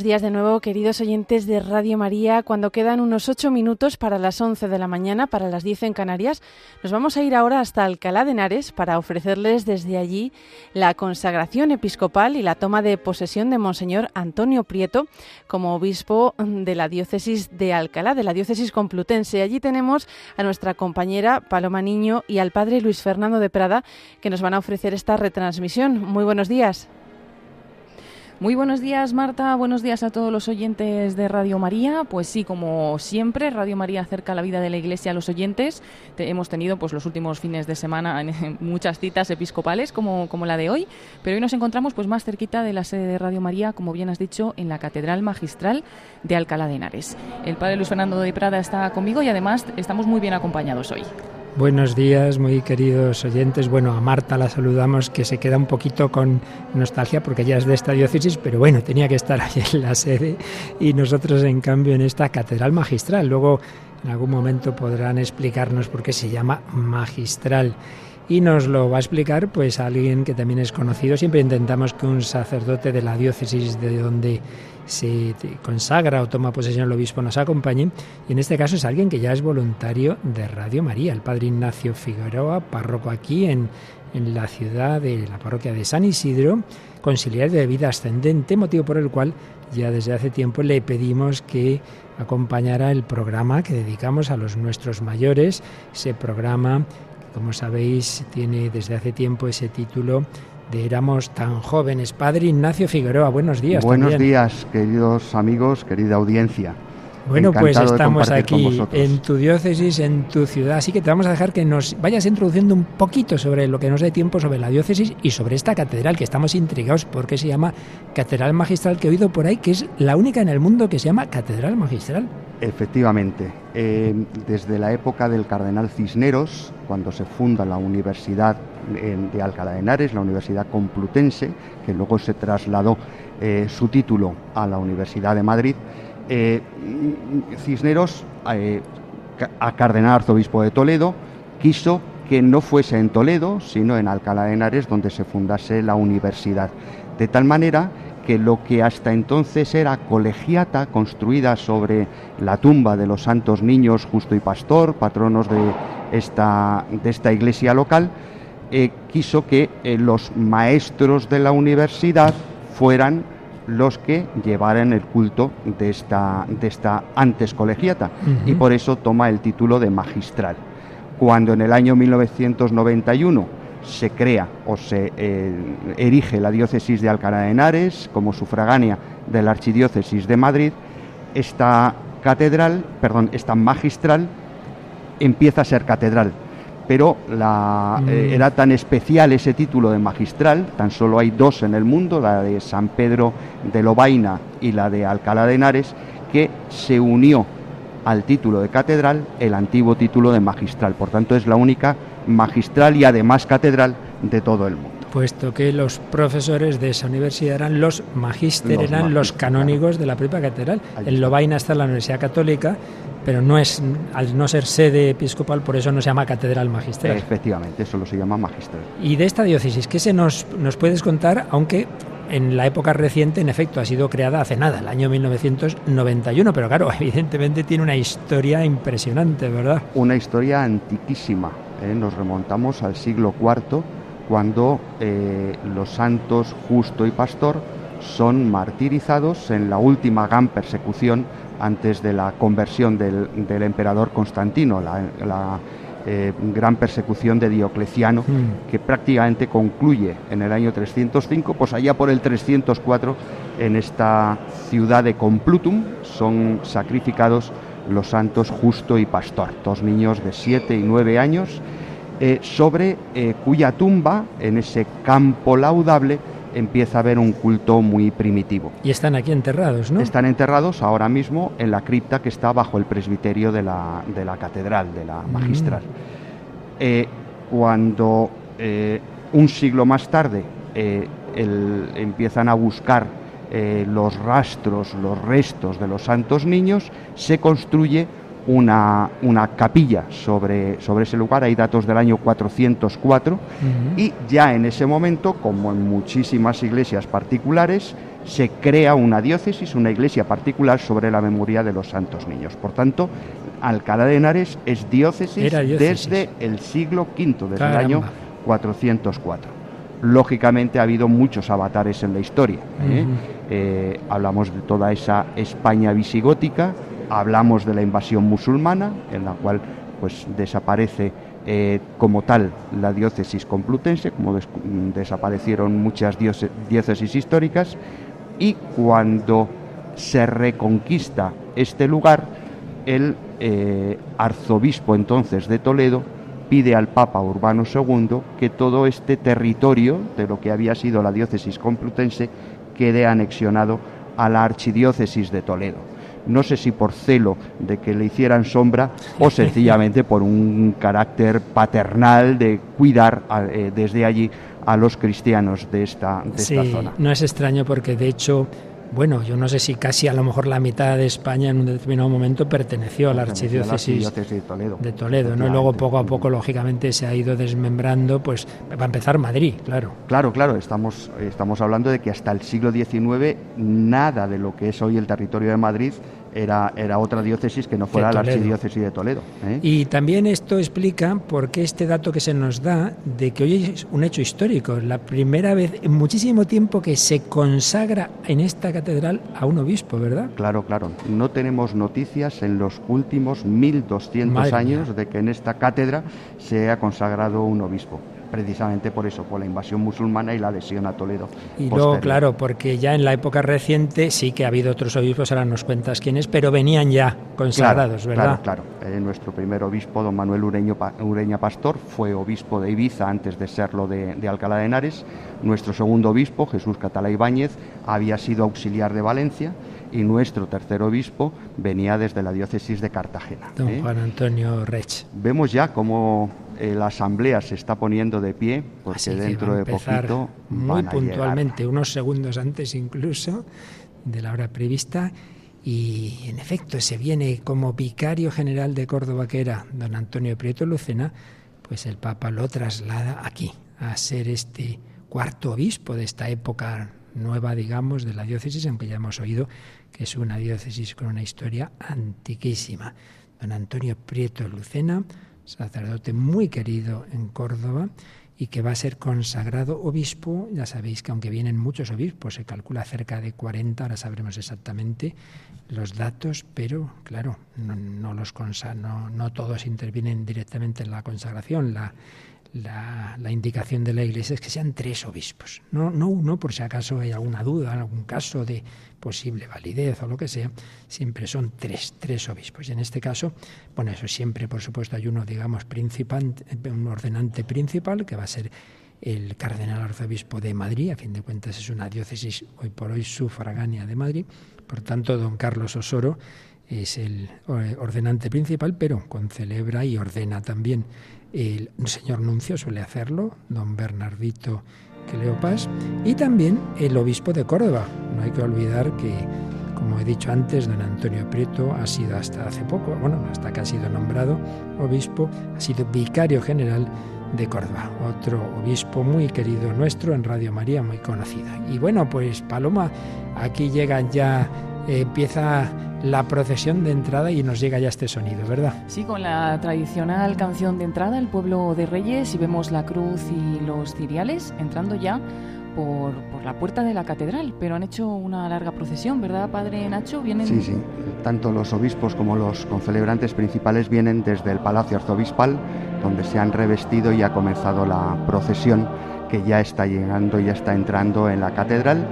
Buenos días de nuevo, queridos oyentes de Radio María. Cuando quedan unos ocho minutos para las once de la mañana, para las diez en Canarias, nos vamos a ir ahora hasta Alcalá de Henares para ofrecerles desde allí la consagración episcopal y la toma de posesión de Monseñor Antonio Prieto como obispo de la diócesis de Alcalá, de la diócesis complutense. Allí tenemos a nuestra compañera Paloma Niño y al padre Luis Fernando de Prada que nos van a ofrecer esta retransmisión. Muy buenos días. Muy buenos días, Marta. Buenos días a todos los oyentes de Radio María. Pues sí, como siempre, Radio María acerca la vida de la Iglesia a los oyentes. hemos tenido pues los últimos fines de semana muchas citas episcopales como, como la de hoy, pero hoy nos encontramos pues más cerquita de la sede de Radio María, como bien has dicho, en la Catedral Magistral de Alcalá de Henares. El padre Luis Fernando de Prada está conmigo y además estamos muy bien acompañados hoy. Buenos días, muy queridos oyentes. Bueno, a Marta la saludamos, que se queda un poquito con nostalgia porque ya es de esta diócesis, pero bueno, tenía que estar ahí en la sede y nosotros, en cambio, en esta catedral magistral. Luego, en algún momento podrán explicarnos por qué se llama magistral y nos lo va a explicar pues alguien que también es conocido. Siempre intentamos que un sacerdote de la diócesis de donde se consagra o toma posesión el obispo nos acompañe. Y en este caso es alguien que ya es voluntario de Radio María, el padre Ignacio Figueroa, párroco aquí en, en la ciudad de la parroquia de San Isidro, conciliar de vida ascendente, motivo por el cual ya desde hace tiempo le pedimos que acompañara el programa que dedicamos a los nuestros mayores, ese programa como sabéis, tiene desde hace tiempo ese título de Éramos tan jóvenes. Padre Ignacio Figueroa, buenos días. Buenos días, queridos amigos, querida audiencia. Bueno, pues estamos aquí en tu diócesis, en tu ciudad, así que te vamos a dejar que nos vayas introduciendo un poquito sobre lo que nos dé tiempo sobre la diócesis y sobre esta catedral, que estamos intrigados porque se llama Catedral Magistral, que he oído por ahí que es la única en el mundo que se llama Catedral Magistral. Efectivamente, eh, desde la época del cardenal Cisneros, cuando se funda la Universidad de Alcalá de Henares, la Universidad Complutense, que luego se trasladó eh, su título a la Universidad de Madrid, eh, Cisneros, a cardenal arzobispo de Toledo, quiso que no fuese en Toledo, sino en Alcalá de Henares, donde se fundase la universidad. De tal manera que lo que hasta entonces era colegiata, construida sobre la tumba de los santos niños justo y pastor, patronos de esta, de esta iglesia local, eh, quiso que eh, los maestros de la universidad fueran los que llevaran el culto de esta, de esta antes colegiata y por eso toma el título de magistral. Cuando en el año 1991 se crea o se eh, erige la diócesis de Alcalá de Henares como sufragánea de la archidiócesis de Madrid, esta catedral, perdón, esta magistral empieza a ser catedral. Pero la, eh, mm. era tan especial ese título de magistral, tan solo hay dos en el mundo, la de San Pedro de Lobaina y la de Alcalá de Henares, que se unió al título de catedral el antiguo título de magistral. Por tanto, es la única magistral y además catedral de todo el mundo. Puesto que los profesores de esa universidad eran los magíster, eran los canónigos de la propia catedral. En Lobaina está la Universidad Católica, pero no es, al no ser sede episcopal, por eso no se llama catedral magistral. Efectivamente, solo se llama magistral. Y de esta diócesis, ¿qué se nos, nos puedes contar? Aunque en la época reciente, en efecto, ha sido creada hace nada, el año 1991, pero claro, evidentemente tiene una historia impresionante, ¿verdad? Una historia antiquísima. ¿eh? Nos remontamos al siglo IV, cuando eh, los santos Justo y Pastor son martirizados en la última gran persecución antes de la conversión del, emperador Constantino, la eh, gran persecución de Diocleciano, hmm. que prácticamente concluye en el año 305, pues allá por el 304, en esta ciudad de Complutum, son sacrificados los santos Justo y Pastor, dos niños de 7 y 9 años, eh, sobre eh, cuya tumba, en ese campo laudable, empieza a haber un culto muy primitivo. Y están aquí enterrados, ¿no? Están enterrados ahora mismo en la cripta que está bajo el presbiterio de la, de la catedral, de la mm. magistral. Eh, cuando un siglo más tarde empiezan a buscar los rastros, los restos de los santos niños, se construye una, una capilla sobre, sobre ese lugar, hay datos del año 404, y ya en ese momento, como en muchísimas iglesias particulares, se crea una diócesis, una iglesia particular sobre la memoria de los santos niños. Por tanto, Alcalá de Henares es diócesis, desde el siglo V, desde el año 404. Lógicamente ha habido muchos avatares en la historia. ¿eh? Eh, hablamos de toda esa España visigótica, hablamos de la invasión musulmana, en la cual pues desaparece eh, como tal la diócesis complutense, como desaparecieron muchas diócesis históricas, y cuando se reconquista este lugar, el eh, arzobispo entonces de Toledo pide al Papa Urbano II que todo este territorio de lo que había sido la diócesis complutense quede anexionado a la archidiócesis de Toledo. No sé si por celo de que le hicieran sombra o sencillamente por un carácter paternal de cuidar eh, desde allí a los cristianos de esta, de esta zona. No es extraño porque de hecho bueno, yo no sé si casi a lo mejor la mitad de España en un determinado momento perteneció a la archidiócesis de Toledo, de Toledo ¿no? y luego poco a poco lógicamente se ha ido desmembrando, pues va a empezar Madrid, claro. Claro, claro, estamos, estamos hablando de que hasta el siglo XIX nada de lo que es hoy el territorio de Madrid era, era otra diócesis que no fuera la archidiócesis de Toledo. ¿eh? Y también esto explica por qué este dato que se nos da de que hoy es un hecho histórico, la primera vez en muchísimo tiempo que se consagra en esta catedral a un obispo, ¿verdad? Claro, claro. No tenemos noticias en los últimos 1200 años de que en esta cátedra se ha consagrado un obispo precisamente por eso, por la invasión musulmana y la adhesión a Toledo. Y luego, claro, porque ya en la época reciente sí que ha habido otros obispos, ahora nos cuentas quiénes, pero venían ya consagrados, ¿verdad? Claro, claro. Eh, nuestro primer obispo, don Manuel Ureño, Ureña Pastor, fue obispo de Ibiza antes de serlo de, de Alcalá de Henares. Nuestro segundo obispo, Jesús Catala Ibáñez, había sido auxiliar de Valencia y nuestro tercer obispo venía desde la diócesis de Cartagena. Don ¿eh? Juan Antonio Rech. Vemos ya cómo eh, la asamblea se está poniendo de pie, porque dentro de poquito. Muy puntualmente, unos segundos antes incluso de la hora prevista. Y en efecto, se viene como vicario general de Córdoba, que era don Antonio Prieto Lucena, pues el Papa lo traslada aquí, a ser este cuarto obispo de esta época nueva, digamos, de la diócesis, aunque ya hemos oído que es una diócesis con una historia antiquísima. Don Antonio Prieto Lucena, sacerdote muy querido en Córdoba y que va a ser consagrado obispo. Ya sabéis que aunque vienen muchos obispos, se calcula cerca de 40, ahora sabremos exactamente los datos, pero claro, no, los no, todos intervienen directamente en la consagración. La, la, indicación de la Iglesia es que sean tres obispos, no, no uno por si acaso hay alguna duda, algún caso de posible validez o lo que sea, siempre son tres, tres obispos. Y en este caso, bueno, eso siempre, por supuesto, hay uno, digamos, un ordenante principal, que va a ser el cardenal arzobispo de Madrid, a fin de cuentas es una diócesis hoy por hoy sufragánea de Madrid, por tanto, don Carlos Osoro es el ordenante principal, pero concelebra y ordena también el señor nuncio suele hacerlo, don Bernardito Cleopas, y también el obispo de Córdoba. No hay que olvidar que, como he dicho antes, don Antonio Prieto ha sido hasta hace poco, bueno, hasta que ha sido nombrado obispo, ha sido vicario general de Córdoba, otro obispo muy querido nuestro en Radio María, muy conocida. Y bueno, pues Paloma, aquí llegan ya, empieza la procesión de entrada y nos llega ya este sonido, ¿verdad? Sí, con la tradicional canción de entrada, el pueblo de Reyes, y vemos la cruz y los ciriales entrando ya por, la puerta de la catedral, pero han hecho una larga procesión, ¿verdad, Padre Nacho? ¿Vienen... Sí, sí, tanto los obispos como los concelebrantes principales vienen desde el Palacio Arzobispal, donde se han revestido y ha comenzado la procesión que ya está llegando, ya está entrando en la catedral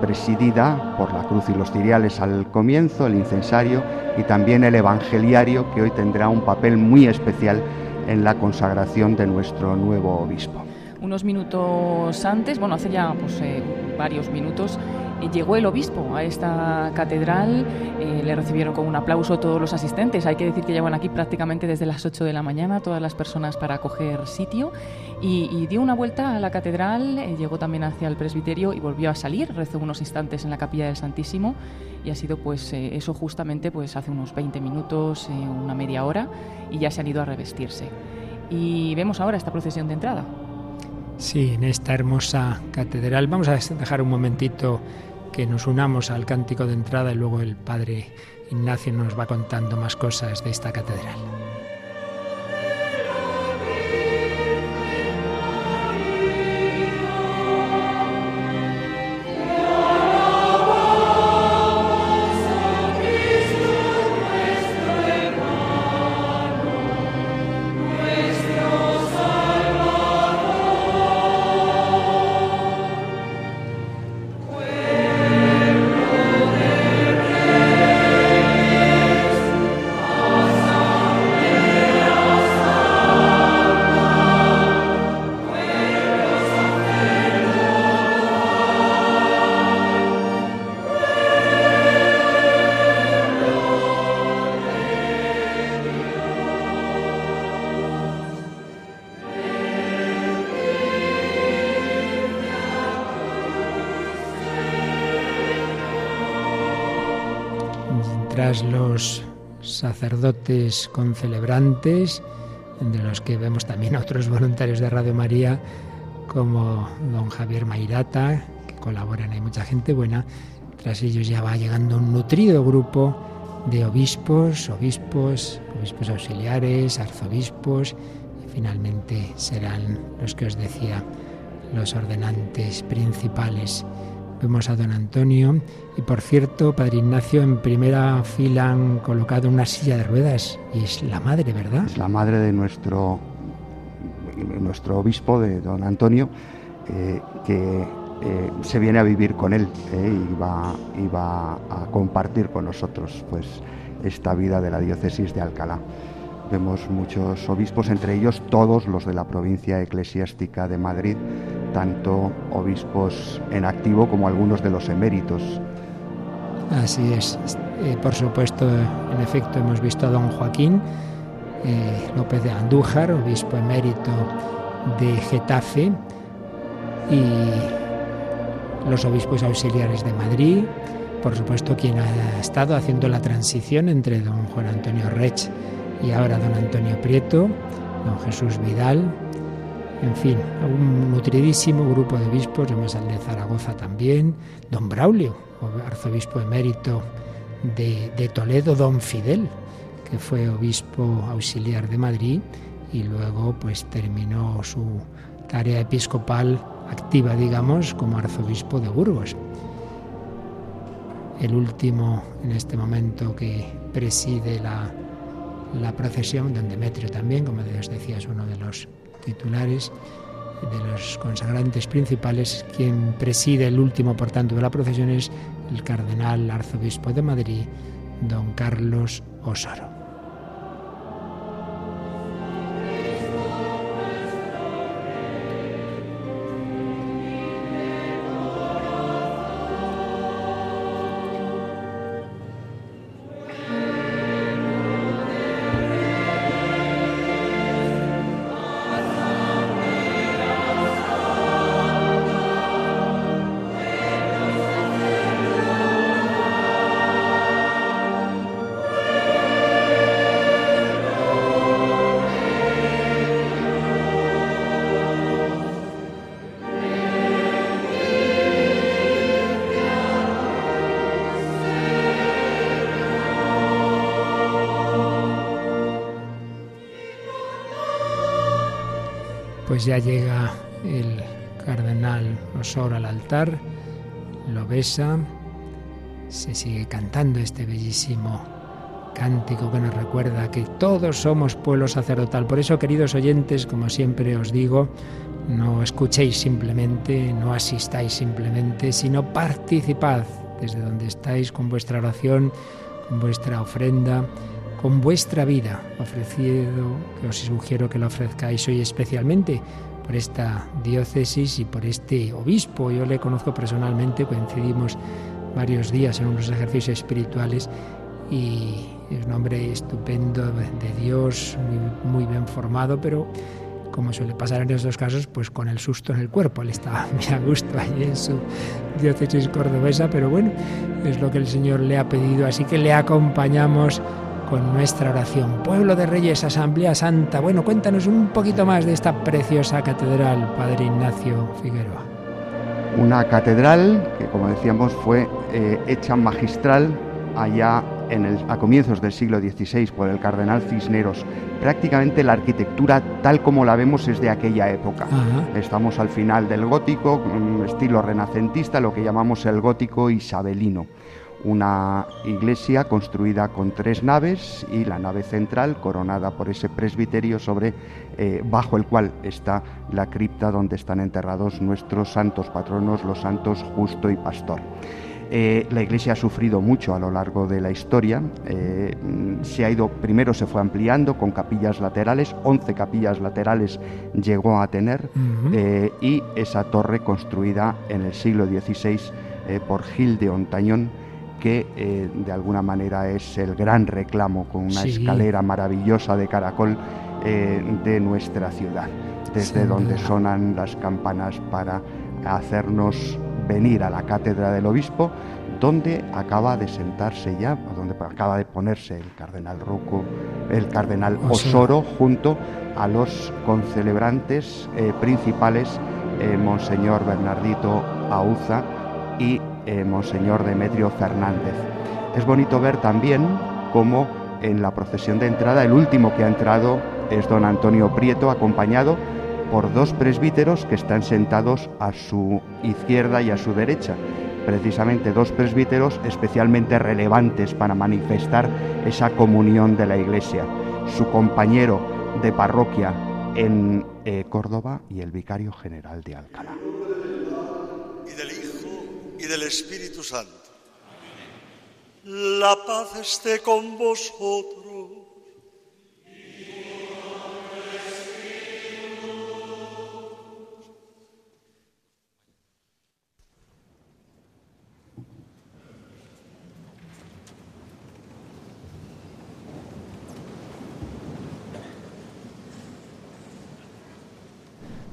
presidida por la cruz y los ciriales al comienzo, el incensario y también el evangeliario, que hoy tendrá un papel muy especial en la consagración de nuestro nuevo obispo. Unos minutos antes, bueno, hace ya pues, eh, varios minutos, eh, llegó el obispo a esta catedral, eh, le recibieron con un aplauso todos los asistentes. Hay que decir que llevan aquí prácticamente desde las 8 de la mañana todas las personas para coger sitio y, dio una vuelta a la catedral, llegó también hacia el presbiterio y volvió a salir, rezó unos instantes en la capilla del Santísimo y ha sido pues eso justamente pues hace unos 20 minutos, una media hora y ya se han ido a revestirse. Y vemos ahora esta procesión de entrada. Sí, en esta hermosa catedral. Vamos a dejar un momentito que nos unamos al cántico de entrada y luego el padre Ignacio nos va contando más cosas de esta catedral. Los sacerdotes concelebrantes, entre los que vemos también a otros voluntarios de Radio María, como don Javier Mairata, que colaboran, hay mucha gente buena. Tras ellos ya va llegando un nutrido grupo de obispos, obispos, obispos auxiliares, arzobispos, y finalmente serán los que os decía, los ordenantes principales. Vemos a don Antonio y por cierto, Padre Ignacio, en primera fila han colocado una silla de ruedas y es la madre, ¿verdad? Es la madre de nuestro, nuestro obispo, de don Antonio, eh, que eh, se viene a vivir con él eh, y, va, y va a compartir con nosotros pues, esta vida de la diócesis de Alcalá. Vemos muchos obispos, entre ellos todos los de la provincia eclesiástica de Madrid, tanto obispos en activo como algunos de los eméritos. Así es. Eh, por supuesto, en efecto, hemos visto a don Joaquín eh, López de Andújar, obispo emérito de Getafe, y los obispos auxiliares de Madrid, por supuesto, quien ha estado haciendo la transición entre don Juan Antonio Rech y ahora don Antonio Prieto, don Jesús Vidal, en fin, un nutridísimo grupo de obispos, además al de Zaragoza también, don Braulio, arzobispo emérito de, de Toledo, don Fidel, que fue obispo auxiliar de Madrid y luego pues terminó su tarea episcopal activa, digamos, como arzobispo de Burgos. El último en este momento que preside la, la procesión, don Demetrio también, como os decía, es uno de los titulares de los consagrantes principales, quien preside el último, por tanto, de la procesión es el cardenal arzobispo de Madrid, don Carlos Osoro. Pues ya llega el cardenal Osor al altar, lo besa, se sigue cantando este bellísimo cántico que nos recuerda que todos somos pueblo sacerdotal. Por eso, queridos oyentes, como siempre os digo, no escuchéis simplemente, no asistáis simplemente, sino participad desde donde estáis con vuestra oración, con vuestra ofrenda con vuestra vida, ofrecido, que os sugiero que lo ofrezcáis hoy especialmente por esta diócesis y por este obispo. Yo le conozco personalmente, coincidimos varios días en unos ejercicios espirituales y es un hombre estupendo de Dios, muy, muy bien formado, pero como suele pasar en estos casos, pues con el susto en el cuerpo. Él estaba muy a gusto allí en su diócesis cordobesa, pero bueno, es lo que el Señor le ha pedido, así que le acompañamos con nuestra oración. Pueblo de Reyes, Asamblea Santa. Bueno, cuéntanos un poquito más de esta preciosa catedral, Padre Ignacio Figueroa. Una catedral que, como decíamos, fue eh, hecha magistral allá en el, a comienzos del siglo XVI por el cardenal Cisneros. Prácticamente la arquitectura tal como la vemos es de aquella época. Estamos al final del gótico, un estilo renacentista, lo que llamamos el gótico isabelino una iglesia construida con tres naves y la nave central coronada por ese presbiterio sobre eh, bajo el cual está la cripta donde están enterrados nuestros santos patronos, los santos Justo y Pastor. Eh, la iglesia ha sufrido mucho a lo largo de la historia. Eh, se ha ido, primero se fue ampliando con capillas laterales, 11 capillas laterales llegó a tener, y esa torre construida en el siglo XVI por Gil de Ontañón que eh, de alguna manera es el gran reclamo con una escalera maravillosa de caracol eh, de nuestra ciudad, desde donde sonan las campanas para hacernos venir a la cátedra del obispo, donde acaba de sentarse ya, donde acaba de ponerse el cardenal Rocco, el cardenal Osoro, junto a los concelebrantes eh, principales, Monseñor Bernardito Auza Monseñor Demetrio Fernández. Es bonito ver también cómo en la procesión de entrada el último que ha entrado es don Antonio Prieto, acompañado por dos presbíteros que están sentados a su izquierda y a su derecha. Precisamente dos presbíteros especialmente relevantes para manifestar esa comunión de la Iglesia. Su compañero de parroquia en eh, Córdoba y el vicario general de Alcalá y Espíritu Santo. La paz esté con vosotros.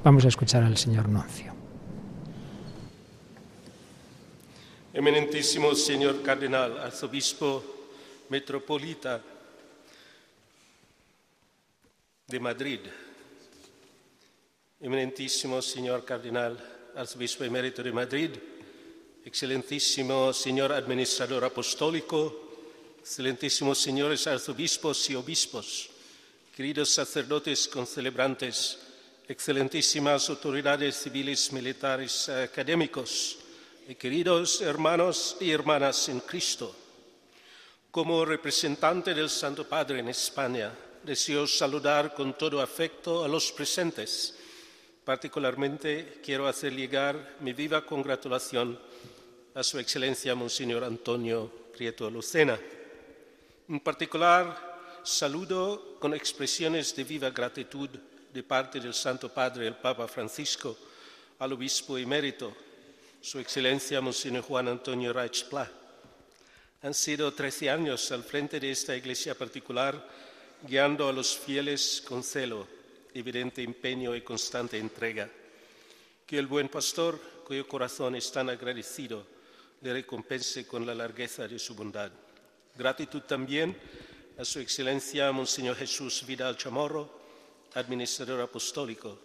Vamos a escuchar al señor Nuncio. Eminentísimo señor cardenal, arzobispo metropolita de Madrid, eminentísimo señor cardenal, arzobispo emérito de Madrid, excelentísimo señor administrador apostólico, excelentísimos señores arzobispos y obispos, queridos sacerdotes concelebrantes, excelentísimas autoridades civiles, militares, académicos, queridos hermanos y hermanas en Cristo, como representante del Santo Padre en España, deseo saludar con todo afecto a los presentes. Particularmente quiero hacer llegar mi viva congratulación a Su Excelencia Monseñor Antonio Prieto Lucena. En particular, saludo con expresiones de viva gratitud de parte del Santo Padre, el Papa Francisco, al obispo emérito su Excelencia Monseñor Juan Antonio Reich Han sido 13 años al frente de esta iglesia particular, guiando a los fieles con celo, evidente empeño y constante entrega. Que el buen pastor, cuyo corazón es tan agradecido, le recompense con la largueza de su bondad. Gratitud también a Su Excelencia Monseñor Jesús Vidal Chamorro, administrador apostólico,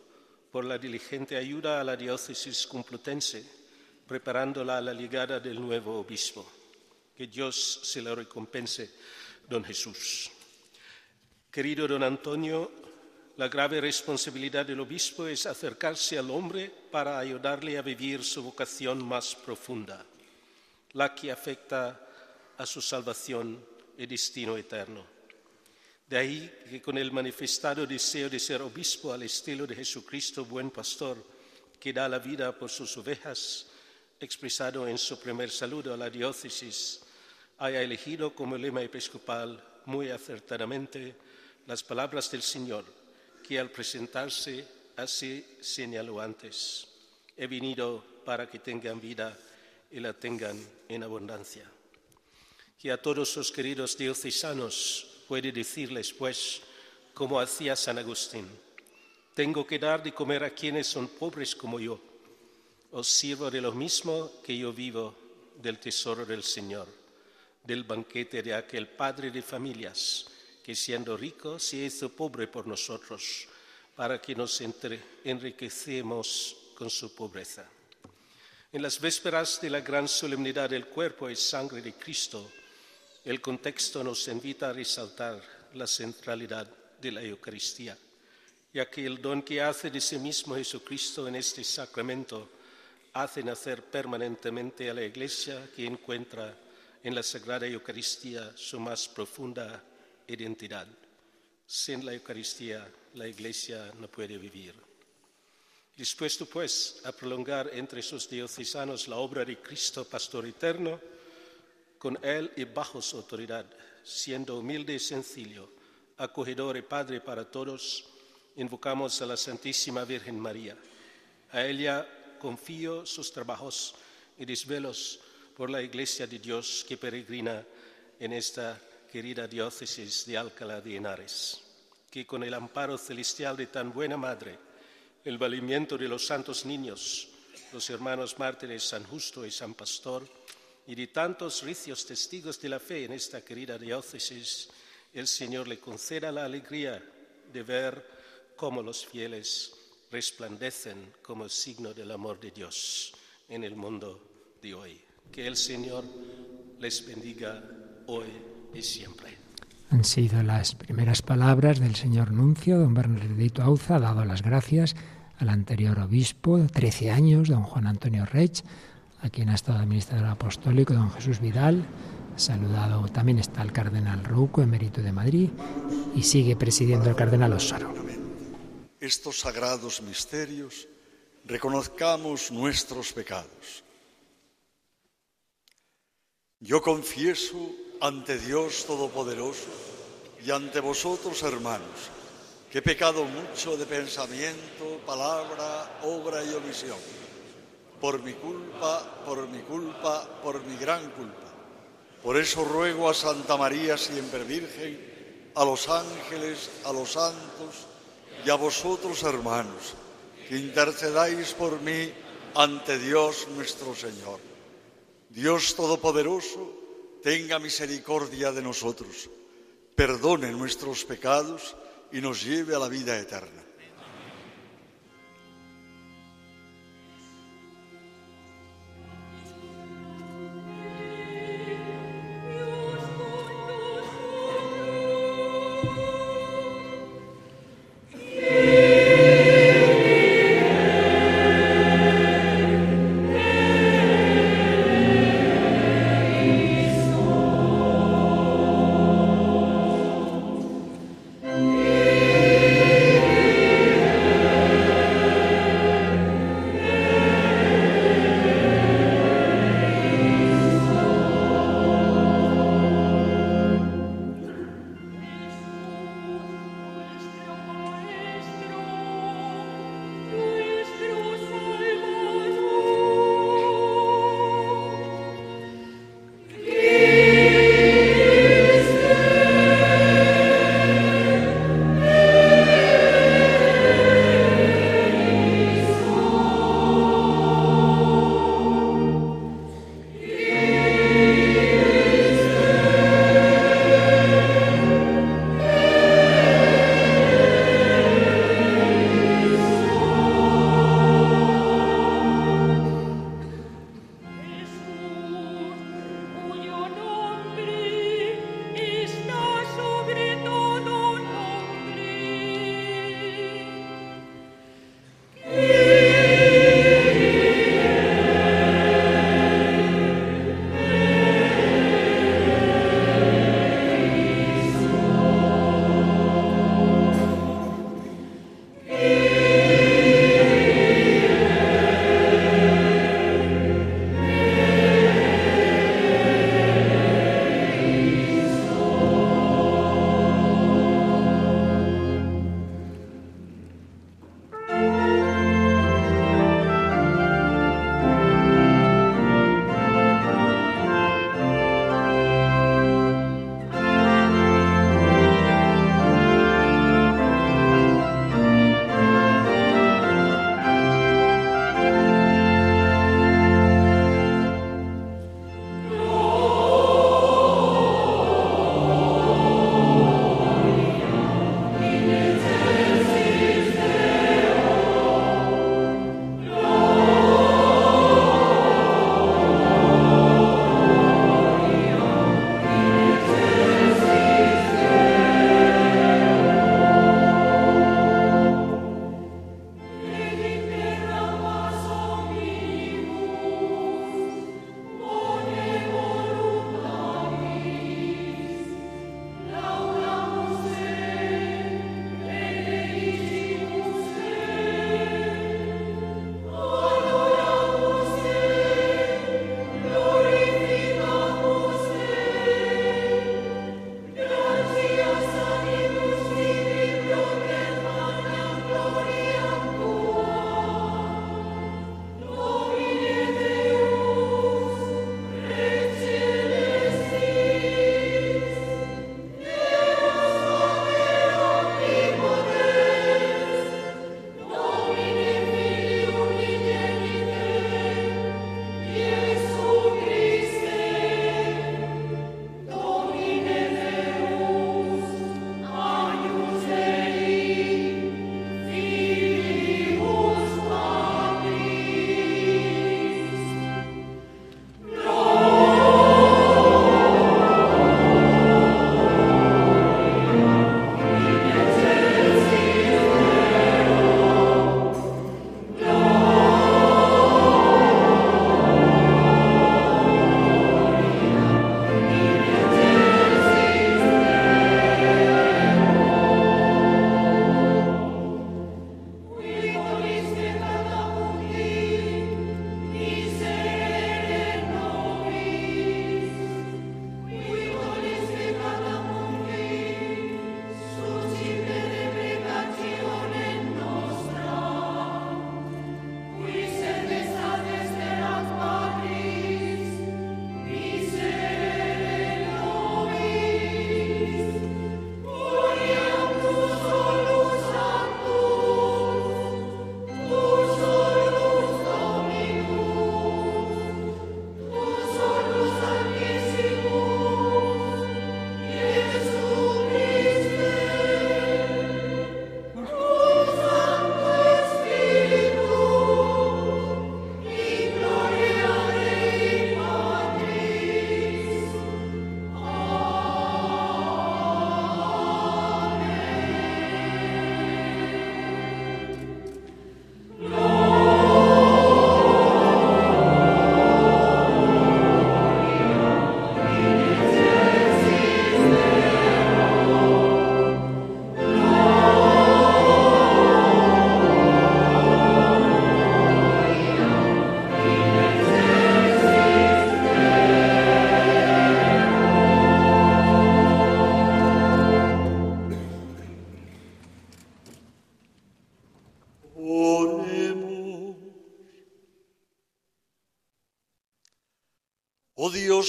por la diligente ayuda a la diócesis complutense preparándola a la llegada del nuevo obispo. Que Dios se lo recompense, don Jesús. Querido don Antonio, la grave responsabilidad del obispo es acercarse al hombre para ayudarle a vivir su vocación más profunda, la que afecta a su salvación y destino eterno. De ahí que con el manifestado deseo de ser obispo al estilo de Jesucristo, buen pastor, que da la vida por sus ovejas, expresado en su primer saludo a la diócesis, haya elegido como lema episcopal muy acertadamente las palabras del Señor, que al presentarse así señaló antes, he venido para que tengan vida y la tengan en abundancia. Que a todos sus queridos diocesanos puede decirles, pues, como hacía San Agustín, tengo que dar de comer a quienes son pobres como yo. Os sirvo de lo mismo que yo vivo del tesoro del Señor, del banquete de aquel padre de familias que siendo rico se hizo pobre por nosotros, para que nos enriquecemos con su pobreza. En las vísperas de la gran solemnidad del cuerpo y sangre de Cristo, el contexto nos invita a resaltar la centralidad de la Eucaristía, ya que el don que hace de sí mismo Jesucristo en este sacramento hace nacer permanentemente a la Iglesia que encuentra en la Sagrada Eucaristía su más profunda identidad. Sin la Eucaristía, la Iglesia no puede vivir. Dispuesto, pues, a prolongar entre sus diocesanos la obra de Cristo, Pastor eterno, con él y bajo su autoridad, siendo humilde y sencillo, acogedor y Padre para todos, invocamos a la Santísima Virgen María. A ella confío sus trabajos y desvelos por la Iglesia de Dios que peregrina en esta querida diócesis de Alcalá de Henares, que con el amparo celestial de tan buena madre, el valimiento de los santos niños, los hermanos mártires San Justo y San Pastor, y de tantos ricios testigos de la fe en esta querida diócesis, el Señor le conceda la alegría de ver cómo los fieles resplandecen como signo del amor de Dios en el mundo de hoy. Que el Señor les bendiga hoy y siempre. Han sido las primeras palabras del señor Nuncio, don Bernardito Auza, ha dado las gracias al anterior obispo, 13 años, don Juan Antonio Rech, a quien ha estado administrador apostólico, don Jesús Vidal. Saludado también está el cardenal Rouco, emérito de Madrid, y sigue presidiendo el cardenal Osoro. Estos sagrados misterios, reconozcamos nuestros pecados. Yo confieso ante Dios Todopoderoso y ante vosotros, hermanos, que he pecado mucho de pensamiento, palabra, obra y omisión. Por mi culpa, por mi culpa, por mi gran culpa. Por eso ruego a Santa María, siempre Virgen, a los ángeles, a los santos y a vosotros, hermanos, que intercedáis por mí ante Dios nuestro Señor. Dios Todopoderoso, tenga misericordia de nosotros, perdone nuestros pecados y nos lleve a la vida eterna.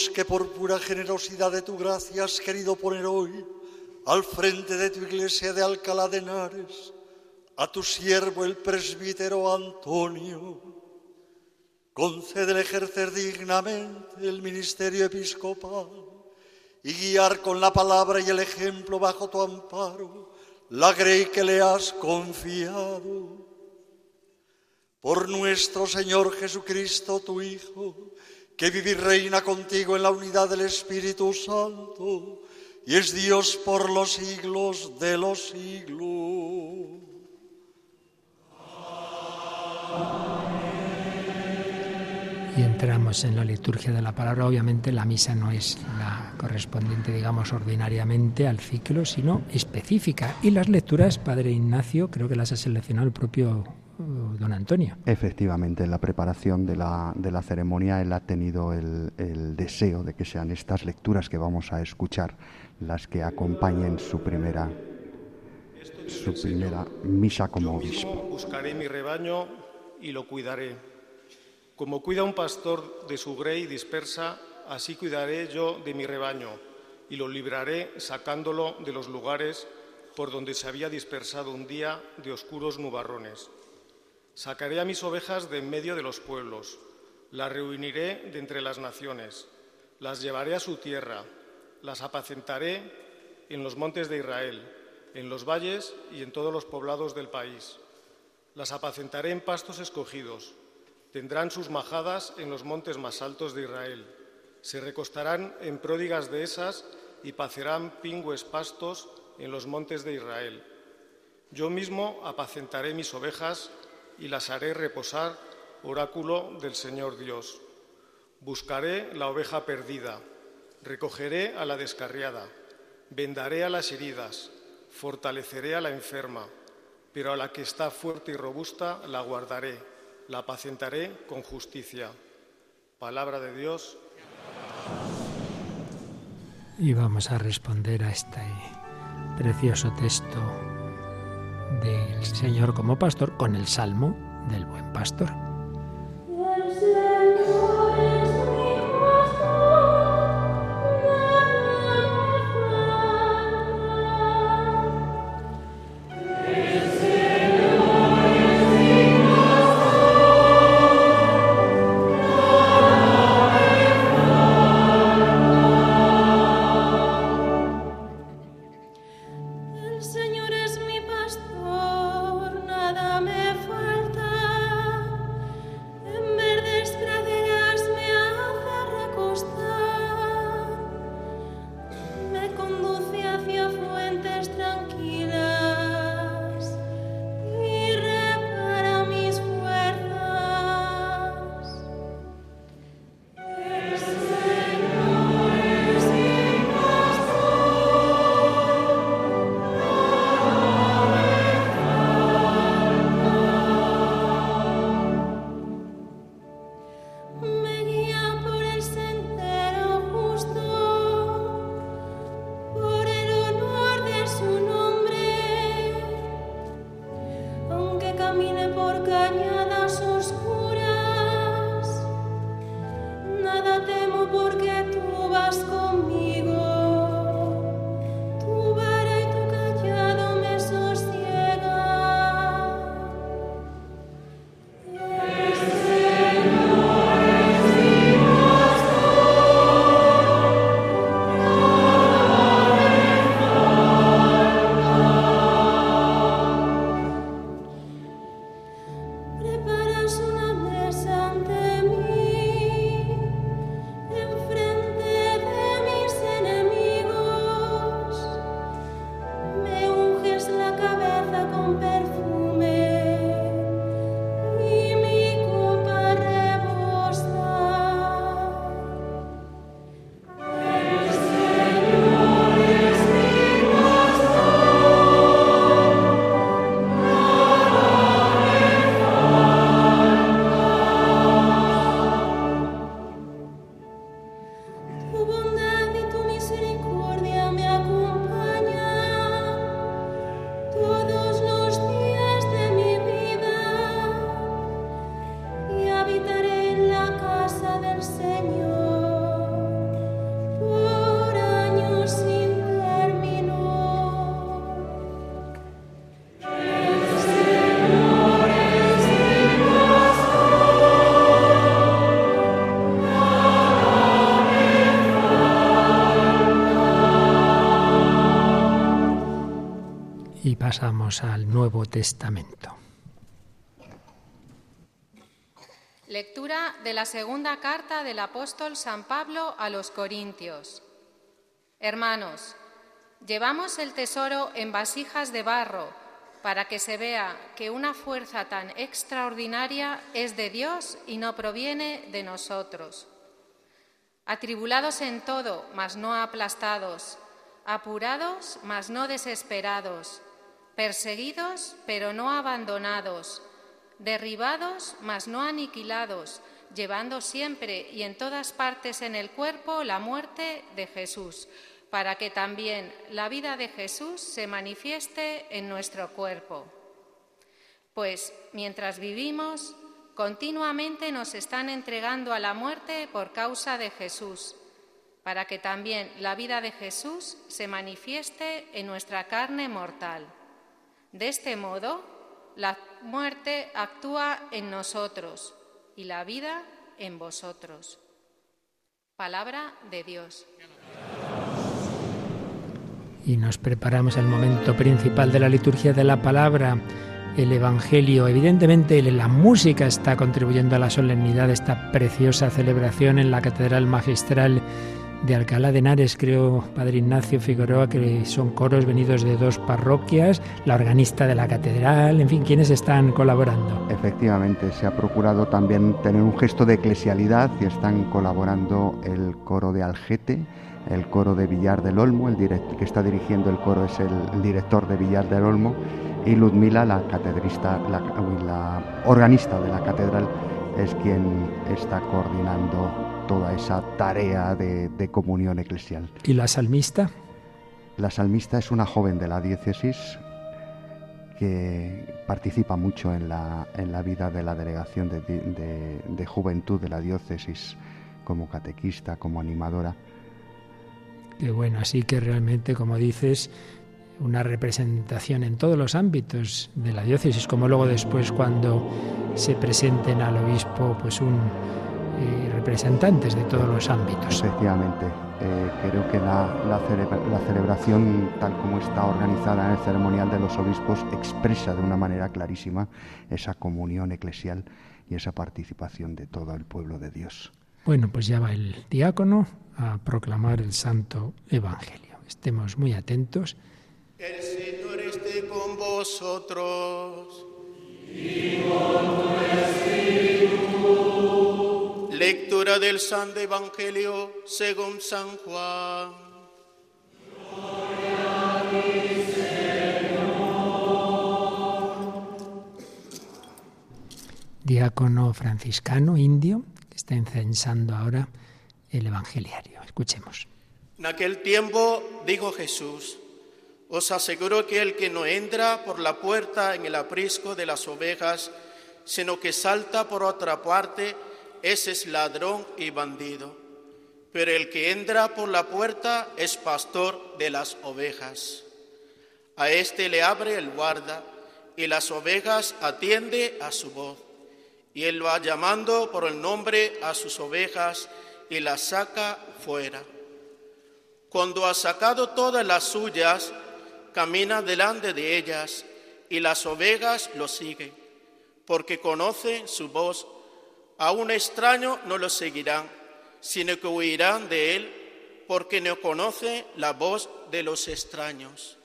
Que por pura generosidad de tu gracia has querido poner hoy al frente de tu iglesia de Alcalá de Henares a tu siervo el presbítero Antonio. Concédele ejercer dignamente el ministerio episcopal y guiar con la palabra y el ejemplo bajo tu amparo la grey que le has confiado. Por nuestro Señor Jesucristo, tu Hijo, que vive y reina contigo en la unidad del Espíritu Santo y es Dios por los siglos de los siglos. Y entramos en la liturgia de la palabra. Obviamente la misa no es la correspondiente, digamos, ordinariamente al ciclo, sino específica. Y las lecturas, Padre Ignacio, creo que las ha seleccionado el propio don Antonio. Efectivamente, en la preparación de la, de la ceremonia él ha tenido el, el deseo de que sean estas lecturas que vamos a escuchar las que acompañen su primera, su primera misa como obispo. Buscaré mi rebaño y lo cuidaré. Como cuida un pastor de su grey dispersa, así cuidaré yo de mi rebaño y lo libraré sacándolo de los lugares por donde se había dispersado un día de oscuros nubarrones. Sacaré a mis ovejas de en medio de los pueblos, las reuniré de entre las naciones, las llevaré a su tierra, las apacentaré en los montes de Israel, en los valles y en todos los poblados del país. Las apacentaré en pastos escogidos Tendrán sus majadas en los montes más altos de Israel. Se recostarán en pródigas dehesas y pacerán pingües pastos en los montes de Israel. Yo mismo apacentaré mis ovejas y las haré reposar, oráculo del Señor Dios. Buscaré la oveja perdida, recogeré a la descarriada, vendaré a las heridas, fortaleceré a la enferma, pero a la que está fuerte y robusta la guardaré la apacentaré con justicia. Palabra de Dios. Y vamos a responder a este precioso texto del Señor como pastor con el salmo del buen pastor. Al Nuevo Testamento. Lectura de la segunda carta del apóstol San Pablo a los Corintios. Hermanos, llevamos el tesoro en vasijas de barro para que se vea que una fuerza tan extraordinaria es de Dios y no proviene de nosotros. Atribulados en todo, mas no aplastados, apurados, mas no desesperados, perseguidos, pero no abandonados, derribados, mas no aniquilados, llevando siempre y en todas partes en el cuerpo la muerte de Jesús, para que también la vida de Jesús se manifieste en nuestro cuerpo. Pues mientras vivimos, continuamente nos están entregando a la muerte por causa de Jesús, para que también la vida de Jesús se manifieste en nuestra carne mortal. De este modo, la muerte actúa en nosotros y la vida en vosotros. Palabra de Dios. Y nos preparamos el momento principal de la liturgia de la palabra, el Evangelio. Evidentemente la música está contribuyendo a la solemnidad de esta preciosa celebración en la Catedral Magistral de Alcalá de Henares, creo, Padre Ignacio Figueroa, que son coros venidos de dos parroquias, la organista de la catedral, en fin, ¿quiénes están colaborando? Efectivamente, se ha procurado también tener un gesto de eclesialidad y están colaborando el coro de Algete, el coro de Villar del Olmo, el que está dirigiendo el coro es el, director de Villar del Olmo, y Ludmila, la catedrista, la organista de la catedral, es quien está coordinando toda esa tarea de, comunión eclesial. ¿Y la salmista? La salmista es una joven de la diócesis que participa mucho en la, en la vida de la delegación de, de, juventud de la diócesis como catequista, como animadora. Qué bueno, así que realmente, como dices, una representación en todos los ámbitos de la diócesis, como luego después cuando se presenten al obispo pues un, representantes de todos los ámbitos. Efectivamente, eh, creo que la, la, celebración, tal como está organizada en el ceremonial de los obispos, expresa de una manera clarísima esa comunión eclesial y esa participación de todo el pueblo de Dios. Bueno, pues ya va el diácono a proclamar el Santo Evangelio. Estemos muy atentos. El Señor esté con vosotros. Y con tu espíritu. Lectura del Santo Evangelio según San Juan. Diácono franciscano indio que está incensando ahora el Evangeliario. Escuchemos. En aquel tiempo dijo Jesús, os aseguro que el que no entra por la puerta en el aprisco de las ovejas, sino que salta por otra parte, ese es ladrón y bandido, pero el que entra por la puerta es pastor de las ovejas. A éste le abre el guarda y las ovejas atiende a su voz. Y él va llamando por el nombre a sus ovejas y las saca fuera. Cuando ha sacado todas las suyas, camina delante de ellas y las ovejas lo siguen, porque conocen su voz a un extraño no lo seguirán, sino que huirán de él, porque no conoce la voz de los extraños.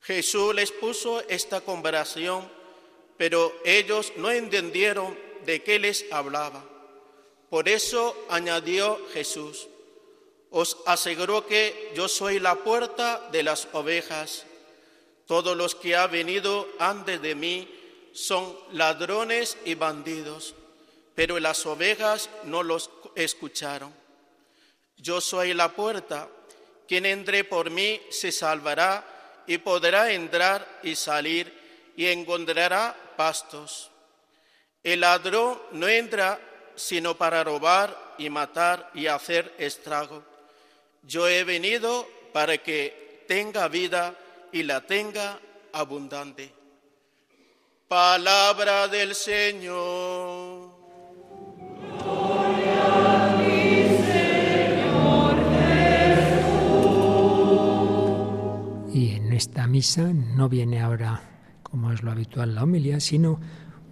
Jesús les puso esta comparación, pero ellos no entendieron de qué les hablaba. Por eso añadió Jesús, os aseguro que yo soy la puerta de las ovejas. Todos los que han venido antes de mí son ladrones y bandidos pero las ovejas no los escucharon. Yo soy la puerta, quien entre por mí se salvará y podrá entrar y salir y encontrará pastos. El ladrón no entra sino para robar y matar y hacer estrago. Yo he venido para que tenga vida y la tenga abundante. Palabra del Señor. esta Misa no viene ahora, como es lo habitual, la homilía, sino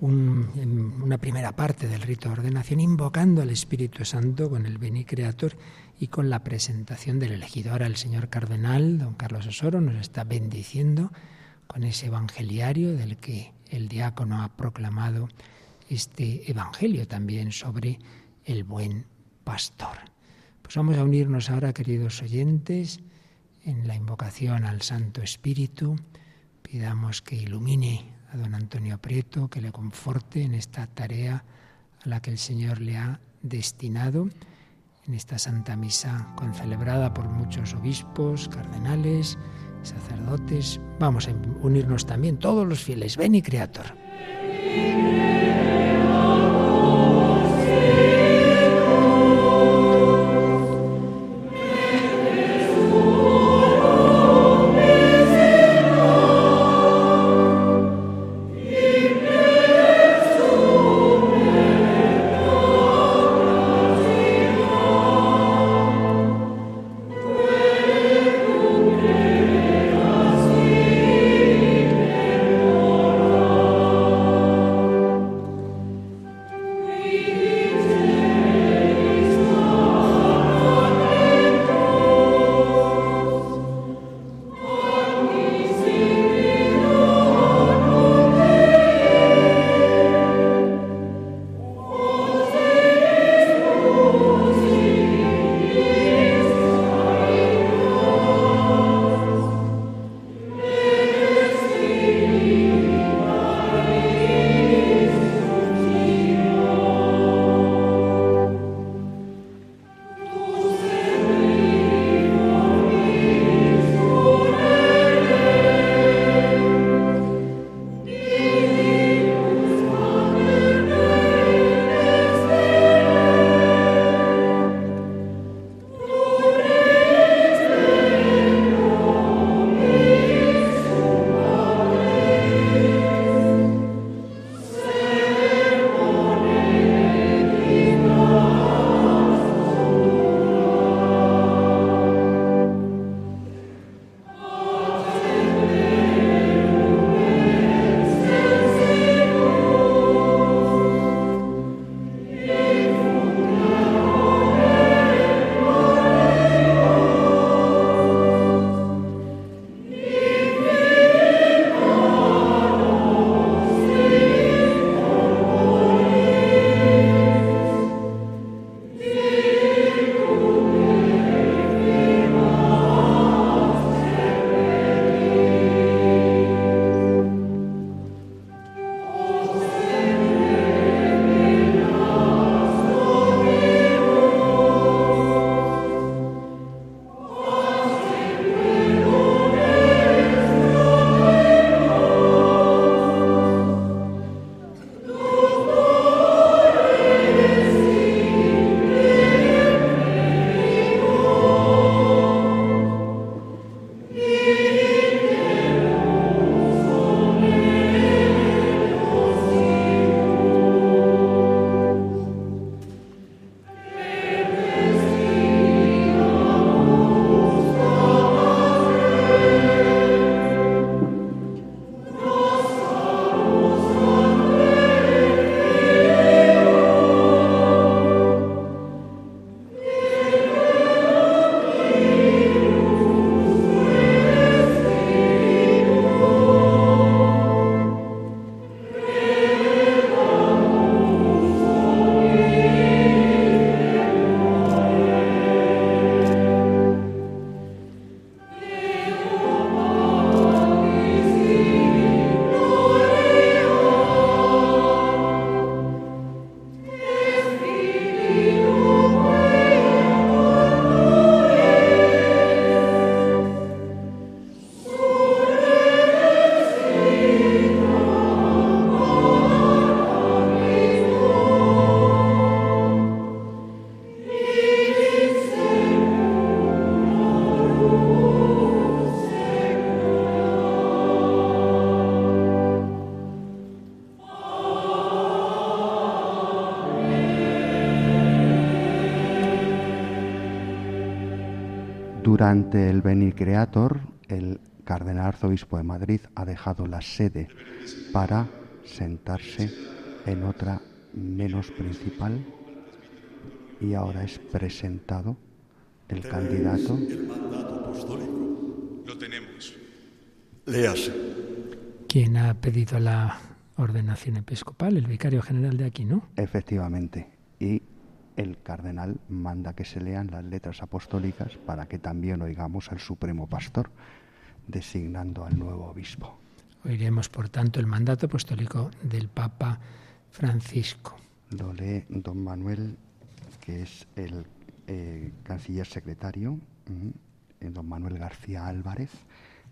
una primera parte del rito de ordenación invocando al Espíritu Santo con el Beni Creator y con la presentación del elegido. Ahora el señor cardenal, don Carlos Osoro, nos está bendiciendo con ese evangeliario del que el diácono ha proclamado este evangelio también sobre el buen pastor. Pues vamos a unirnos ahora, queridos oyentes, en la invocación al Santo Espíritu. Pidamos que ilumine a don Antonio Prieto, que le conforte en esta tarea a la que el Señor le ha destinado en esta Santa Misa concelebrada por muchos obispos, cardenales, sacerdotes. Vamos a unirnos también todos los fieles. Ven y Creator. Durante el Beni Creator, el cardenal arzobispo de Madrid ha dejado la sede para sentarse en otra menos principal y ahora es presentado el candidato. El mandato apostólico. Lo tenemos. Léase. ¿Quién ha pedido la ordenación episcopal? El vicario general de aquí, ¿no? Efectivamente. Y el cardenal manda que se lean las letras apostólicas para que también oigamos al Supremo Pastor, designando al nuevo obispo. Oiremos, por tanto, el mandato apostólico del Papa Francisco. Lo lee don Manuel, que es el eh, canciller secretario, uh, don Manuel García Álvarez,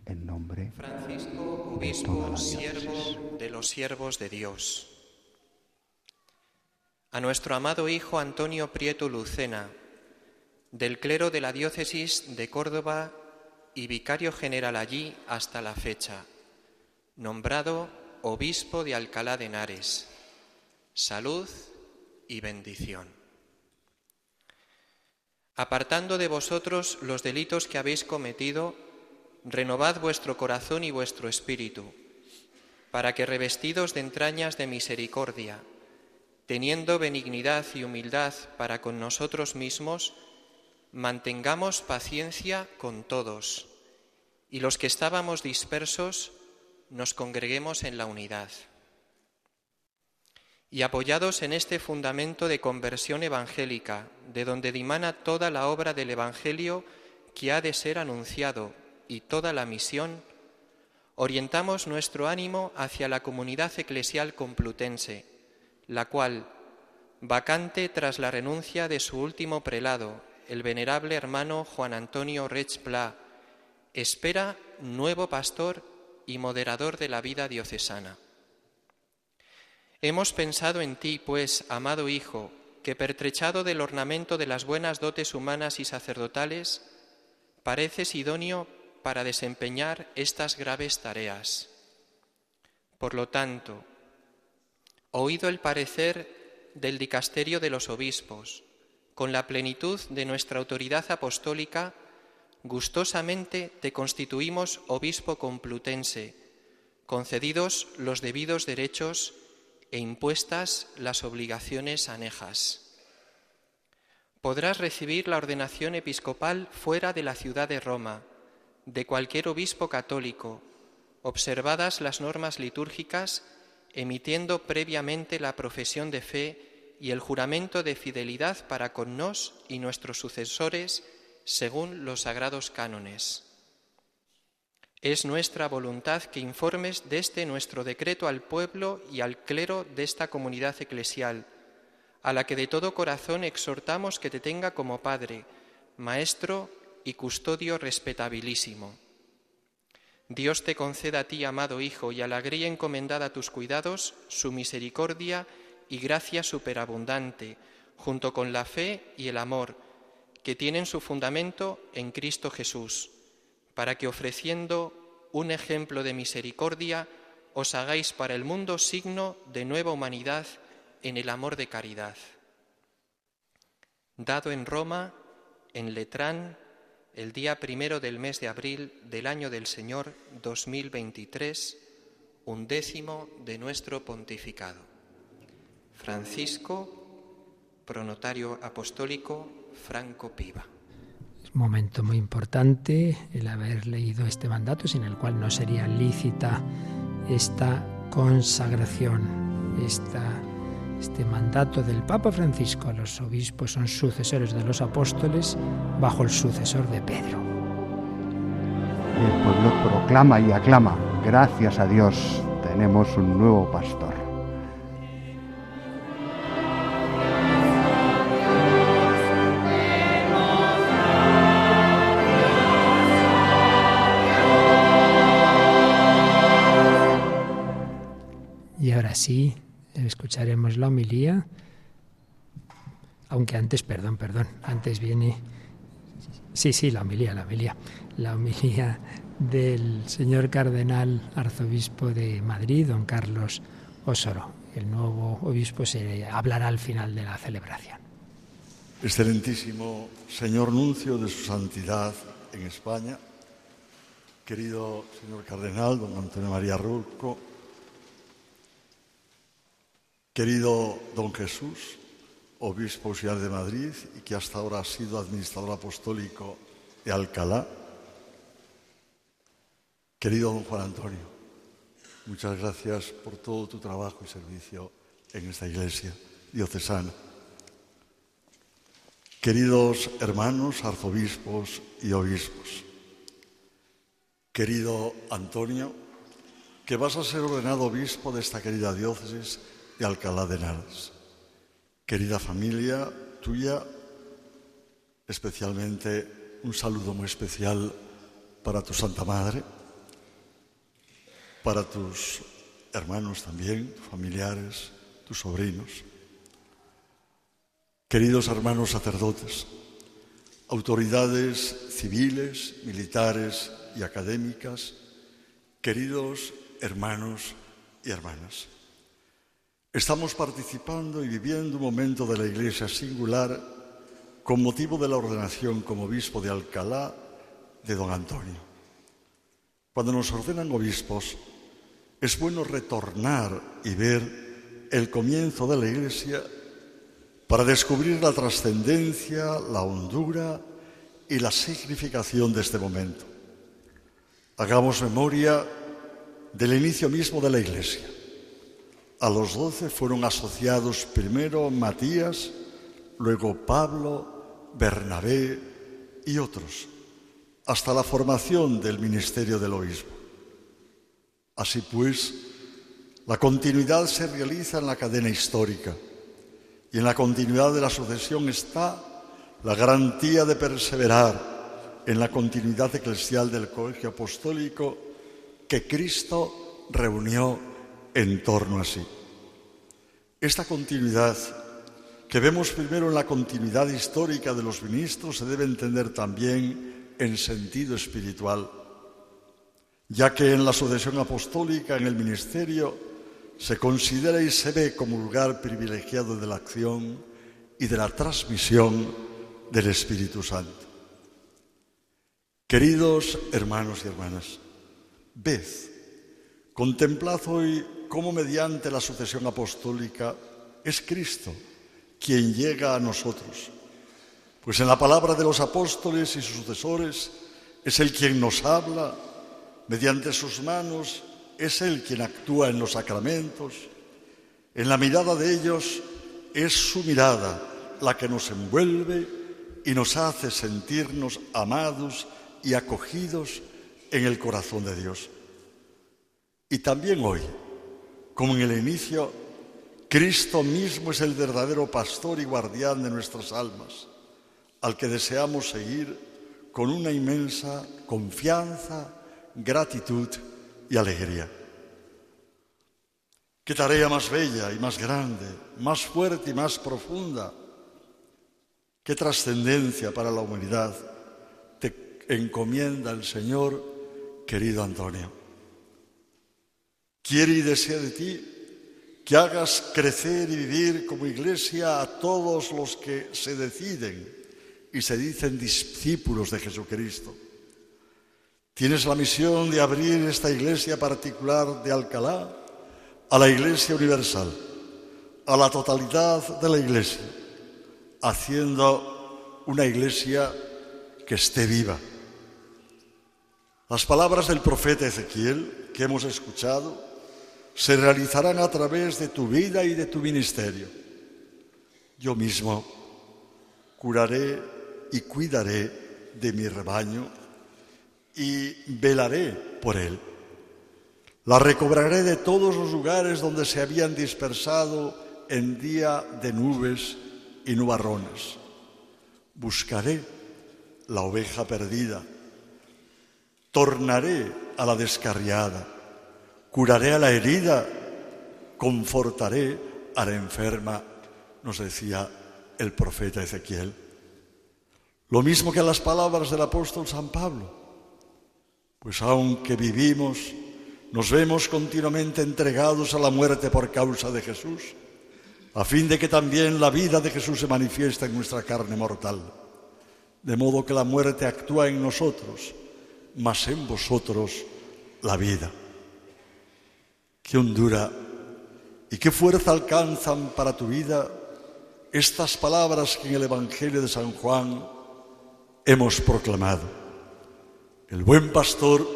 en nombre Francisco, obispo, siervo de los siervos de Dios. A nuestro amado hijo Antonio Prieto Lucena, del clero de la diócesis de Córdoba y vicario general allí hasta la fecha, nombrado obispo de Alcalá de Henares. Salud y bendición. Apartando de vosotros los delitos que habéis cometido, renovad vuestro corazón y vuestro espíritu, para que revestidos de entrañas de misericordia, teniendo benignidad y humildad para con nosotros mismos, mantengamos paciencia con todos, y los que estábamos dispersos nos congreguemos en la unidad. Y apoyados en este fundamento de conversión evangélica, de donde dimana toda la obra del Evangelio que ha de ser anunciado y toda la misión, orientamos nuestro ánimo hacia la comunidad eclesial complutense, la cual, vacante tras la renuncia de su último prelado, el venerable hermano Juan Antonio Rech Pla, espera nuevo pastor y moderador de la vida diocesana. Hemos pensado en ti, pues, amado Hijo, que pertrechado del ornamento de las buenas dotes humanas y sacerdotales, pareces idóneo para desempeñar estas graves tareas. Por lo tanto, oído el parecer del dicasterio de los obispos, con la plenitud de nuestra autoridad apostólica, gustosamente te constituimos obispo complutense, concedidos los debidos derechos e impuestas las obligaciones anejas. Podrás recibir la ordenación episcopal fuera de la ciudad de Roma, de cualquier obispo católico, observadas las normas litúrgicas, emitiendo previamente la profesión de fe y el juramento de fidelidad para con nos y nuestros sucesores según los sagrados cánones. Es nuestra voluntad que informes de este nuestro decreto al pueblo y al clero de esta comunidad eclesial, a la que de todo corazón exhortamos que te tenga como Padre, Maestro y custodio respetabilísimo. Dios te conceda a ti, amado Hijo, y a la grey encomendada a tus cuidados, su misericordia y gracia superabundante, junto con la fe y el amor, que tienen su fundamento en Cristo Jesús para que ofreciendo un ejemplo de misericordia os hagáis para el mundo signo de nueva humanidad en el amor de caridad. Dado en Roma, en Letrán, el día primero del mes de abril del año del Señor 2023, undécimo de nuestro pontificado. Francisco, pronotario apostólico Franco Piva momento muy importante el haber leído este mandato, sin el cual no sería lícita esta consagración, esta, este mandato del Papa Francisco. Los obispos son sucesores de los apóstoles bajo el sucesor de Pedro. El pueblo proclama y aclama, gracias a Dios tenemos un nuevo pastor. así escucharemos la homilía. Aunque antes, perdón, perdón, antes viene. Sí, sí, la homilía, la homilía. La homilía del señor cardenal arzobispo de Madrid, don Carlos Osoro. El nuevo obispo se hablará al final de la celebración. Excelentísimo señor nuncio de su santidad en España, querido señor cardenal, don Antonio María Rulco, querido don Jesús, obispo auxiliar de Madrid y que hasta ahora ha sido administrador apostólico de Alcalá, querido don Juan Antonio, muchas gracias por todo tu trabajo y servicio en esta iglesia diocesana. Queridos hermanos, arzobispos y obispos, querido Antonio, que vas a ser ordenado obispo de esta querida diócesis de Alcalá de Henares. Querida familia tuya, especialmente un saludo muy especial para tu Santa Madre, para tus hermanos también, familiares, tus sobrinos. Queridos hermanos sacerdotes, autoridades civiles, militares y académicas, queridos hermanos y hermanas, estamos participando y viviendo un momento de la Iglesia singular con motivo de la ordenación como obispo de Alcalá de don Antonio. Cuando nos ordenan obispos, es bueno retornar y ver el comienzo de la Iglesia para descubrir la trascendencia, la hondura y la significación de este momento. Hagamos memoria del inicio mismo de la Iglesia. A los doce fueron asociados primero Matías, luego Pablo, Bernabé y otros, hasta la formación del ministerio del obispo. Así pues, la continuidad se realiza en la cadena histórica y en la continuidad de la sucesión está la garantía de perseverar en la continuidad eclesial del colegio apostólico que Cristo reunió en torno a sí. Esta continuidad, que vemos primero en la continuidad histórica de los ministros, se debe entender también en sentido espiritual, ya que en la sucesión apostólica, en el ministerio, se considera y se ve como lugar privilegiado de la acción y de la transmisión del Espíritu Santo. Queridos hermanos y hermanas, ved, contemplad hoy cómo mediante la sucesión apostólica es Cristo quien llega a nosotros, pues en la palabra de los apóstoles y sucesores es el quien nos habla, mediante sus manos es Él quien actúa en los sacramentos. En la mirada de ellos es su mirada la que nos envuelve y nos hace sentirnos amados y acogidos en el corazón de Dios. Y también hoy, como en el inicio, Cristo mismo es el verdadero pastor y guardián de nuestras almas, al que deseamos seguir con una inmensa confianza, gratitud y alegría. Qué tarea más bella y más grande, más fuerte y más profunda. Qué trascendencia para la humanidad te encomienda el Señor, querido Antonio. Quiere y desea de ti que hagas crecer y vivir como iglesia a todos los que se deciden y se dicen discípulos de Jesucristo Tienes la misión de abrir esta iglesia particular de Alcalá a la iglesia universal, a la totalidad de la iglesia, haciendo una iglesia que esté viva. Las palabras del profeta Ezequiel que hemos escuchado se realizarán a través de tu vida y de tu ministerio. Yo mismo curaré y cuidaré de mi rebaño y velaré por él. La recobraré de todos los lugares donde se habían dispersado en día de nubes y nubarrones. Buscaré la oveja perdida, tornaré a la descarriada, curaré a la herida, confortaré a la enferma, nos decía el profeta Ezequiel. Lo mismo que las palabras del apóstol San Pablo. Pues aunque vivimos, nos vemos continuamente entregados a la muerte por causa de Jesús, a fin de que también la vida de Jesús se manifieste en nuestra carne mortal. De modo que la muerte actúa en nosotros mas en vosotros la vida. Qué hondura y qué fuerza alcanzan para tu vida estas palabras que en el Evangelio de San Juan hemos proclamado. El buen pastor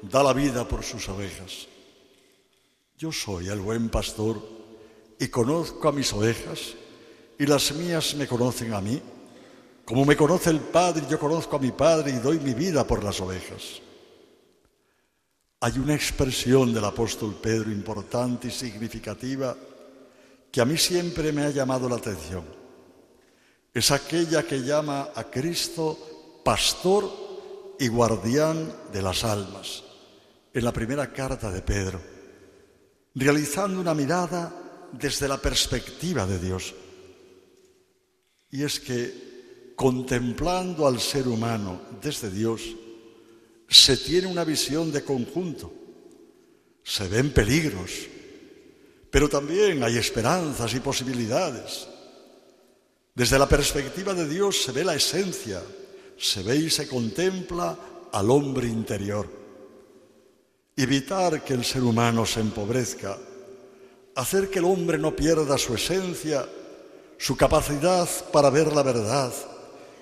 da la vida por sus ovejas. Yo soy el buen pastor y conozco a mis ovejas y las mías me conocen a mí. Como me conoce el Padre, yo conozco a mi Padre y doy mi vida por las ovejas. Hay una expresión del apóstol Pedro importante y significativa que a mí siempre me ha llamado la atención. Es aquella que llama a Cristo pastor y guardián de las almas, en la primera carta de Pedro, realizando una mirada desde la perspectiva de Dios. Y es que contemplando al ser humano desde Dios, se tiene una visión de conjunto. Se ven peligros, pero también hay esperanzas y posibilidades. Desde la perspectiva de Dios se ve la esencia, se ve y se contempla al hombre interior. Evitar que el ser humano se empobrezca, hacer que el hombre no pierda su esencia, su capacidad para ver la verdad,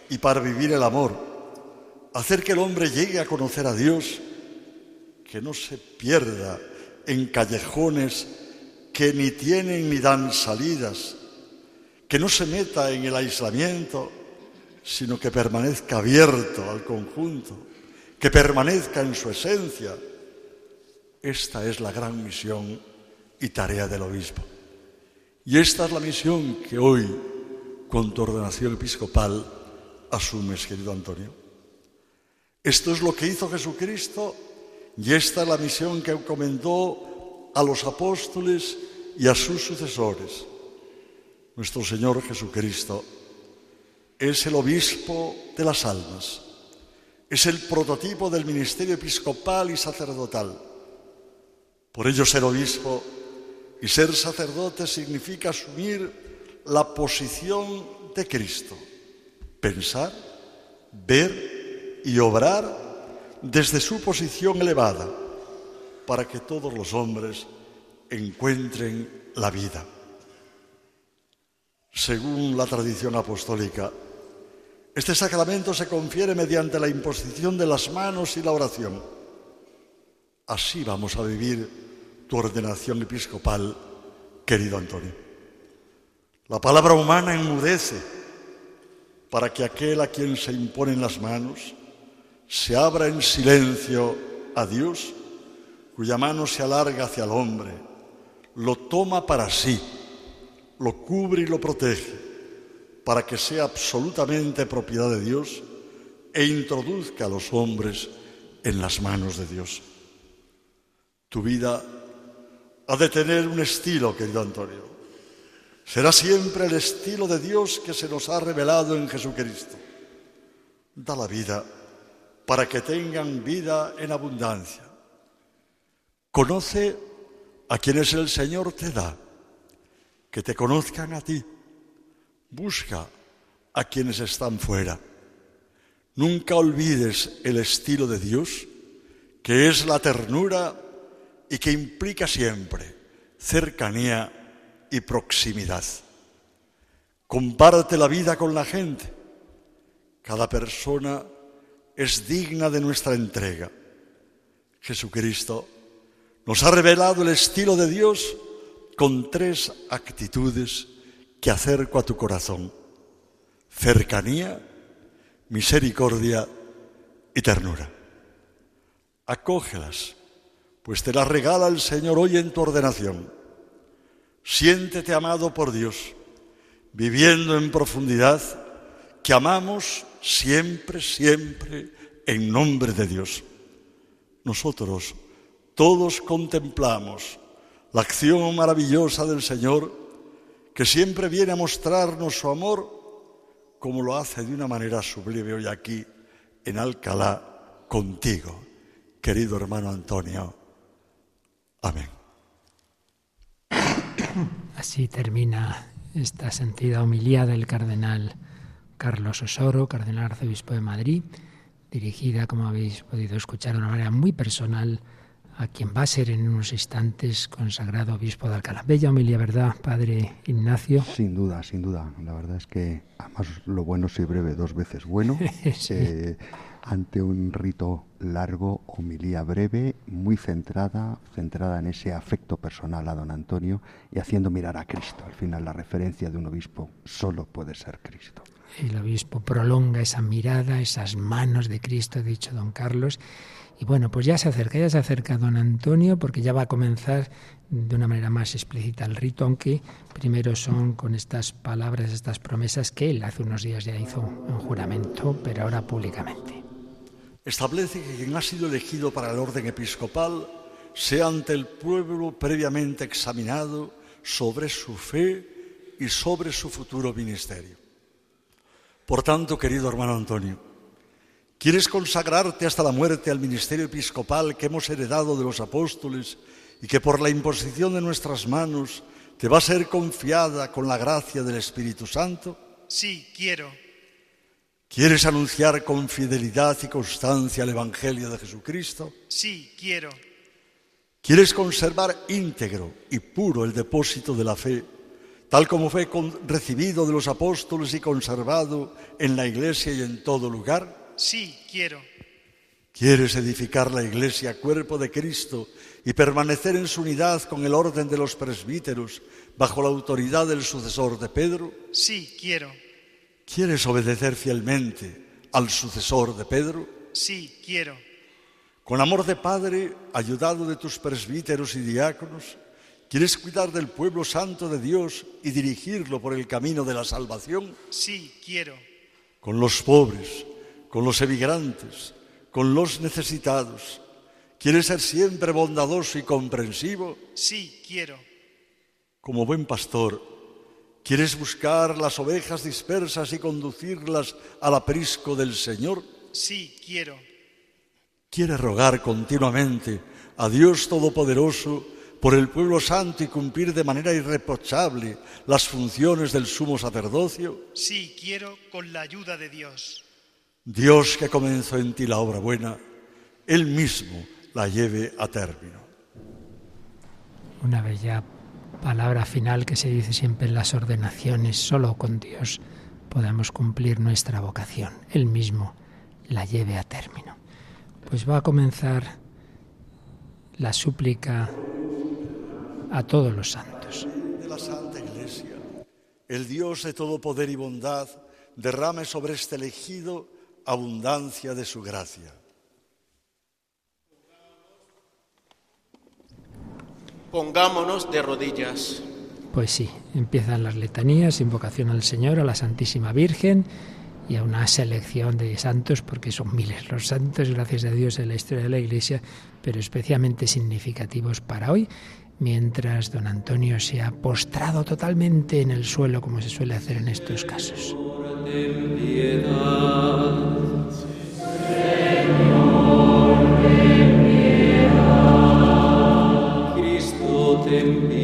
y para vivir el amor, hacer que el hombre llegue a conocer a Dios, que no se pierda en callejones que ni tienen ni dan salidas, que no se meta en el aislamiento, sino que permanezca abierto al conjunto, que permanezca en su esencia. Esta es la gran misión y tarea del obispo. Y esta es la misión que hoy, con tu ordenación episcopal, asumes, querido Antonio. Esto es lo que hizo Jesucristo y esta es la misión que encomendó a los apóstoles y a sus sucesores. Nuestro Señor Jesucristo es el obispo de las almas, es el prototipo del ministerio episcopal y sacerdotal. Por ello ser obispo y ser sacerdote significa asumir la posición de Cristo pensar, ver y obrar desde su posición elevada para que todos los hombres encuentren la vida. Según la tradición apostólica, este sacramento se confiere mediante la imposición de las manos y la oración. Así vamos a vivir tu ordenación episcopal, querido Antonio. La palabra humana enmudece para que aquel a quien se imponen las manos se abra en silencio a Dios, cuya mano se alarga hacia el hombre, lo toma para sí, lo cubre y lo protege, para que sea absolutamente propiedad de Dios e introduzca a los hombres en las manos de Dios. Tu vida ha de tener un estilo, querido Antonio Será siempre el estilo de Dios que se nos ha revelado en Jesucristo. Da la vida para que tengan vida en abundancia. Conoce a quienes el Señor te da, que te conozcan a ti. Busca a quienes están fuera. Nunca olvides el estilo de Dios, que es la ternura y que implica siempre cercanía y proximidad. Comparte la vida con la gente. Cada persona es digna de nuestra entrega. Jesucristo nos ha revelado el estilo de Dios con tres actitudes que acerco a tu corazón. Cercanía, misericordia y ternura. Acógelas, pues te las regala el Señor hoy en tu ordenación Siéntete amado por Dios, viviendo en profundidad que amamos siempre, siempre en nombre de Dios. Nosotros todos contemplamos la acción maravillosa del Señor que siempre viene a mostrarnos su amor como lo hace de una manera sublime hoy aquí en Alcalá contigo, querido hermano Antonio. Amén. Así termina esta sentida homilía del cardenal Carlos Osoro, cardenal arzobispo de Madrid, dirigida, como habéis podido escuchar, de una manera muy personal a quien va a ser en unos instantes consagrado obispo de Alcalá. Bella homilía, ¿verdad, padre Ignacio? Sin duda, sin duda. La verdad es que, además, lo bueno si breve, dos veces bueno. Eh, ante un rito largo, homilía breve, muy centrada, centrada en ese afecto personal a don Antonio y haciendo mirar a Cristo. Al final, la referencia de un obispo solo puede ser Cristo. El obispo prolonga esa mirada, esas manos de Cristo, dicho don Carlos, y bueno, pues ya se acerca, ya se acerca don Antonio, porque ya va a comenzar de una manera más explícita el rito, aunque primero son con estas palabras, estas promesas que él hace unos días ya hizo en juramento, pero ahora públicamente. Establece que quien ha sido elegido para el orden episcopal sea ante el pueblo previamente examinado sobre su fe y sobre su futuro ministerio. Por tanto, querido hermano Antonio, ¿Quieres consagrarte hasta la muerte al ministerio episcopal que hemos heredado de los apóstoles y que por la imposición de nuestras manos te va a ser confiada con la gracia del Espíritu Santo? Sí, quiero. ¿Quieres anunciar con fidelidad y constancia el Evangelio de Jesucristo? Sí, quiero. ¿Quieres conservar íntegro y puro el depósito de la fe, tal como fue recibido de los apóstoles y conservado en la Iglesia y en todo lugar? Sí, quiero. ¿Quieres edificar la iglesia, cuerpo de Cristo, y permanecer en su unidad con el orden de los presbíteros, bajo la autoridad del sucesor de Pedro? Sí, quiero. ¿Quieres obedecer fielmente al sucesor de Pedro? Sí, quiero. Con amor de Padre, ayudado de tus presbíteros y diáconos, ¿quieres cuidar del pueblo santo de Dios y dirigirlo por el camino de la salvación? Sí, quiero. Con los pobres, con los emigrantes, con los necesitados. ¿Quieres ser siempre bondadoso y comprensivo? Sí, quiero. Como buen pastor, ¿quieres buscar las ovejas dispersas y conducirlas al aprisco del Señor? Sí, quiero. ¿Quieres rogar continuamente a Dios Todopoderoso por el pueblo santo y cumplir de manera irreprochable las funciones del sumo sacerdocio? Sí, quiero con la ayuda de Dios. Dios que comenzó en ti la obra buena, Él mismo la lleve a término. Una bella palabra final que se dice siempre en las ordenaciones, solo con Dios podemos cumplir nuestra vocación, Él mismo la lleve a término. Pues va a comenzar la súplica a todos los santos. De la Santa Iglesia, el Dios de todo poder y bondad, derrame sobre este elegido abundancia de su gracia. Pongámonos de rodillas. Pues sí, empiezan las letanías, invocación al Señor, a la Santísima Virgen y a una selección de santos, porque son miles los santos, gracias a Dios, en la historia de la Iglesia, pero especialmente significativos para hoy, mientras don Antonio se ha postrado totalmente en el suelo, como se suele hacer en estos casos. Cristo, ten piedad.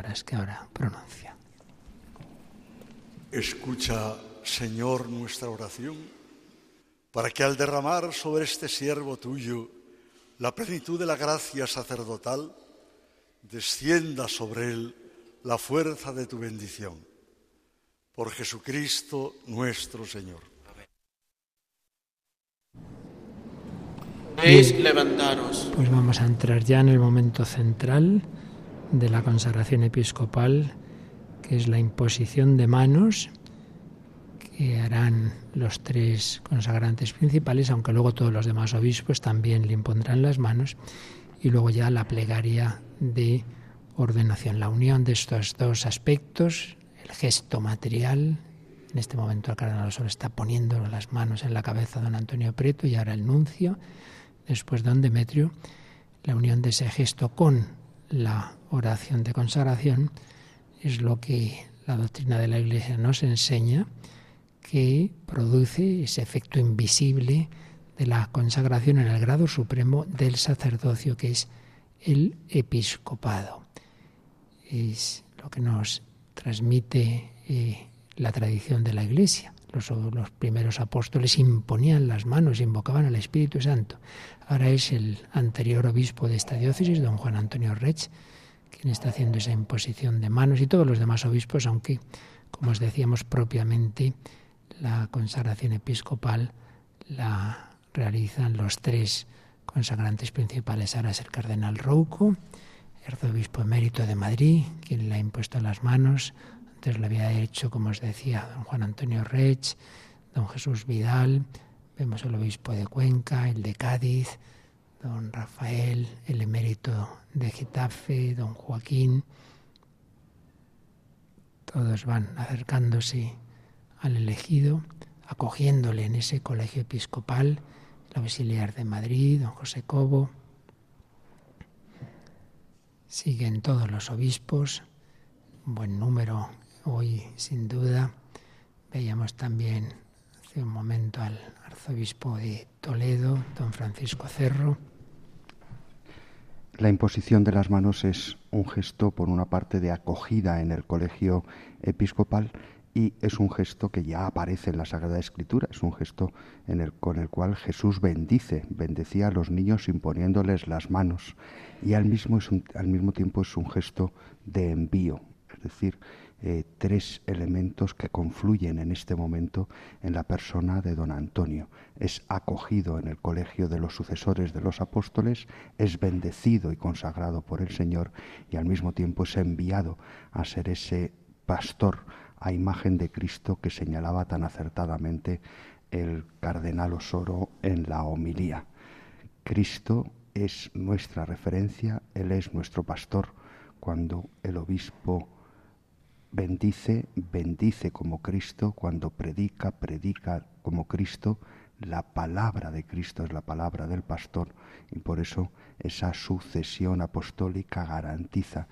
palabras que ahora pronuncia. Escucha, Señor, nuestra oración, para que al derramar sobre este siervo tuyo la plenitud de la gracia sacerdotal, descienda sobre él la fuerza de tu bendición. Por Jesucristo nuestro Señor. Pues vamos a entrar ya en el momento central de la consagración episcopal, que es la imposición de manos que harán los tres consagrantes principales, aunque luego todos los demás obispos también le impondrán las manos, y luego ya la plegaria de ordenación, la unión de estos dos aspectos, el gesto material. En este momento el cardenal solo está poniendo las manos en la cabeza de don Antonio Prieto y ahora el nuncio, después don Demetrio, la unión de ese gesto con la oración de consagración es lo que la doctrina de la Iglesia nos enseña, que produce ese efecto invisible de la consagración en el grado supremo del sacerdocio, que es el episcopado. Es lo que nos transmite eh, la tradición de la Iglesia. Los, los, primeros apóstoles imponían las manos, invocaban al Espíritu Santo. Ahora es el anterior obispo de esta diócesis, don Juan Antonio Rech, quien está haciendo esa imposición de manos y todos los demás obispos, aunque, como os decíamos propiamente, la consagración episcopal la realizan los tres consagrantes principales. Ahora es el cardenal Rouco, arzobispo emérito de Madrid, quien le ha impuesto las manos. Antes lo había hecho, como os decía, don Juan Antonio Rech, don Jesús Vidal, vemos el obispo de Cuenca, el de Cádiz, don Rafael, el emérito de Getafe, don Joaquín. Todos van acercándose al elegido, acogiéndole en ese colegio episcopal, el auxiliar de Madrid, don José Cobo, Siguen todos los obispos, un buen número hoy sin duda. Veíamos también hace un momento al arzobispo de Toledo, don Francisco Cerro. La imposición de las manos es un gesto, por una parte, de acogida en el colegio episcopal y es un gesto que ya aparece en la Sagrada Escritura, es un gesto en el, con el cual Jesús bendice, bendecía a los niños imponiéndoles las manos. Y al mismo, al mismo tiempo es un gesto de envío, es decir, eh, tres elementos que confluyen en este momento en la persona de don Antonio. Es acogido en el colegio de los sucesores de los apóstoles, es bendecido y consagrado por el Señor y al mismo tiempo es enviado a ser ese pastor a imagen de Cristo que señalaba tan acertadamente el cardenal Osoro en la homilía. Cristo es nuestra referencia, Él es nuestro pastor. Cuando el obispo bendice, bendice como Cristo, cuando predica, predica como Cristo, la palabra de Cristo es la palabra del pastor y por eso esa sucesión apostólica garantiza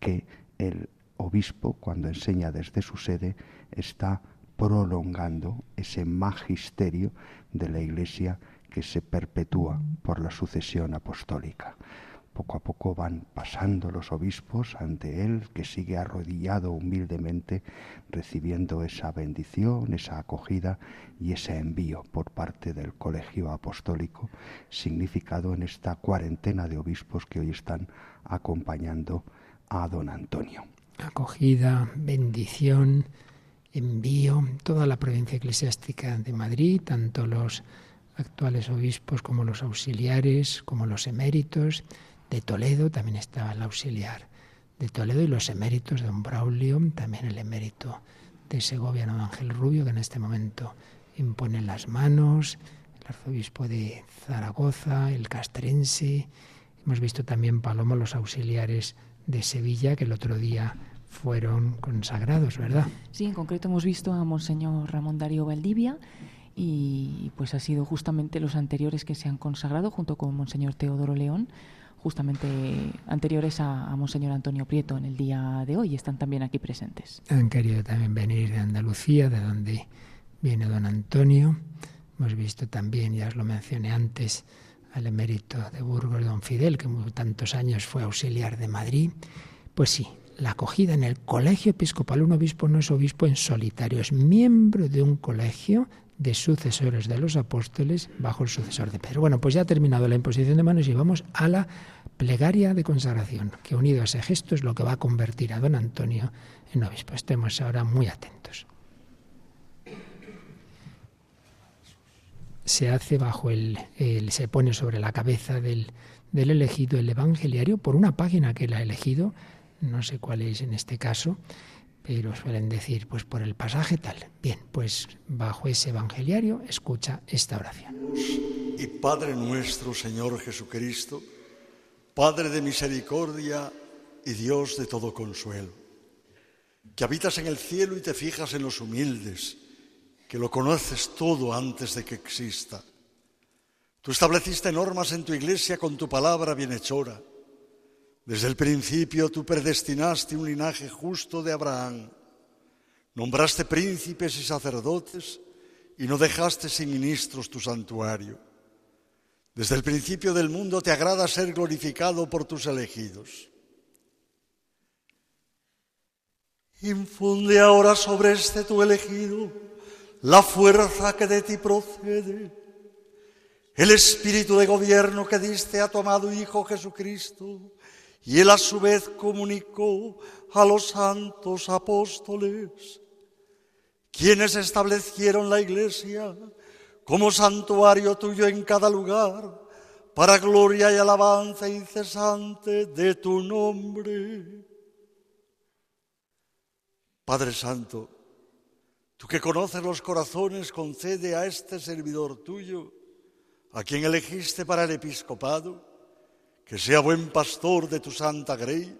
que el obispo, cuando enseña desde su sede, está prolongando ese magisterio de la Iglesia que se perpetúa por la sucesión apostólica. Poco a poco van pasando los obispos ante él, que sigue arrodillado humildemente, recibiendo esa bendición, esa acogida y ese envío por parte del colegio apostólico, significado en esta cuarentena de obispos que hoy están acompañando a don Antonio. Acogida, bendición, envío, toda la provincia eclesiástica de Madrid, tanto los actuales obispos como los auxiliares, como los eméritos de Toledo, también estaba el auxiliar de Toledo y los eméritos de don Braulio, también el emérito de Segovia, don Ángel Rubio, que en este momento impone las manos, el arzobispo de Zaragoza, el castrense, hemos visto también Palomo los auxiliares de Sevilla que el otro día fueron consagrados, ¿verdad? Sí, en concreto hemos visto a Monseñor Ramón Darío Valdivia y pues ha sido justamente los anteriores que se han consagrado junto con Monseñor Teodoro León, justamente anteriores a, Monseñor Antonio Prieto en el día de hoy, están también aquí presentes. Han querido también venir de Andalucía, de donde viene don Antonio. Hemos visto también, ya os lo mencioné antes, al emérito de Burgos, don Fidel, que tantos años fue auxiliar de Madrid. Pues sí, la acogida en el colegio episcopal, un obispo no es obispo en solitario, es miembro de un colegio de sucesores de los apóstoles bajo el sucesor de Pedro. Bueno, pues ya ha terminado la imposición de manos y vamos a la plegaria de consagración, que unido a ese gesto es lo que va a convertir a don Antonio en obispo. Estemos ahora muy atentos. Se hace bajo el, el se pone sobre la cabeza del, del elegido el evangeliario por una página que él ha elegido, no sé cuál es en este caso, pero suelen decir, pues por el pasaje tal. Bien, pues bajo ese evangeliario escucha esta oración. Y Padre nuestro, Señor Jesucristo, Padre de misericordia y Dios de todo consuelo, que habitas en el cielo y te fijas en los humildes, que lo conoces todo antes de que exista. Tú estableciste normas en tu iglesia con tu palabra bienhechora desde el principio tú predestinaste un linaje justo de Abraham, nombraste príncipes y sacerdotes y no dejaste sin ministros tu santuario. Desde el principio del mundo te agrada ser glorificado por tus elegidos. Infunde ahora sobre este tu elegido la fuerza que de ti procede, el espíritu de gobierno que diste a tu amado Hijo Jesucristo y él a su vez comunicó a los santos apóstoles, quienes establecieron la iglesia como santuario tuyo en cada lugar, para gloria y alabanza incesante de tu nombre. Padre Santo, tú que conoces los corazones, concede a este servidor tuyo, a quien elegiste para el episcopado, que sea buen pastor de tu santa grey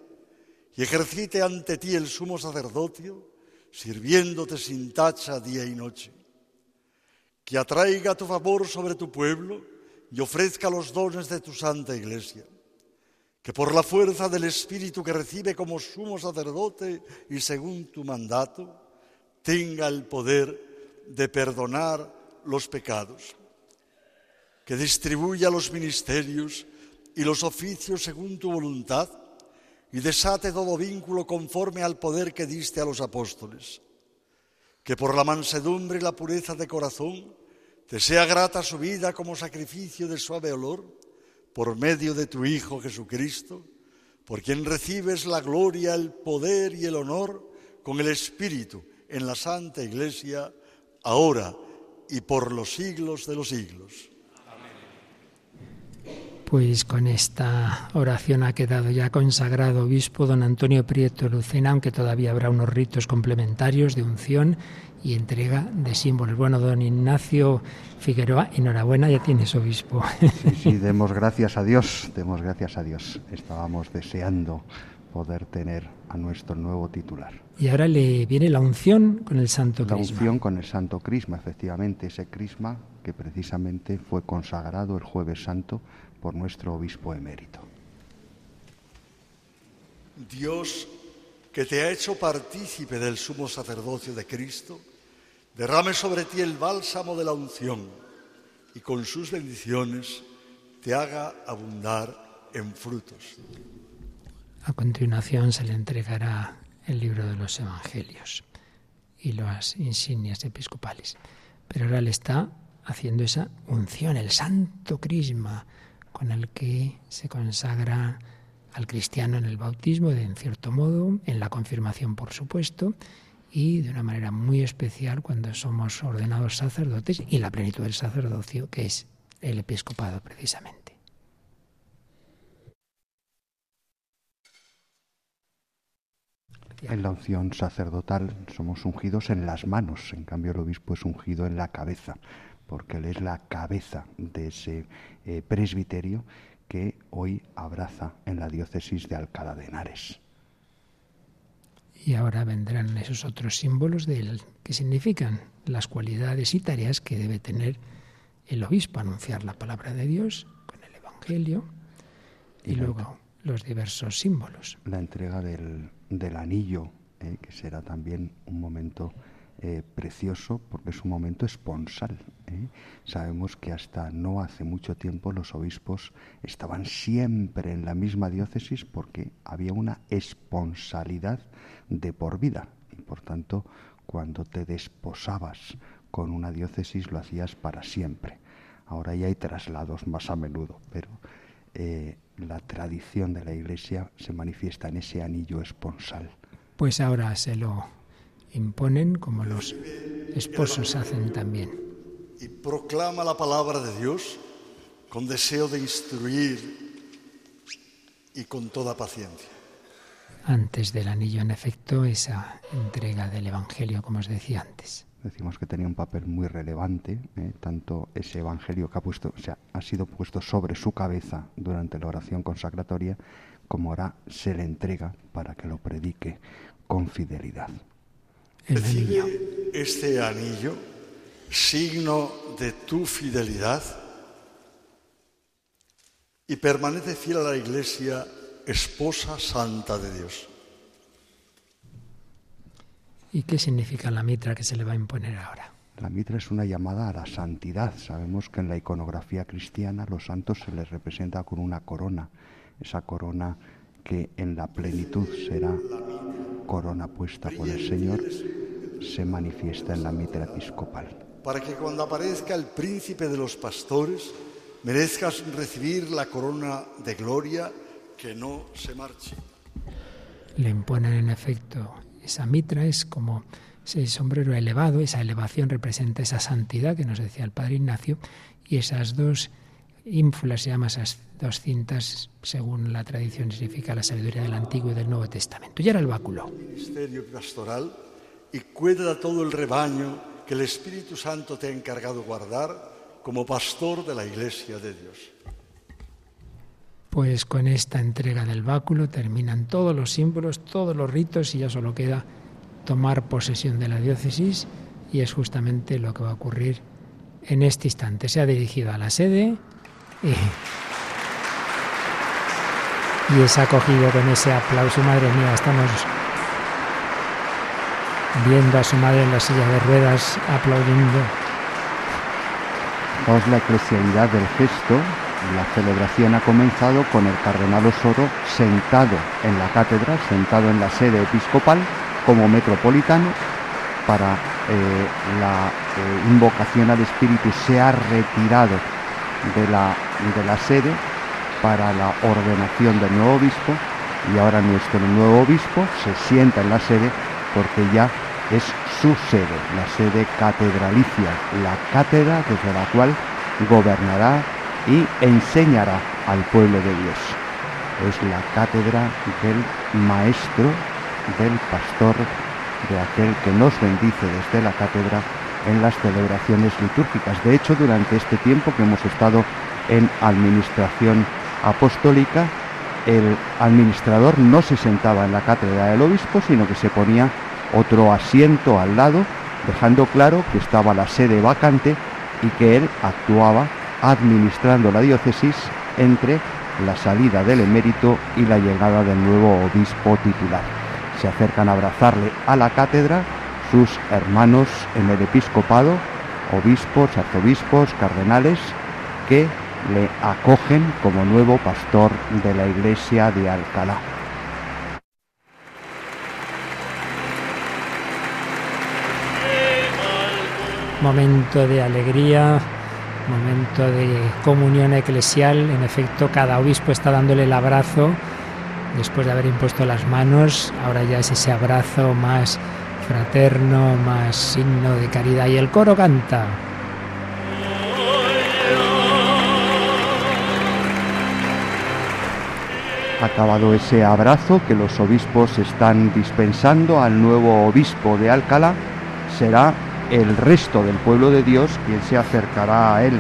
y ejercite ante ti el sumo sacerdocio, sirviéndote sin tacha día y noche. Que atraiga tu favor sobre tu pueblo y ofrezca los dones de tu santa iglesia. Que por la fuerza del Espíritu que recibe como sumo sacerdote y según tu mandato, tenga el poder de perdonar los pecados. Que distribuya los ministerios y los oficios según tu voluntad, y desate todo vínculo conforme al poder que diste a los apóstoles. Que por la mansedumbre y la pureza de corazón te sea grata su vida como sacrificio de suave olor, por medio de tu Hijo Jesucristo, por quien recibes la gloria, el poder y el honor con el Espíritu en la Santa Iglesia, ahora y por los siglos de los siglos. Pues con esta oración ha quedado ya consagrado obispo don Antonio Prieto Lucena, aunque todavía habrá unos ritos complementarios de unción y entrega de símbolos. Bueno, don Ignacio Figueroa, enhorabuena, ya tienes obispo. Sí, sí, demos gracias a Dios, demos gracias a Dios. Estábamos deseando poder tener a nuestro nuevo titular. Y ahora le viene la unción con el Santo Crisma. La unción con el Santo Crisma, efectivamente, ese Crisma que precisamente fue consagrado el jueves santo por nuestro obispo emérito. Dios, que te ha hecho partícipe del sumo sacerdocio de Cristo, derrame sobre ti el bálsamo de la unción y con sus bendiciones te haga abundar en frutos. A continuación se le entregará el libro de los Evangelios y las insignias episcopales. Pero ahora le está haciendo esa unción, el santo crisma, con el que se consagra al cristiano en el bautismo, de, en cierto modo, en la confirmación, por supuesto, y de una manera muy especial cuando somos ordenados sacerdotes y la plenitud del sacerdocio, que es el episcopado precisamente. En la unción sacerdotal somos ungidos en las manos, en cambio el obispo es ungido en la cabeza porque él es la cabeza de ese eh, presbiterio que hoy abraza en la diócesis de Alcalá de Henares. Y ahora vendrán esos otros símbolos del que significan las cualidades y tareas que debe tener el obispo, anunciar la palabra de Dios con el Evangelio y, luego los diversos símbolos. La entrega del, anillo, eh, que será también un momento eh, precioso porque es un momento esponsal. ¿eh? Sabemos que hasta no hace mucho tiempo los obispos estaban siempre en la misma diócesis porque había una esponsalidad de por vida y por tanto cuando te desposabas con una diócesis lo hacías para siempre. Ahora ya hay traslados más a menudo, pero eh, la tradición de la Iglesia se manifiesta en ese anillo esponsal. Pues ahora se lo imponen como los esposos hacen también. y proclama la palabra de Dios con deseo de instruir y con toda paciencia. Antes del anillo, en efecto, esa entrega del Evangelio, como os decía antes. Decimos que tenía un papel muy relevante, ¿eh? tanto ese Evangelio que ha, puesto, o sea, ha sido puesto sobre su cabeza durante la oración consacratoria, como ahora se le entrega para que lo predique con fidelidad. Recibe este anillo, signo de tu fidelidad, y permanece fiel a la Iglesia, esposa santa de Dios. ¿Y qué significa la mitra que se le va a imponer ahora? La mitra es una llamada a la santidad. Sabemos que en la iconografía cristiana a los santos se les representa con una corona, esa corona que en la plenitud será corona puesta por el Señor, se manifiesta en la mitra episcopal. Para que cuando aparezca el príncipe de los pastores, merezcas recibir la corona de gloria que no se marche. Le imponen en efecto esa mitra, es como ese sombrero elevado, esa elevación representa esa santidad que nos decía el padre Ignacio, y esas dos ínfulas, se llaman esas dos cintas, según la tradición significa la sabiduría del Antiguo y del Nuevo Testamento. Y era el báculo. Ministerio pastoral y cuida todo el rebaño que el Espíritu Santo te ha encargado guardar como pastor de la Iglesia de Dios. Pues con esta entrega del báculo terminan todos los símbolos, todos los ritos y ya solo queda tomar posesión de la diócesis y es justamente lo que va a ocurrir en este instante. Se ha dirigido a la sede y, y es acogido con ese aplauso. Madre mía, estamos viendo a su madre en la silla de ruedas aplaudiendo. La eclesialidad del gesto, la celebración ha comenzado con el cardenal Osoro sentado en la cátedra, sentado en la sede episcopal como metropolitano para eh, la eh, invocación al Espíritu se ha retirado de la, de la sede para la ordenación del nuevo obispo y ahora nuestro nuevo obispo se sienta en la sede porque ya es su sede, la sede catedralicia, la cátedra desde la cual gobernará y enseñará al pueblo de Dios. Es la cátedra del maestro, del pastor, de aquel que nos bendice desde la cátedra en las celebraciones litúrgicas. De hecho, durante este tiempo que hemos estado en administración apostólica, el administrador no se sentaba en la cátedra del obispo, sino que se ponía otro asiento al lado, dejando claro que estaba la sede vacante y que él actuaba administrando la diócesis entre la salida del emérito y la llegada del nuevo obispo titular. Se acercan a abrazarle a la cátedra sus hermanos en el episcopado, obispos, arzobispos, cardenales, que le acogen como nuevo pastor de la iglesia de Alcalá. Momento de alegría, momento de comunión eclesial. En efecto, cada obispo está dándole el abrazo después de haber impuesto las manos. Ahora ya es ese abrazo más fraterno, más signo de caridad. Y el coro canta. Acabado ese abrazo que los obispos están dispensando al nuevo obispo de Alcalá, será el resto del pueblo de Dios quien se acercará a él.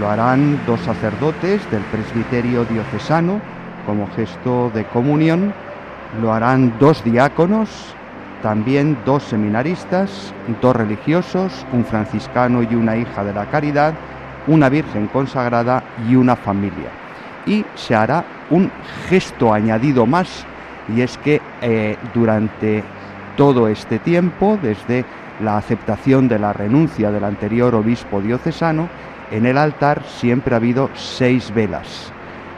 Lo harán dos sacerdotes del presbiterio diocesano como gesto de comunión, lo harán dos diáconos, también dos seminaristas, dos religiosos, un franciscano y una hija de la caridad, una virgen consagrada y una familia. Y se hará un gesto añadido más, y es que eh, durante todo este tiempo, desde la aceptación de la renuncia del anterior obispo diocesano, en el altar siempre ha habido seis velas.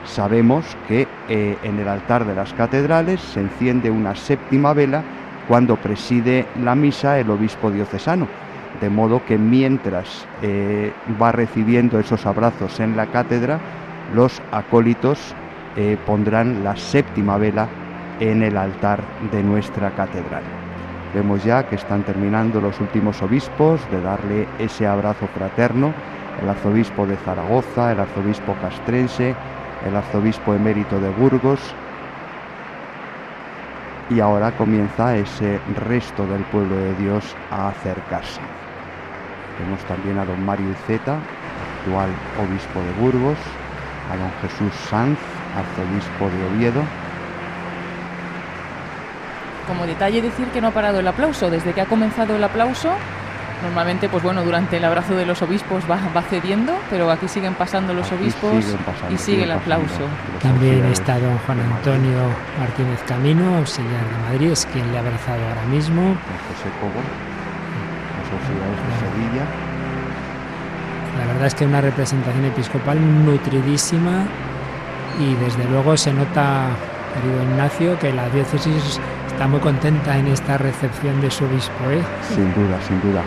Sabemos que eh, en el altar de las catedrales se enciende una séptima vela cuando preside la misa el obispo diocesano, de modo que mientras eh, va recibiendo esos abrazos en la cátedra, los acólitos eh, pondrán la séptima vela en el altar de nuestra catedral. Vemos ya que están terminando los últimos obispos de darle ese abrazo fraterno, el arzobispo de Zaragoza, el arzobispo castrense, el arzobispo emérito de Burgos, y ahora comienza ese resto del pueblo de Dios a acercarse. Vemos también a don Mario Zeta, actual obispo de Burgos, a don Jesús Sanz, arzobispo de Oviedo. Como detalle decir que no ha parado el aplauso. Desde que ha comenzado el aplauso, normalmente, pues bueno, durante el abrazo de los obispos va, va cediendo, pero aquí siguen pasando los Aquí obispos siguen pasando, y sigue el aplauso. También está don Juan Antonio Martínez Camino, auxiliar de Madrid, es quien le ha abrazado ahora mismo. Don José Cobo, de Sevilla. La verdad es que una representación episcopal nutridísima y desde luego se nota, querido Ignacio, que la diócesis está muy contenta en esta recepción de su obispo. ¿eh? Sin duda, sin duda.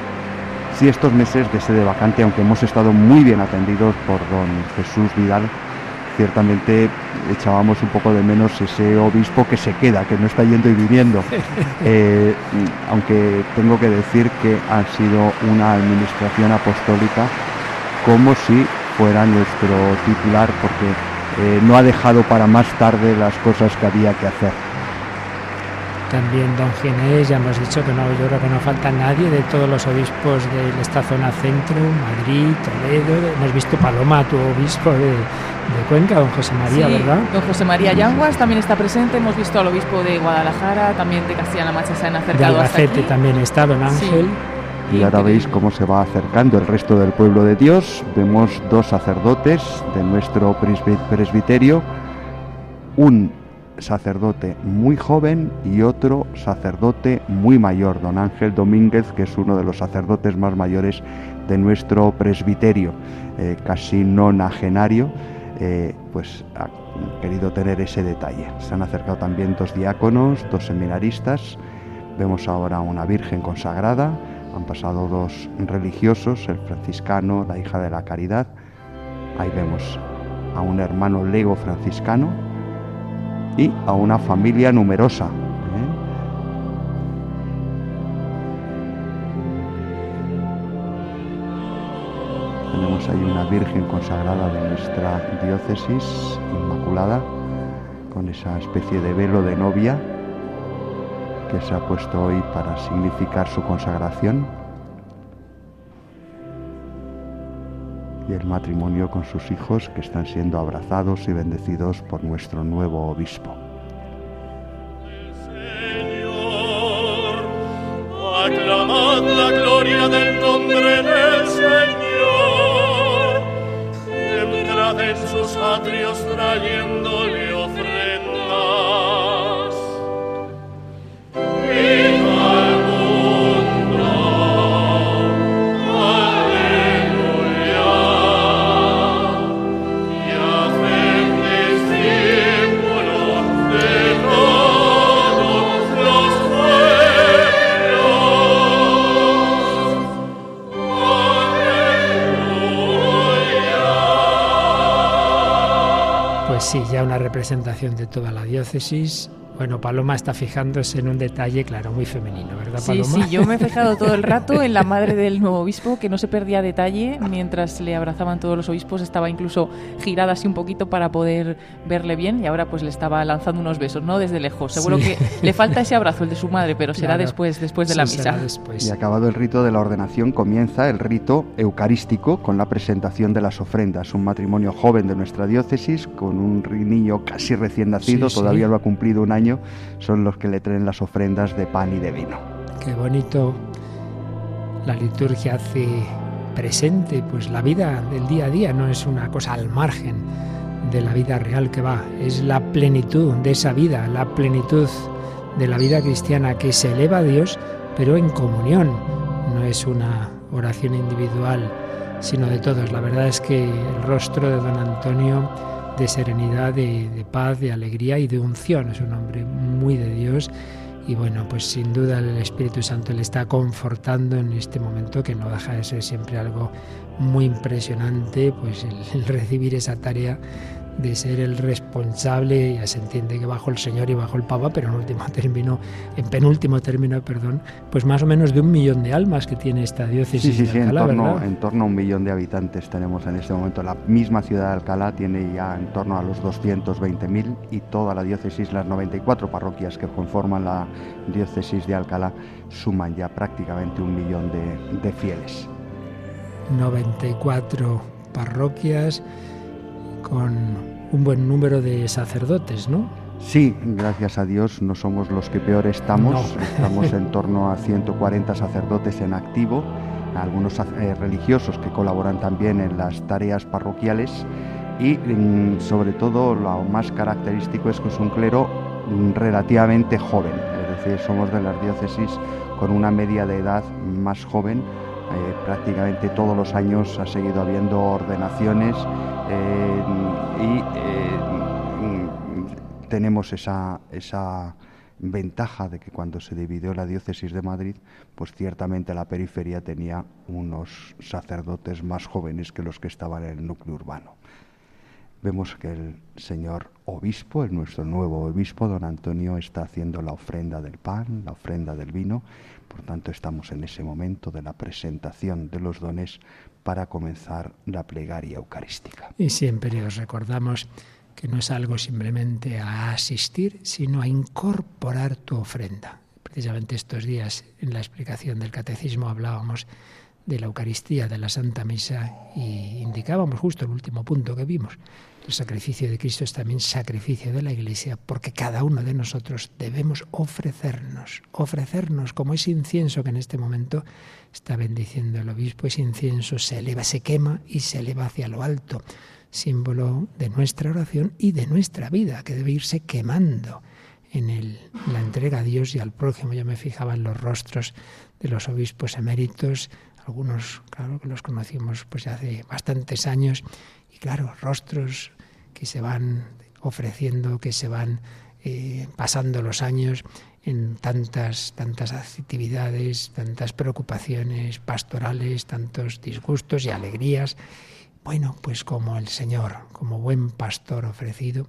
Sí, estos meses de sede vacante, aunque hemos estado muy bien atendidos por don Jesús Vidal, ciertamente echábamos un poco de menos ese obispo que se queda, que no está yendo y viniendo. Eh, aunque tengo que decir que ha sido una administración apostólica como si fuera nuestro titular, porque eh, no ha dejado para más tarde las cosas que había que hacer. También don Ginés, ya hemos dicho que no, yo creo que no falta nadie de todos los obispos de esta zona centro, Madrid, Toledo, hemos visto Paloma, tu obispo de, de Cuenca, don José María, Sí, ¿verdad? Don José María Yanguas también está presente. Hemos visto al obispo de Guadalajara, también de Castilla-La Mancha se han De acercado hasta Albacete aquí. también está don Ángel. Y ahora veis cómo se va acercando el resto del pueblo de Dios. Vemos dos sacerdotes de nuestro presbi- presbiterio, un sacerdote muy joven y otro sacerdote muy mayor, don Ángel Domínguez, que es uno de los sacerdotes más mayores de nuestro presbiterio, eh, casi nonagenario, eh, pues ha querido tener ese detalle. Se han acercado también dos diáconos, dos seminaristas, vemos ahora una Virgen consagrada, han pasado dos religiosos, el franciscano, la hija de la caridad. Ahí vemos a un hermano lego franciscano y a una familia numerosa. ¿eh? Tenemos ahí una Virgen consagrada de nuestra diócesis, Inmaculada, con esa especie de velo de novia que se ha puesto hoy para significar su consagración. Y el matrimonio con sus hijos que están siendo abrazados y bendecidos por nuestro nuevo obispo. Aclamad la gloria del nombre del Señor. Entrad en sus atrios trayéndole representación de toda la diócesis. Bueno, Paloma está fijándose en un detalle, claro, muy femenino, ¿verdad, Sí, Paloma? sí, yo me he fijado todo el rato en la madre del nuevo obispo, que no se perdía detalle mientras le abrazaban todos los obispos, estaba incluso girada así un poquito para poder verle bien y ahora pues le estaba lanzando unos besos, ¿no? Desde lejos. Seguro Sí. que le falta ese abrazo, el de su madre, pero será Claro, después, después de la eso misa. después. Y acabado el rito de la ordenación, comienza el rito eucarístico con la presentación de las ofrendas. Un matrimonio joven de nuestra diócesis, con un niño casi recién nacido, Sí, sí. todavía no ha cumplido un año, son los que le traen las ofrendas de pan y de vino. Qué bonito la liturgia hace presente, pues la vida del día a día no es una cosa al margen de la vida real que va, es la plenitud de esa vida, la plenitud de la vida cristiana que se eleva a Dios, pero en comunión, no es una oración individual, sino de todos. La verdad es que el rostro de don Antonio de serenidad, de, paz, de alegría y de unción, es un hombre muy de Dios y bueno, pues sin duda el Espíritu Santo le está confortando en este momento que no deja de ser siempre algo muy impresionante, pues el recibir esa tarea de ser el responsable, ya se entiende que bajo el Señor y bajo el Papa, pero en último término, en penúltimo término, perdón, pues más o menos de un millón de almas que tiene esta diócesis sí, sí, de Alcalá, en, torno, en torno a un millón de habitantes tenemos en este momento. La misma ciudad de Alcalá tiene ya en torno a los 220.000 y toda la diócesis, las 94 parroquias que conforman la diócesis de Alcalá, suman ya prácticamente un millón de, de fieles. 94 parroquias con un buen número de sacerdotes, ¿no? Sí, gracias a Dios no somos los que peor estamos. No. Estamos en torno a 140 sacerdotes en activo, algunos eh, religiosos que colaboran también en las tareas parroquiales y mm, sobre todo lo más característico es que es un clero mm, relativamente joven, es decir, somos de las diócesis con una media de edad más joven. Eh, prácticamente todos los años ha seguido habiendo ordenaciones eh, y eh, tenemos esa, esa ventaja de que cuando se dividió la diócesis de Madrid, pues ciertamente la periferia tenía unos sacerdotes más jóvenes que los que estaban en el núcleo urbano. Vemos que el señor obispo, el nuestro nuevo obispo, don Antonio, está haciendo la ofrenda del pan, la ofrenda del vino. Por tanto, estamos en ese momento de la presentación de los dones para comenzar la plegaria eucarística. Y siempre os recordamos que no es algo simplemente a asistir, sino a incorporar tu ofrenda. Precisamente estos días en la explicación del catecismo hablábamos de la Eucaristía, de la Santa Misa, y indicábamos justo el último punto que vimos. El sacrificio de Cristo es también sacrificio de la Iglesia, porque cada uno de nosotros debemos ofrecernos, ofrecernos como ese incienso que en este momento está bendiciendo el obispo, ese incienso se eleva, se quema y se eleva hacia lo alto, símbolo de nuestra oración y de nuestra vida, que debe irse quemando en el, la entrega a Dios y al prójimo. Yo me fijaba en los rostros de los obispos eméritos, algunos, claro, que los conocimos pues hace bastantes años, y claro, rostros que se van ofreciendo, que se van eh, pasando los años en tantas, tantas actividades, tantas preocupaciones pastorales, tantos disgustos y alegrías. Bueno, pues como el Señor, como buen pastor ofrecido,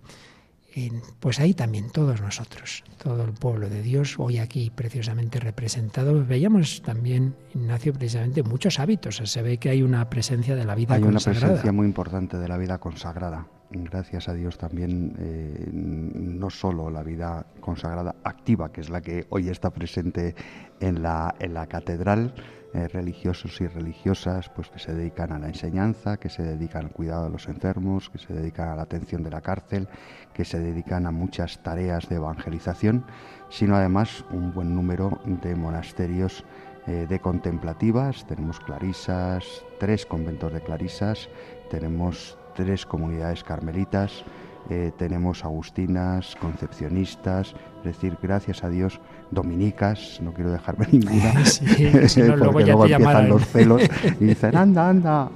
pues ahí también todos nosotros, todo el pueblo de Dios, hoy aquí preciosamente representado, veíamos también, Ignacio, precisamente muchos hábitos. Se ve que hay una presencia de la vida hay consagrada. Hay una presencia muy importante de la vida consagrada. Gracias a Dios también, eh, no solo la vida consagrada activa, que es la que hoy está presente en la, en la catedral, eh, religiosos y religiosas pues que se dedican a la enseñanza, que se dedican al cuidado de los enfermos, que se dedican a la atención de la cárcel, que se dedican a muchas tareas de evangelización, sino además un buen número de monasterios eh, de contemplativas, tenemos clarisas, tres conventos de clarisas, tenemos tres comunidades carmelitas, eh, tenemos agustinas, concepcionistas, es decir, gracias a Dios, dominicas, no quiero dejarme ninguna, sí, si no, porque luego, luego empiezan los celos y dicen, anda, anda,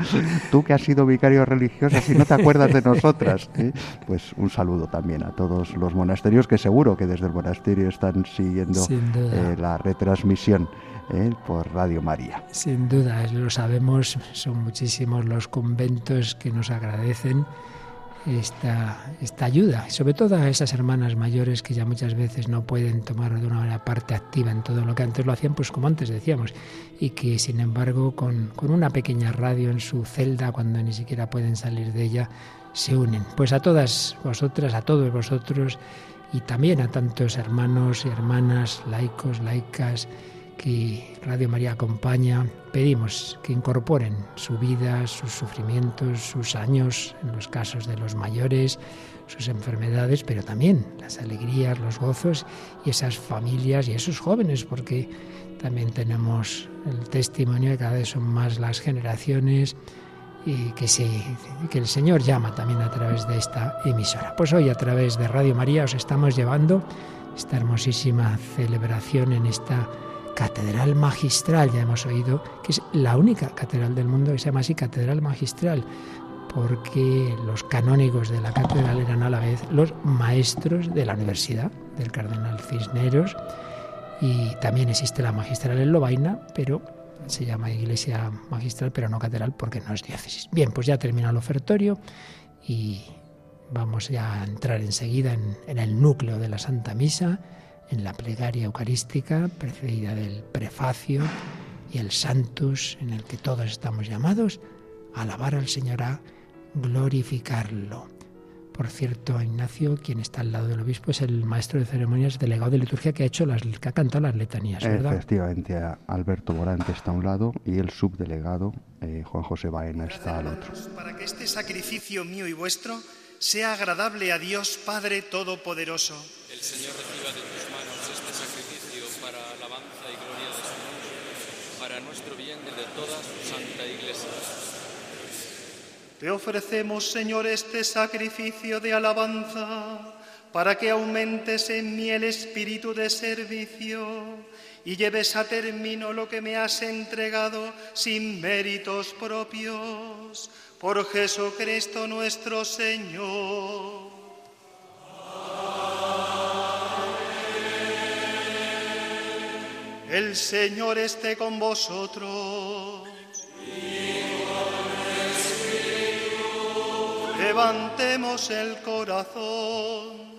tú que has sido vicario religioso, si no te acuerdas de nosotras. ¿eh? Pues un saludo también a todos los monasterios que seguro que desde el monasterio están siguiendo eh, la retransmisión. ¿eh? por Radio María. Sin duda, lo sabemos, son muchísimos los conventos que nos agradecen esta, esta ayuda, sobre todo a esas hermanas mayores que ya muchas veces no pueden tomar de una manera parte activa en todo lo que antes lo hacían, pues como antes decíamos, y que sin embargo con, con una pequeña radio en su celda, cuando ni siquiera pueden salir de ella, se unen. Pues a todas vosotras, a todos vosotros, y también a tantos hermanos y hermanas, laicos, laicas, que Radio María acompaña, pedimos que incorporen su vida, sus sufrimientos, sus años, en los casos de los mayores, sus enfermedades, pero también las alegrías, los gozos y esas familias y esos jóvenes, porque también tenemos el testimonio de que cada vez son más las generaciones y que, se, que el Señor llama también a través de esta emisora. Pues hoy a través de Radio María os estamos llevando esta hermosísima celebración en esta catedral magistral, ya hemos oído que es la única catedral del mundo que se llama así catedral magistral, porque los canónigos de la catedral eran a la vez los maestros de la universidad del cardenal Cisneros y también existe la magistral en Lovaina, pero se llama iglesia magistral, pero no catedral porque no es diócesis. Bien, pues ya termina el ofertorio y Vamos ya a entrar enseguida en, en el núcleo de la Santa Misa, en la plegaria eucarística, precedida del prefacio y el Santus, en el que todos estamos llamados a alabar al Señor, a glorificarlo. Por cierto, Ignacio, quien está al lado del obispo, es el maestro de ceremonias, delegado de liturgia, que ha hecho las, que ha cantado las letanías, ¿verdad? Efectivamente, Alberto Morante está a un lado y el subdelegado, eh, Juan José Baena, está al otro. Para que este sacrificio mío y vuestro sea agradable a Dios Padre Todopoderoso. El Señor reciba de tus manos este sacrificio para alabanza y gloria de su nombre, para nuestro bien y de toda su santa iglesia. Te ofrecemos, Señor, este sacrificio de alabanza, para que aumentes en mí el espíritu de servicio y lleves a término lo que me has entregado sin méritos propios. Por Jesucristo nuestro Señor. El Señor esté con vosotros. Levantemos el corazón.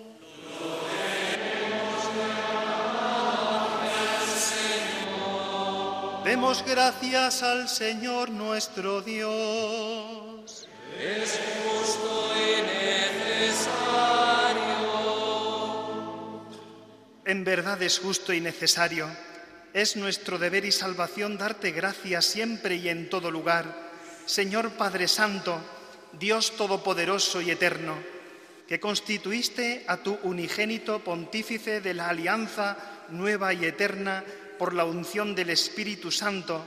Demos gracias al Señor nuestro Dios. Es justo y necesario. En verdad es justo y necesario. Es nuestro deber y salvación darte gracias siempre y en todo lugar. Señor Padre Santo, Dios Todopoderoso y Eterno, que constituiste a tu unigénito pontífice de la alianza nueva y eterna por la unción del Espíritu Santo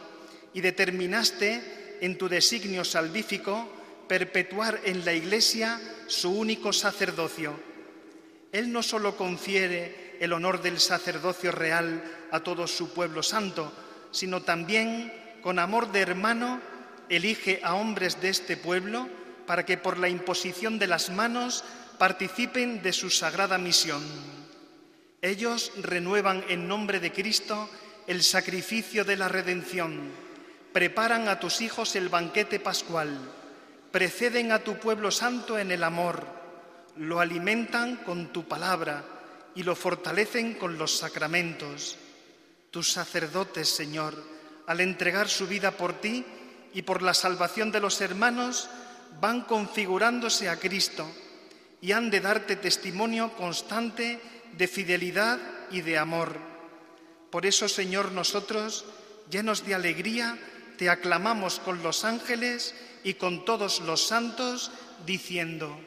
y determinaste en tu designio salvífico perpetuar en la Iglesia su único sacerdocio. Él no solo confiere el honor del sacerdocio real a todo su pueblo santo, sino también, con amor de hermano, elige a hombres de este pueblo para que por la imposición de las manos participen de su sagrada misión. Ellos renuevan en nombre de Cristo el sacrificio de la redención, preparan a tus hijos el banquete pascual, preceden a tu pueblo santo en el amor, lo alimentan con tu palabra y lo fortalecen con los sacramentos. Tus sacerdotes, Señor, al entregar su vida por ti y por la salvación de los hermanos, van configurándose a Cristo y han de darte testimonio constante de fidelidad y de amor. Por eso, Señor, nosotros, llenos de alegría, te aclamamos con los ángeles y con todos los santos, diciendo,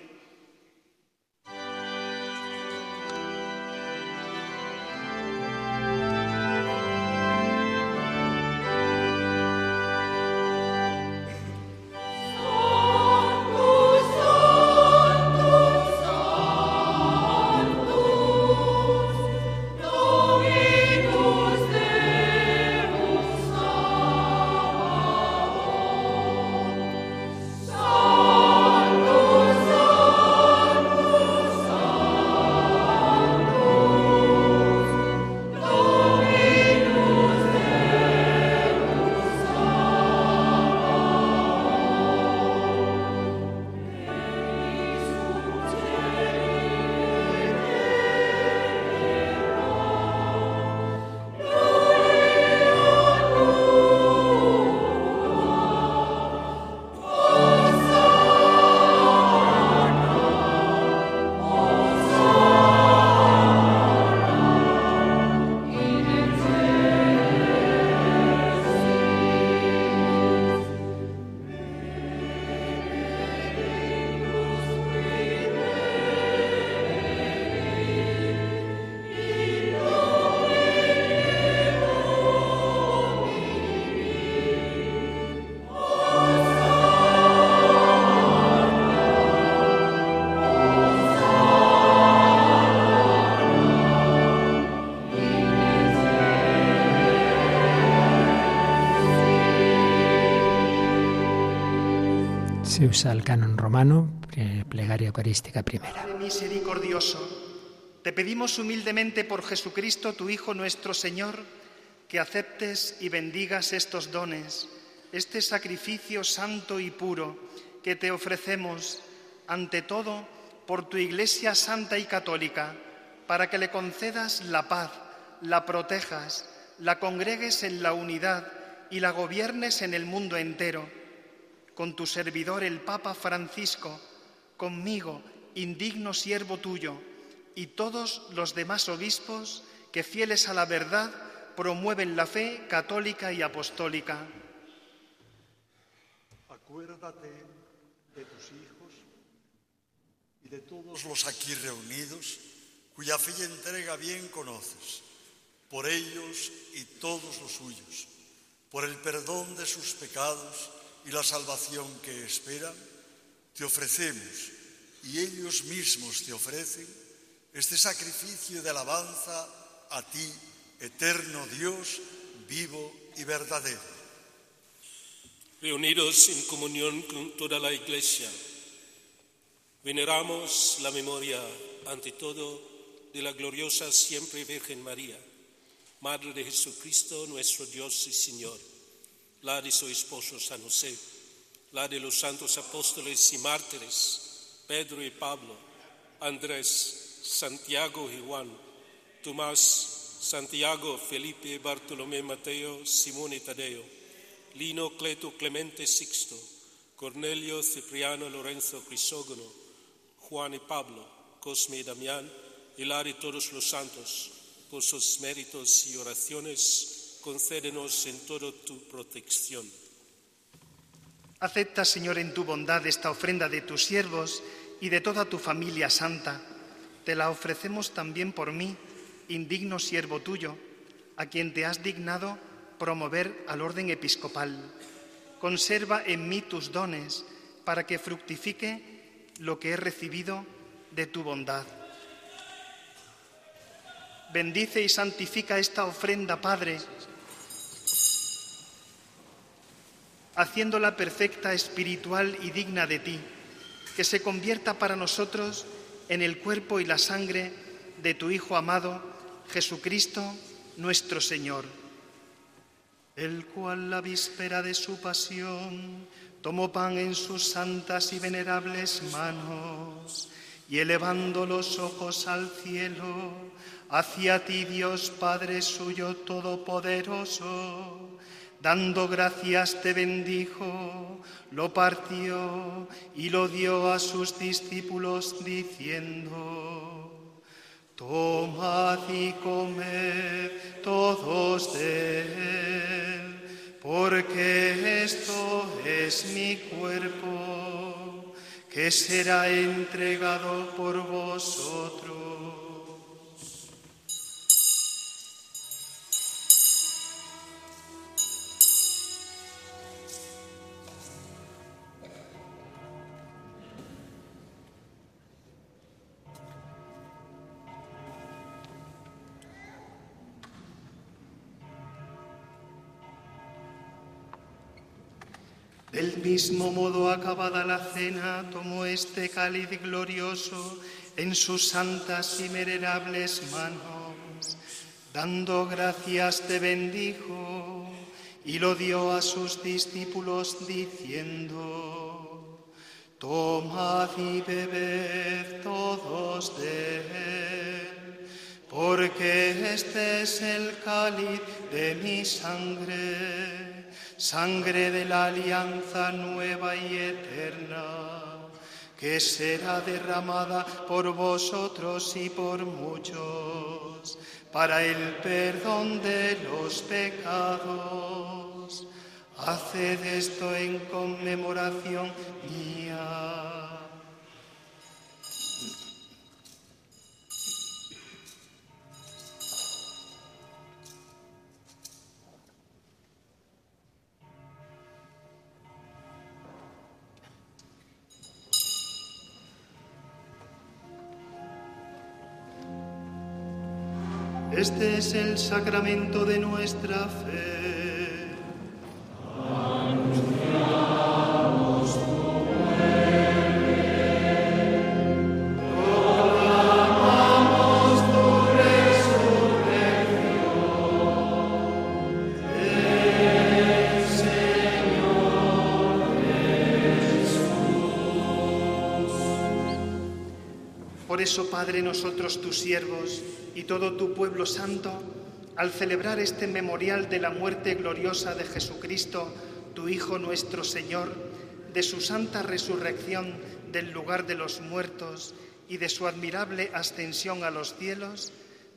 Se usa el canon romano, plegaria eucarística primera. Misericordioso, te pedimos humildemente por Jesucristo, tu Hijo nuestro Señor, que aceptes y bendigas estos dones, este sacrificio santo y puro que te ofrecemos, ante todo, por tu Iglesia santa y católica, para que le concedas la paz, la protejas, la congregues en la unidad y la gobiernes en el mundo entero. Con tu servidor el Papa Francisco, conmigo, indigno siervo tuyo, y todos los demás obispos que fieles a la verdad promueven la fe católica y apostólica. Acuérdate de tus hijos y de todos los aquí reunidos, cuya fe y entrega bien conoces, por ellos y todos los suyos, por el perdón de sus pecados y la salvación que esperan, te ofrecemos y ellos mismos te ofrecen este sacrificio de alabanza a ti, eterno Dios, vivo y verdadero. Reunidos en comunión con toda la Iglesia, veneramos la memoria, ante todo, de la gloriosa siempre Virgen María, Madre de Jesucristo, nuestro Dios y Señor, la de su esposo San José, la de los santos apóstoles y mártires, Pedro y Pablo, Andrés, Santiago y Juan, Tomás, Santiago, Felipe, Bartolomé, Mateo, Simón y Tadeo, Lino, Cleto, Clemente, Sixto, Cornelio, Cipriano, Lorenzo, Crisógono, Juan y Pablo, Cosme y Damián, y la de todos los santos, por sus méritos y oraciones, concédenos en todo tu protección. Acepta, Señor, en tu bondad esta ofrenda de tus siervos y de toda tu familia santa. Te la ofrecemos también por mí, indigno siervo tuyo, a quien te has dignado promover al orden episcopal. Conserva en mí tus dones para que fructifique lo que he recibido de tu bondad. Bendice y santifica esta ofrenda, Padre, haciéndola perfecta, espiritual y digna de ti, que se convierta para nosotros en el cuerpo y la sangre de tu Hijo amado, Jesucristo, nuestro Señor, el cual la víspera de su pasión tomó pan en sus santas y venerables manos, y elevando los ojos al cielo, hacia ti Dios Padre suyo todopoderoso, Dando gracias te bendijo, lo partió y lo dio a sus discípulos diciendo, Tomad y comed todos de él, porque esto es mi cuerpo, que será entregado por vosotros. Del mismo modo, acabada la cena, tomó este cáliz glorioso en sus santas y venerables manos. Dando gracias te bendijo y lo dio a sus discípulos diciendo, Tomad y bebed todos de él, porque este es el cáliz de mi sangre sangre de la alianza nueva y eterna, que será derramada por vosotros y por muchos para el perdón de los pecados. Haced esto en conmemoración mía. Este es el sacramento de nuestra fe. Eso, Padre, nosotros tus siervos y todo tu pueblo santo, al celebrar este memorial de la muerte gloriosa de Jesucristo, tu Hijo nuestro Señor, de su santa resurrección del lugar de los muertos y de su admirable ascensión a los cielos,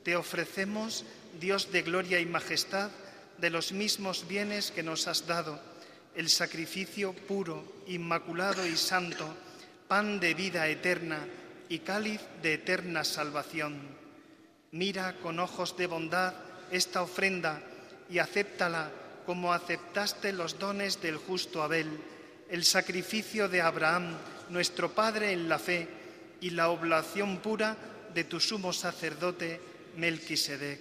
te ofrecemos, Dios de gloria y majestad, de los mismos bienes que nos has dado, el sacrificio puro, inmaculado y santo, pan de vida eterna y cáliz de eterna salvación. Mira con ojos de bondad esta ofrenda y acéptala como aceptaste los dones del justo Abel, el sacrificio de Abraham, nuestro Padre en la fe, y la oblación pura de tu sumo sacerdote Melquisedec.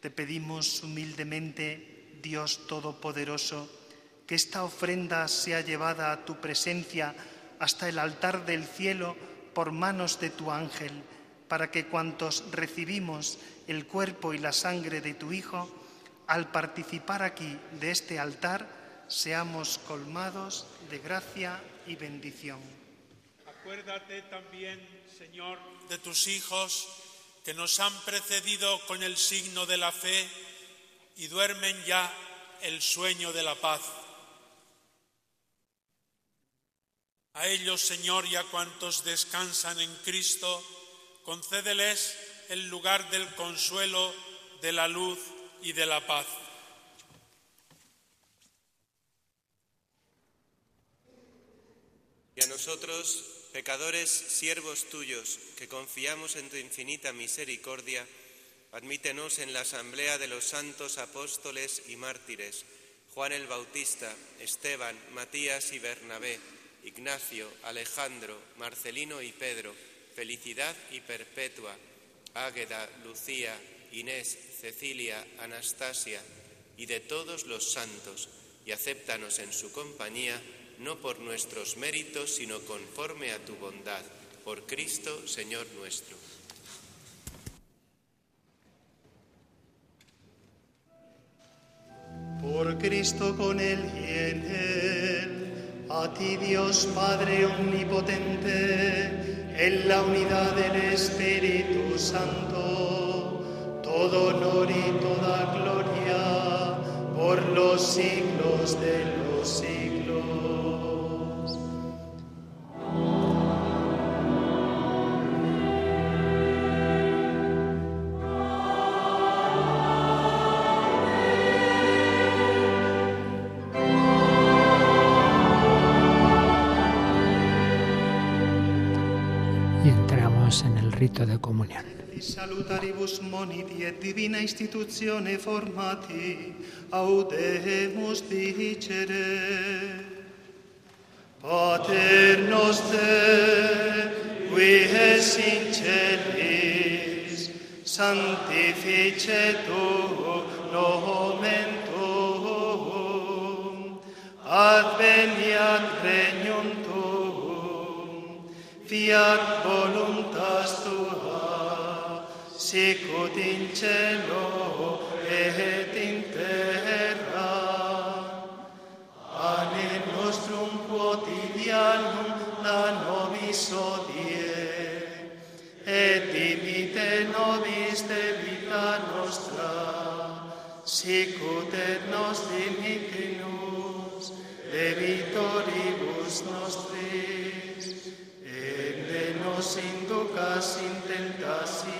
Te pedimos humildemente, Dios Todopoderoso, que esta ofrenda sea llevada a tu presencia hasta el altar del cielo por manos de tu ángel, para que cuantos recibimos el cuerpo y la sangre de tu Hijo, al participar aquí de este altar, seamos colmados de gracia y bendición. Acuérdate también, Señor, de tus hijos que nos han precedido con el signo de la fe y duermen ya el sueño de la paz. A ellos, Señor, y a cuantos descansan en Cristo, concédeles el lugar del consuelo, de la luz y de la paz. Y a nosotros, pecadores, siervos tuyos, que confiamos en tu infinita misericordia, admítenos en la asamblea de los santos apóstoles y mártires, Juan el Bautista, Esteban, Matías y Bernabé, Ignacio, Alejandro, Marcelino y Pedro, Felicidad y Perpetua, Águeda, Lucía, Inés, Cecilia, Anastasia y de todos los santos, y acéptanos en su compañía, no por nuestros méritos, sino conforme a tu bondad, por Cristo, Señor nuestro. Por Cristo con Él y en Él, a ti Dios Padre Omnipotente, en la unidad del Espíritu Santo, todo honor y toda gloria por los siglos de los siglos. Rito de comunión. Salutaribus moniti et divina institutione formati, audemus dicere. Pater noster, qui es in celis, sanctificetur nomen tuum, adveniat regnum tuum, fiat voluntas tua, sicut in cielo et in terra. Pane nostrum quotidianum da nobis odie, et dimite nobis debita nostra, sicut et nos dimitimus debitoribus nostris, et ne nos inducas in tentazione,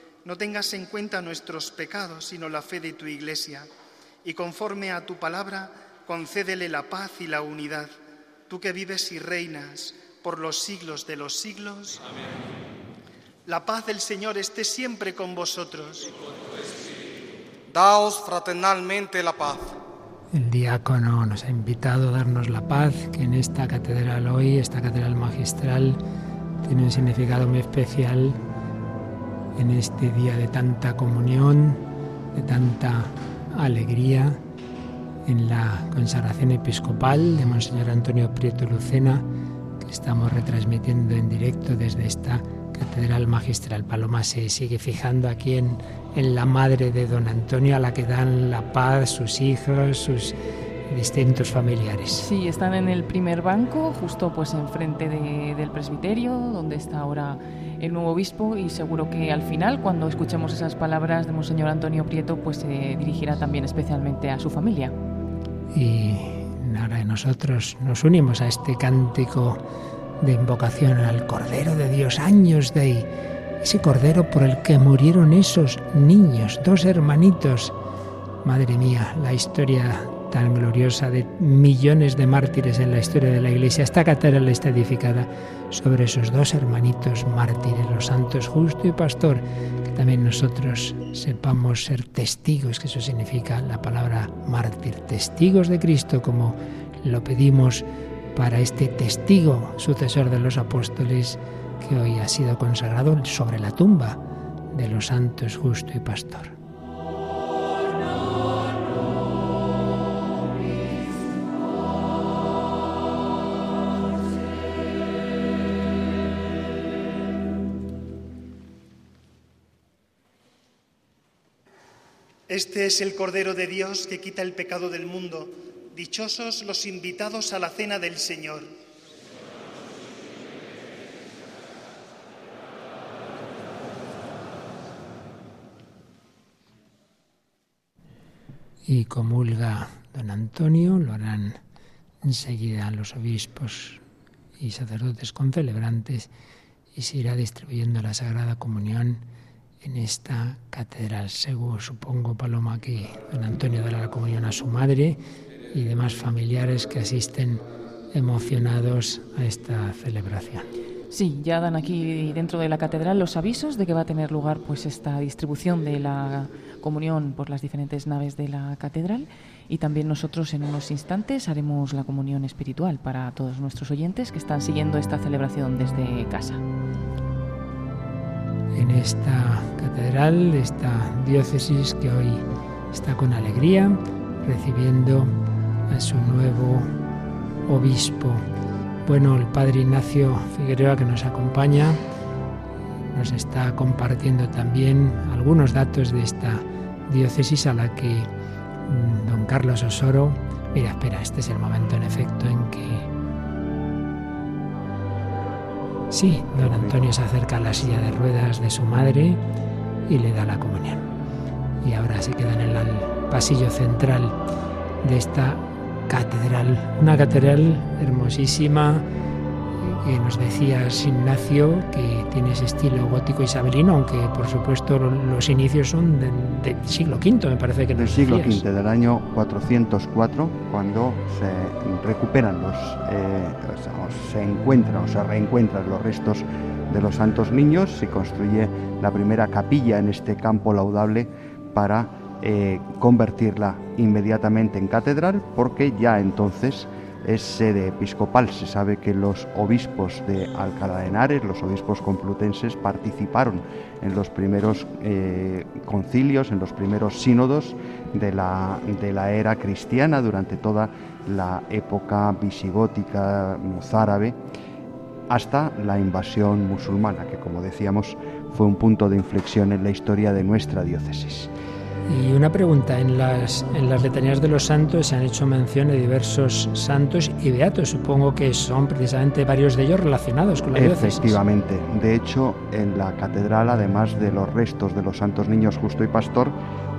no tengas en cuenta nuestros pecados, sino la fe de tu Iglesia, y conforme a tu palabra, concédele la paz y la unidad, tú que vives y reinas por los siglos de los siglos. La paz del Señor esté siempre con vosotros. Daos fraternalmente la paz. El diácono nos ha invitado a darnos la paz, que en esta catedral hoy, esta catedral magistral, tiene un significado muy especial en este día de tanta comunión, de tanta alegría, en la consagración episcopal de Monseñor Antonio Prieto Lucena, que estamos retransmitiendo en directo desde esta catedral magistral. Paloma se sigue fijando aquí en, la madre de don Antonio, a la que dan la paz sus hijos, sus distintos familiares. Sí, están en el primer banco, justo pues enfrente de, del presbiterio, donde está ahora el nuevo obispo y seguro que al final, cuando escuchemos esas palabras de Monseñor Antonio Prieto, pues se dirigirá también especialmente a su familia. Y ahora nosotros nos unimos a este cántico de invocación al Cordero de Dios, años de ahí, ese Cordero por el que murieron esos niños, dos hermanitos. Madre mía, la historia tan gloriosa de millones de mártires en la historia de la Iglesia. Esta catedral está edificada sobre esos dos hermanitos mártires, los santos justo y pastor, que también nosotros sepamos ser testigos, que eso significa la palabra mártir, testigos de Cristo, como lo pedimos para este testigo sucesor de los apóstoles que hoy ha sido consagrado sobre la tumba de los santos justo y pastor. Este es el Cordero de Dios que quita el pecado del mundo. Dichosos los invitados a la cena del Señor. Y comulga don Antonio, lo harán enseguida los obispos y sacerdotes concelebrantes y se irá distribuyendo la Sagrada Comunión en esta catedral. Seguro, supongo, Paloma, que don Antonio dará la comunión a su madre y demás familiares que asisten emocionados a esta celebración. Sí, ya dan aquí dentro de la catedral los avisos de que va a tener lugar pues esta distribución de la comunión por las diferentes naves de la catedral y también nosotros en unos instantes haremos la comunión espiritual para todos nuestros oyentes que están siguiendo esta celebración desde casa. En esta catedral, esta diócesis que hoy está con alegría recibiendo a su nuevo obispo. Bueno, el padre Ignacio Figueroa que nos acompaña nos está compartiendo también algunos datos de esta diócesis a la que mm, don Carlos Osoro, mira, espera, este es el momento en efecto en que sí, don Antonio se acerca a la silla de ruedas de su madre y le da la comunión. Y ahora se queda en el pasillo central de esta catedral, una catedral hermosísima que nos decía Ignacio que tiene ese estilo gótico isabelino, aunque por supuesto los inicios son del siglo V, me parece que Del siglo V, del año 404, cuando se recuperan los, eh, o se encuentran o se reencuentran los restos de los santos niños, se construye la primera capilla en este campo laudable para eh, convertirla inmediatamente en catedral porque ya entonces es sede episcopal. Se sabe que los obispos de Alcalá de Henares, los obispos complutenses, participaron en los primeros eh, concilios, en los primeros sínodos de la, de la era cristiana durante toda la época visigótica, mozárabe, hasta la invasión musulmana, que como decíamos fue un punto de inflexión en la historia de nuestra diócesis. Y una pregunta, en las, en las letanías de los santos se han hecho mención de diversos santos y beatos, supongo que son precisamente varios de ellos relacionados con la diócesis. Efectivamente, de hecho en la catedral, además de los restos de los santos niños justo y pastor,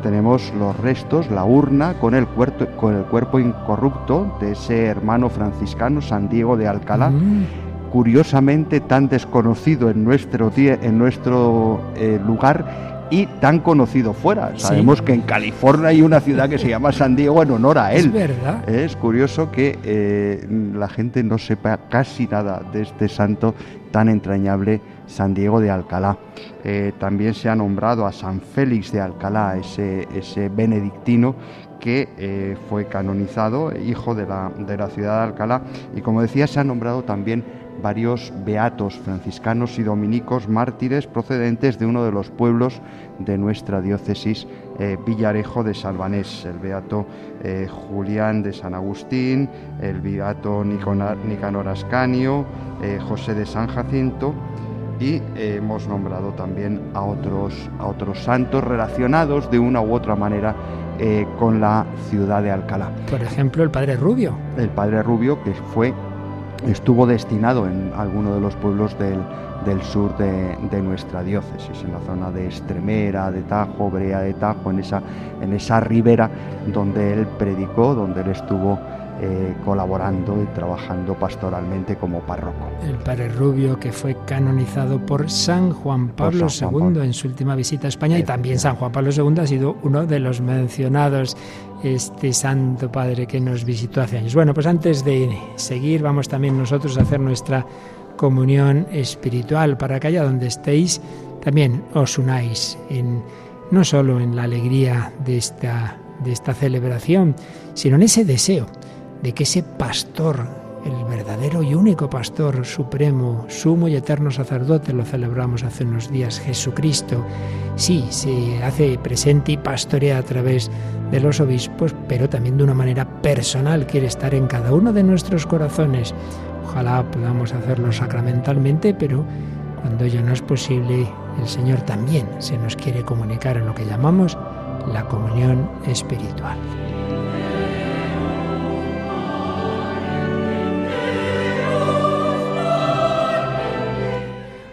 tenemos los restos, la urna con el, cuerpo, con el cuerpo incorrupto de ese hermano franciscano, San Diego de Alcalá, Mm, curiosamente tan desconocido en nuestro, en nuestro eh, lugar y tan conocido fuera. Sabemos que en California hay una ciudad que se llama San Diego en honor a él. Es verdad. Es curioso que eh, la gente no sepa casi nada de este santo tan entrañable, San Diego de Alcalá. Eh, también se ha nombrado a San Félix de Alcalá, ese, ese benedictino que eh, fue canonizado, hijo de la, de la ciudad de Alcalá. Y como decía, se ha nombrado también varios beatos franciscanos y dominicos mártires procedentes de uno de los pueblos de nuestra diócesis, eh, Villarejo de Salvanés, el beato eh, Julián de San Agustín, el beato Nicanor Ascanio, eh, José de San Jacinto y hemos nombrado también a otros, a otros santos relacionados de una u otra manera con la ciudad de Alcalá. Por ejemplo, el Padre Rubio. El Padre Rubio, que fue estuvo destinado en alguno de los pueblos del, sur de, nuestra diócesis, en la zona de Estremera, de Tajo, Brea de Tajo, en esa, en esa ribera donde él predicó, donde él estuvo eh, colaborando y trabajando pastoralmente como párroco. El padre Rubio, que fue canonizado por San Juan Pablo II en su última visita a España, y también San Juan Pablo II ha sido uno de los mencionados este Santo Padre que nos visitó hace años. Bueno, pues antes de seguir, vamos también nosotros a hacer nuestra comunión espiritual para que allá donde estéis también os unáis en no solo en la alegría de esta de esta celebración, sino en ese deseo de que ese pastor, el verdadero y único pastor supremo, sumo y eterno sacerdote, lo celebramos hace unos días, Jesucristo, sí, se hace presente y pastorea a través de los obispos, pero también de una manera personal quiere estar en cada uno de nuestros corazones. Ojalá podamos hacerlo sacramentalmente, pero cuando ello no es posible, el Señor también se nos quiere comunicar en lo que llamamos la comunión espiritual.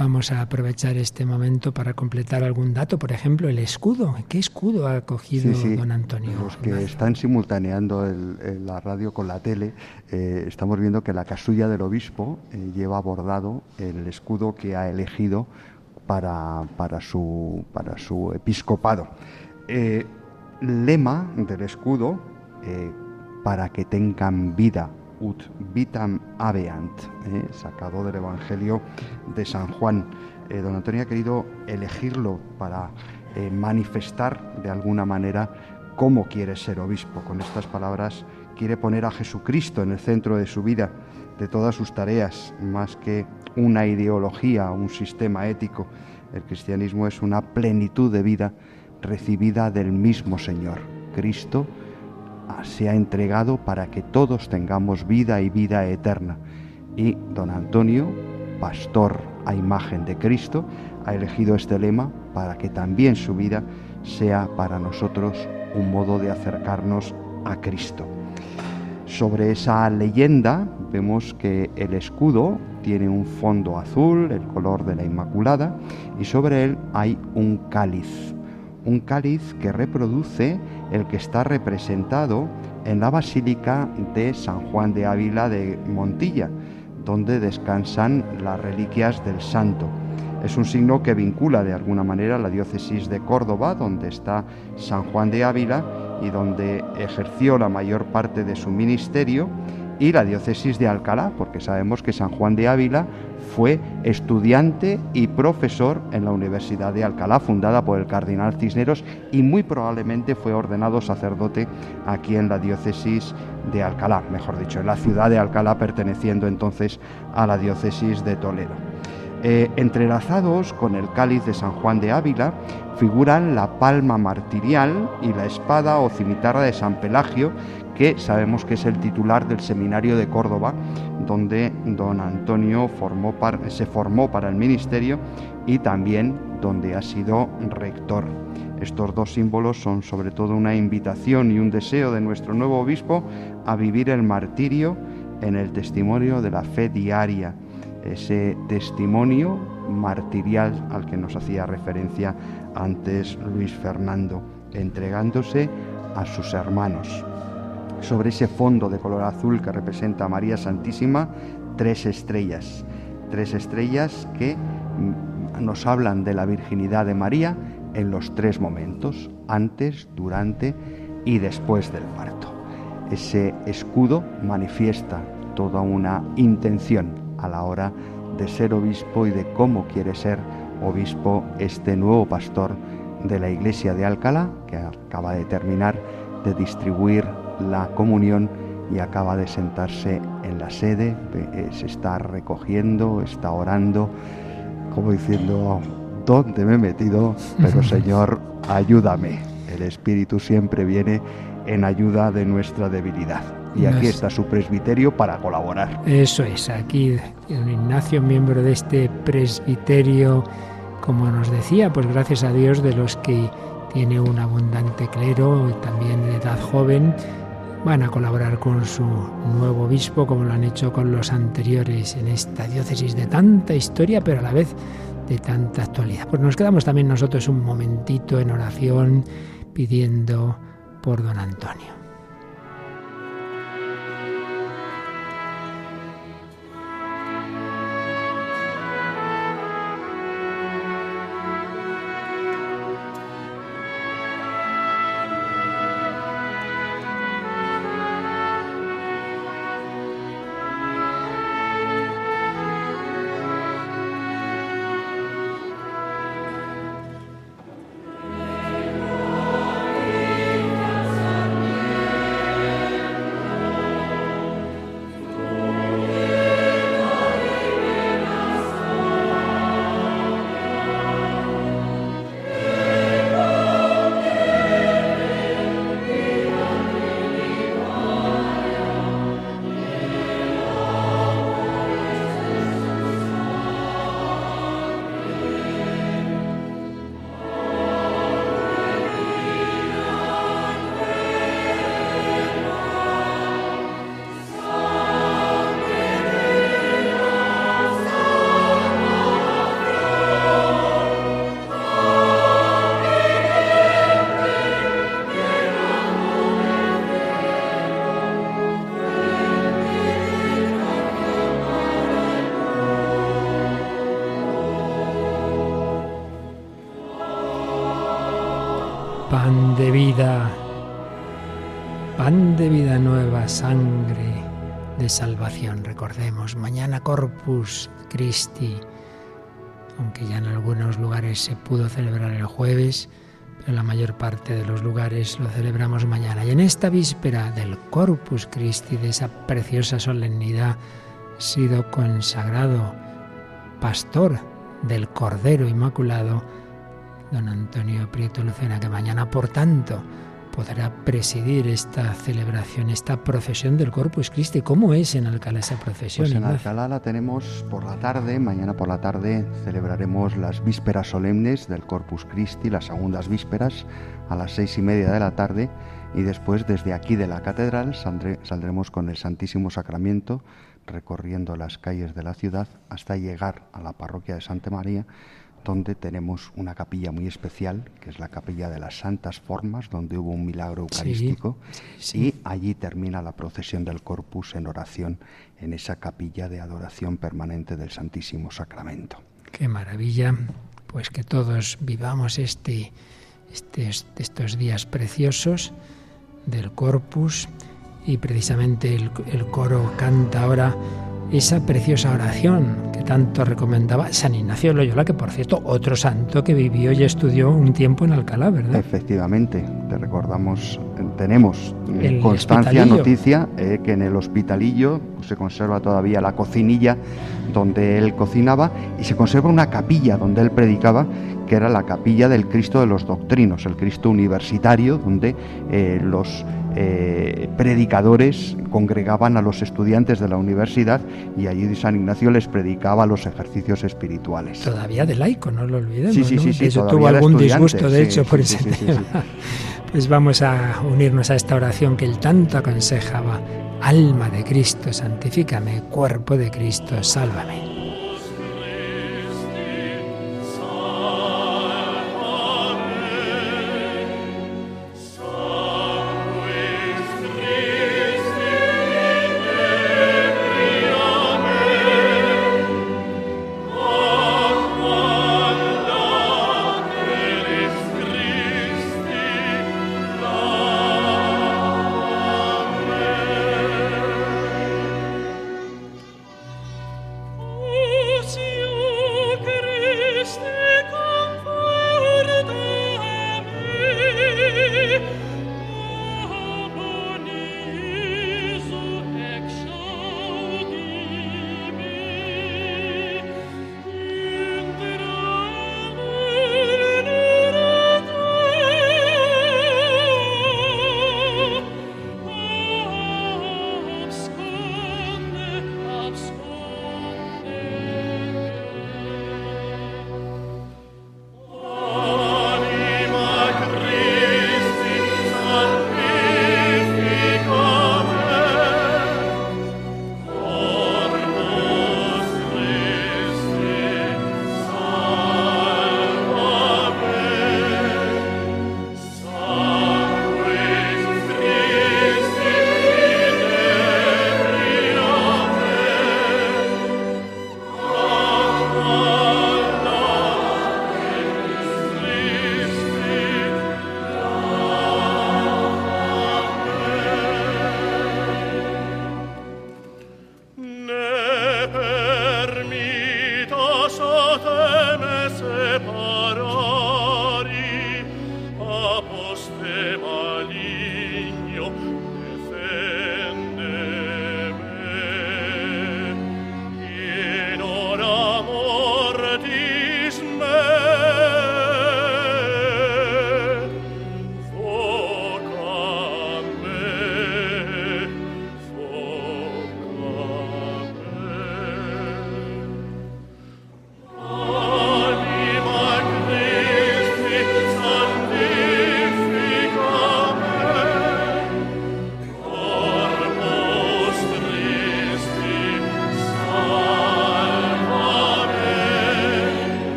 Vamos a aprovechar este momento para completar algún dato, por ejemplo, el escudo. ¿Qué escudo ha cogido don Antonio? Los que están simultaneando la radio con la tele, eh, estamos viendo que la casulla del obispo eh, lleva bordado el escudo que ha elegido para, para, su, para su episcopado. Eh, lema del escudo, para que tengan vida ut vitam habeant, eh, sacado del Evangelio de San Juan. Eh, don Antonio ha querido elegirlo para eh, manifestar de alguna manera cómo quiere ser obispo. Con estas palabras quiere poner a Jesucristo en el centro de su vida, de todas sus tareas, más que una ideología, un sistema ético. El cristianismo es una plenitud de vida recibida del mismo Señor, Cristo, se ha entregado para que todos tengamos vida y vida eterna. Y don Antonio, pastor a imagen de Cristo, ha elegido este lema para que también su vida sea para nosotros un modo de acercarnos a Cristo. Sobre esa leyenda vemos que el escudo tiene un fondo azul, el color de la Inmaculada, y sobre él hay un cáliz, un cáliz que reproduce el que está representado en la Basílica de San Juan de Ávila de Montilla, donde descansan las reliquias del santo. Es un signo que vincula de alguna manera la diócesis de Córdoba, donde está San Juan de Ávila y donde ejerció la mayor parte de su ministerio, y la diócesis de Alcalá, porque sabemos que San Juan de Ávila fue estudiante y profesor en la Universidad de Alcalá, fundada por el cardenal Cisneros, y muy probablemente fue ordenado sacerdote aquí en la diócesis de Alcalá, mejor dicho, en la ciudad de Alcalá, perteneciendo entonces a la diócesis de Toledo. Eh, entrelazados con el cáliz de San Juan de Ávila figuran la palma martirial y la espada o cimitarra de San Pelagio, que sabemos que es el titular del seminario de Córdoba, donde don Antonio se formó para el ministerio y también donde ha sido rector. Estos dos símbolos son sobre todo una invitación y un deseo de nuestro nuevo obispo a vivir el martirio en el testimonio de la fe diaria ese testimonio martirial al que nos hacía referencia antes Luis Fernando, entregándose a sus hermanos. Sobre ese fondo de color azul que representa a María Santísima, tres estrellas, tres estrellas que nos hablan de la virginidad de María en los tres momentos, antes, durante y después del parto. Ese escudo manifiesta toda una intención a la hora de ser obispo y de cómo quiere ser obispo este nuevo pastor de la iglesia de Alcalá, que acaba de terminar de distribuir la comunión y acaba de sentarse en la sede, eh, se está recogiendo, está orando, como diciendo, ¿dónde me he metido? Pero Señor, ayúdame. El Espíritu siempre viene en ayuda de nuestra debilidad. Y aquí está su presbiterio para colaborar. Eso es, aquí don Ignacio, miembro de este presbiterio, como nos decía, pues gracias a Dios de los que tiene un abundante clero, también de edad joven, van a colaborar con su nuevo obispo, como lo han hecho con los anteriores en esta diócesis de tanta historia, pero a la vez de tanta actualidad. Pues nos quedamos también nosotros un momentito en oración pidiendo por don Antonio. Salvación. Recordemos, mañana Corpus Christi, aunque ya en algunos lugares se pudo celebrar el jueves, pero la mayor parte de los lugares lo celebramos mañana. Y en esta víspera del Corpus Christi, de esa preciosa solemnidad, ha sido consagrado pastor del Cordero Inmaculado, don Antonio Prieto Lucena, que mañana, por tanto, podrá presidir esta celebración, esta procesión del Corpus Christi. ¿Cómo es en Alcalá esa procesión? Pues en Alcalá la tenemos por la tarde, mañana por la tarde celebraremos las vísperas solemnes del Corpus Christi, las segundas vísperas, a las seis y media de la tarde, y después desde aquí de la catedral saldremos con el Santísimo Sacramento, recorriendo las calles de la ciudad hasta llegar a la parroquia de Santa María, donde tenemos una capilla muy especial, que es la capilla de las Santas Formas, donde hubo un milagro eucarístico, y allí termina la procesión del Corpus en oración en esa capilla de adoración permanente del Santísimo Sacramento. Qué maravilla, pues que todos vivamos este, este, estos días preciosos del Corpus y precisamente el, el coro canta ahora esa preciosa oración que tanto recomendaba San Ignacio de Loyola, que por cierto, otro santo que vivió y estudió un tiempo en Alcalá, ¿verdad? Efectivamente, te recordamos, tenemos El constancia, hospitalillo. noticia, eh, que en el hospitalillo se conserva todavía la cocinilla donde él cocinaba y se conserva una capilla donde él predicaba, que era la capilla del Cristo de los Doctrinos, el Cristo universitario, donde eh, los eh, predicadores congregaban a los estudiantes de la universidad y allí San Ignacio les predicaba los ejercicios espirituales. Todavía de laico, no lo olvidemos. Sí, sí, ¿no? sí, sí, eso tuvo algún disgusto, de sí, hecho, por ese tema. Pues vamos a unirnos a esta oración que él tanto aconsejaba. Alma de Cristo, santifícame, cuerpo de Cristo, sálvame.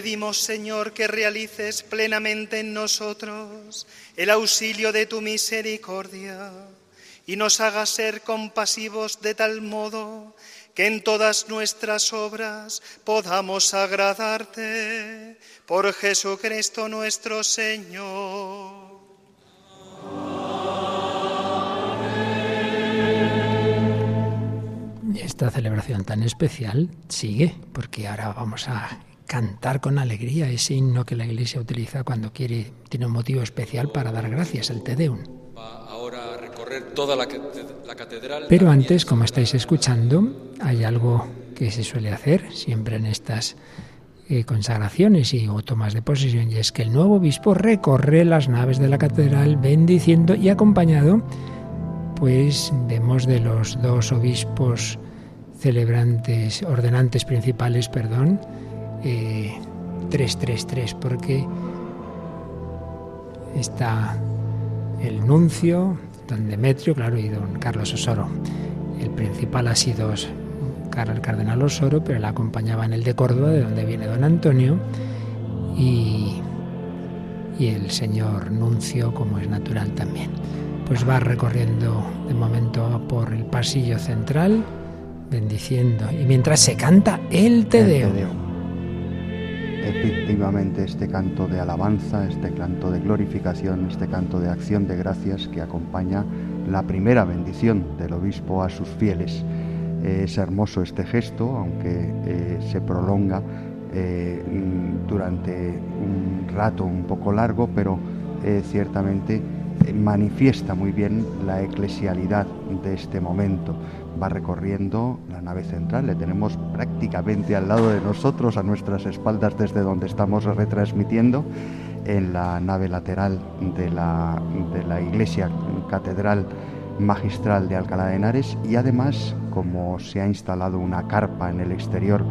Pedimos, Señor, que realices plenamente en nosotros el auxilio de tu misericordia y nos hagas ser compasivos de tal modo que en todas nuestras obras podamos agradarte por Jesucristo nuestro Señor. Esta celebración tan especial sigue, porque ahora vamos a cantar con alegría ese himno que la Iglesia utiliza cuando quiere, tiene un motivo especial para dar gracias, el Te Deum. Ahora a recorrer toda la, la catedral. Pero antes, como estáis escuchando, hay algo que se suele hacer siempre en estas eh, consagraciones y o tomas de posesión, y es que el nuevo obispo recorre las naves de la catedral bendiciendo y acompañado, pues vemos de los dos obispos celebrantes, ordenantes principales, perdón, eh, 333, porque está el nuncio, don Demetrio, claro, y don Carlos Osoro. El principal ha sido el cardenal Osoro, pero le acompañaba en el de Córdoba, de donde viene don Antonio, y, y el señor nuncio, como es natural también. Pues va recorriendo de momento por el pasillo central, bendiciendo, y mientras se canta el Te Deum. Efectivamente, este canto de alabanza, este canto de glorificación, este canto de acción de gracias que acompaña la primera bendición del obispo a sus fieles. Es hermoso este gesto, aunque eh, se prolonga eh, durante un rato un poco largo, pero eh, ciertamente manifiesta muy bien la eclesialidad de este momento va recorriendo la nave central. Le tenemos prácticamente al lado de nosotros, a nuestras espaldas desde donde estamos retransmitiendo, en la nave lateral de la, de la iglesia catedral magistral de Alcalá de Henares y además como se ha instalado una carpa en el exterior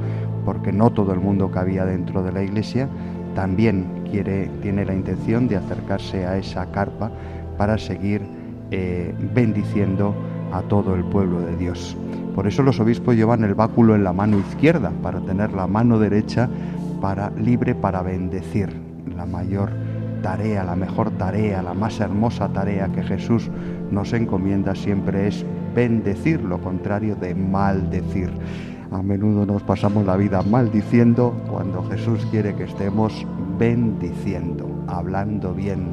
porque no todo el mundo cabía dentro de la iglesia, también quiere, tiene la intención de acercarse a esa carpa para seguir eh, bendiciendo a todo el pueblo de Dios. Por eso los obispos llevan el báculo en la mano izquierda, para tener la mano derecha para, libre para bendecir. La mayor tarea, la mejor tarea, la más hermosa tarea que Jesús nos encomienda siempre es bendecir, lo contrario de maldecir. A menudo nos pasamos la vida maldiciendo cuando Jesús quiere que estemos bendiciendo, hablando bien,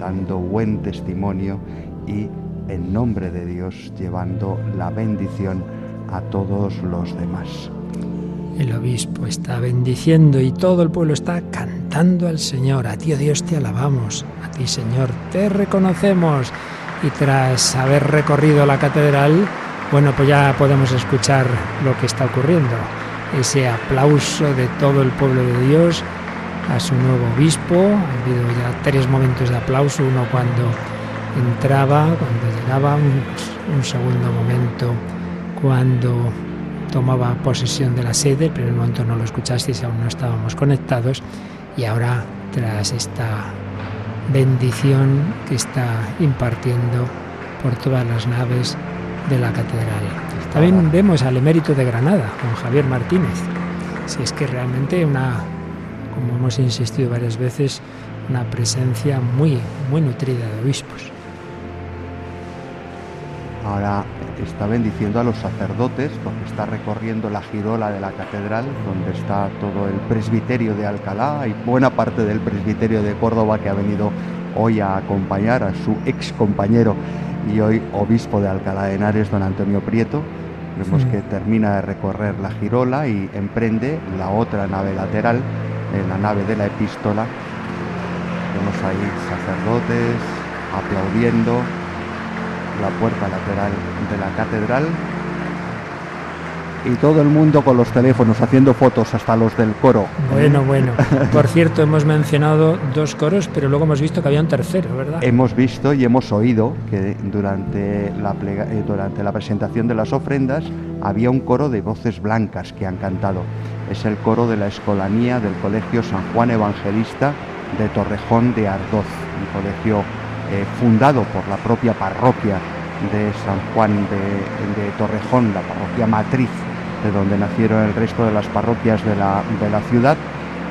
dando buen testimonio y en nombre de Dios, llevando la bendición a todos los demás. El obispo está bendiciendo y todo el pueblo está cantando al Señor. A ti, oh Dios, te alabamos. A ti, Señor, te reconocemos. Y tras haber recorrido la catedral, bueno, pues ya podemos escuchar lo que está ocurriendo. Ese aplauso de todo el pueblo de Dios a su nuevo obispo. Ha habido ya tres momentos de aplauso. Uno cuando entraba, cuando llegaba, un, segundo momento cuando tomaba posesión de la sede, el primer momento no lo escuchasteis, aún no estábamos conectados, y ahora tras esta bendición que está impartiendo por todas las naves de la catedral. También vemos al emérito de Granada, con Javier Martínez. Si es que realmente una, como hemos insistido varias veces, una presencia muy, muy nutrida de obispos. Ahora está bendiciendo a los sacerdotes porque está recorriendo la girola de la catedral donde está todo el presbiterio de Alcalá y buena parte del presbiterio de Córdoba que ha venido hoy a acompañar a su ex compañero y hoy obispo de Alcalá de Henares, don Antonio Prieto. Vemos que termina de recorrer la girola y emprende la otra nave lateral, en la nave de la epístola. Vemos ahí sacerdotes aplaudiendo, la puerta lateral de la catedral y todo el mundo con los teléfonos haciendo fotos, hasta los del coro. Bueno, bueno. Por cierto, hemos mencionado dos coros, pero luego hemos visto que había un tercero, ¿verdad? Hemos visto y hemos oído que durante la, eh, durante la presentación de las ofrendas había un coro de voces blancas que han cantado. Es el coro de la Escolanía del Colegio San Juan Evangelista de Torrejón de Ardoz, un colegio eh, fundado por la propia parroquia de San Juan de, Torrejón, la parroquia matriz de donde nacieron el resto de las parroquias de la, de la ciudad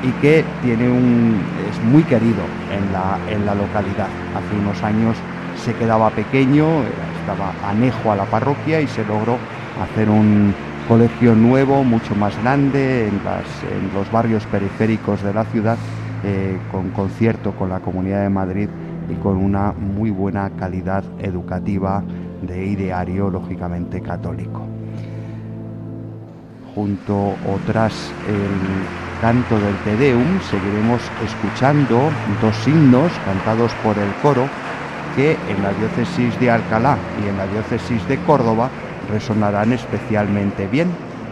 y que tiene un, es muy querido en la, en la localidad. Hace unos años se quedaba pequeño, estaba anejo a la parroquia y se logró hacer un colegio nuevo, mucho más grande, en, los barrios periféricos de la ciudad, eh, con concierto con la Comunidad de Madrid y con una muy buena calidad educativa de ideario, lógicamente católico. Junto otras el canto del Te Deum, seguiremos escuchando dos himnos cantados por el coro que en la diócesis de Alcalá y en la diócesis de Córdoba resonarán especialmente bien,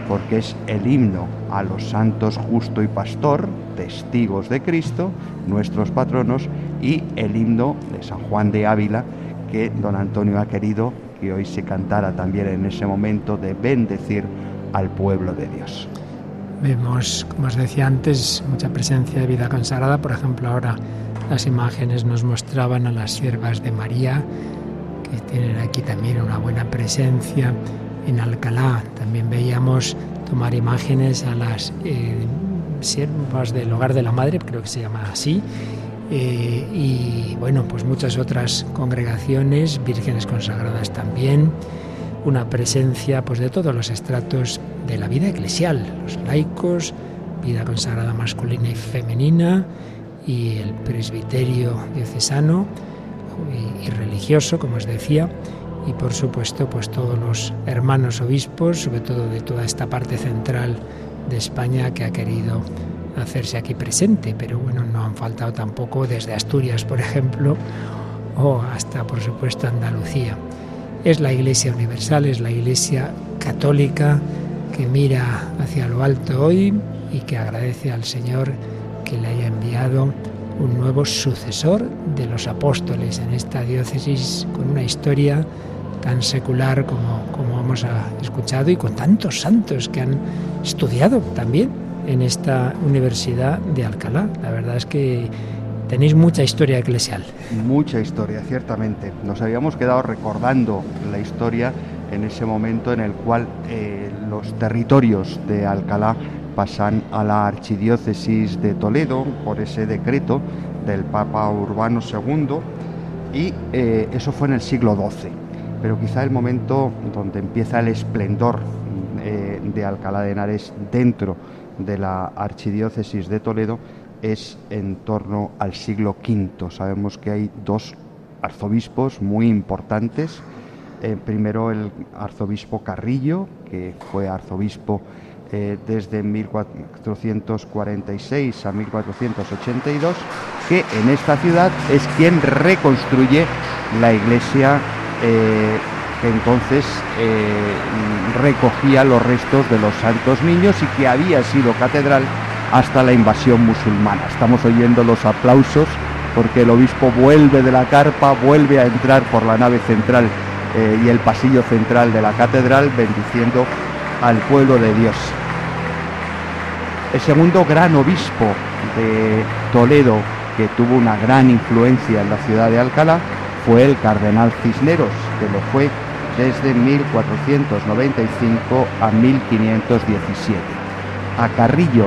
porque es el himno a los santos justo y pastor, testigos de Cristo, nuestros patronos, y el himno de San Juan de Ávila, que don Antonio ha querido que hoy se cantara también en ese momento de bendecir al pueblo de Dios. Vemos, como os decía antes, mucha presencia de vida consagrada. Por ejemplo, ahora las imágenes nos mostraban a las siervas de María, que tienen aquí también una buena presencia. En Alcalá también veíamos tomar imágenes a las eh, siervas del hogar de la madre, creo que se llama así, eh, y bueno, pues muchas otras congregaciones, vírgenes consagradas también, una presencia pues de todos los estratos de la vida eclesial, los laicos, vida consagrada masculina y femenina, y el presbiterio diocesano y, religioso, como os decía, y por supuesto pues todos los hermanos obispos, sobre todo de toda esta parte central de España que ha querido hacerse aquí presente, pero bueno, no han faltado tampoco desde Asturias, por ejemplo, o hasta por supuesto Andalucía. Es la Iglesia Universal, es la Iglesia católica que mira hacia lo alto hoy y que agradece al Señor que le haya enviado un nuevo sucesor de los apóstoles en esta diócesis con una historia tan secular como, como hemos escuchado y con tantos santos que han estudiado también en esta Universidad de Alcalá. La verdad es que tenéis mucha historia eclesial. Mucha historia, ciertamente. Nos habíamos quedado recordando la historia en ese momento en el cual eh, los territorios de Alcalá pasan a la archidiócesis de Toledo por ese decreto del Papa Urbano II y eh, eso fue en el siglo XII. Pero quizá el momento donde empieza el esplendor eh, de Alcalá de Henares dentro de la archidiócesis de Toledo es en torno al siglo V. Sabemos que hay dos arzobispos muy importantes. Eh, primero el arzobispo Carrillo, que fue arzobispo eh, desde 1446 a 1482, que en esta ciudad es quien reconstruye la iglesia eh, que entonces eh, recogía los restos de los santos niños y que había sido catedral hasta la invasión musulmana. Estamos oyendo los aplausos porque el obispo vuelve de la carpa, vuelve a entrar por la nave central y el pasillo central de la catedral bendiciendo al pueblo de Dios. El segundo gran obispo de Toledo, que tuvo una gran influencia en la ciudad de Alcalá, fue el cardenal Cisneros, que lo fue desde 1495 a 1517. A Carrillo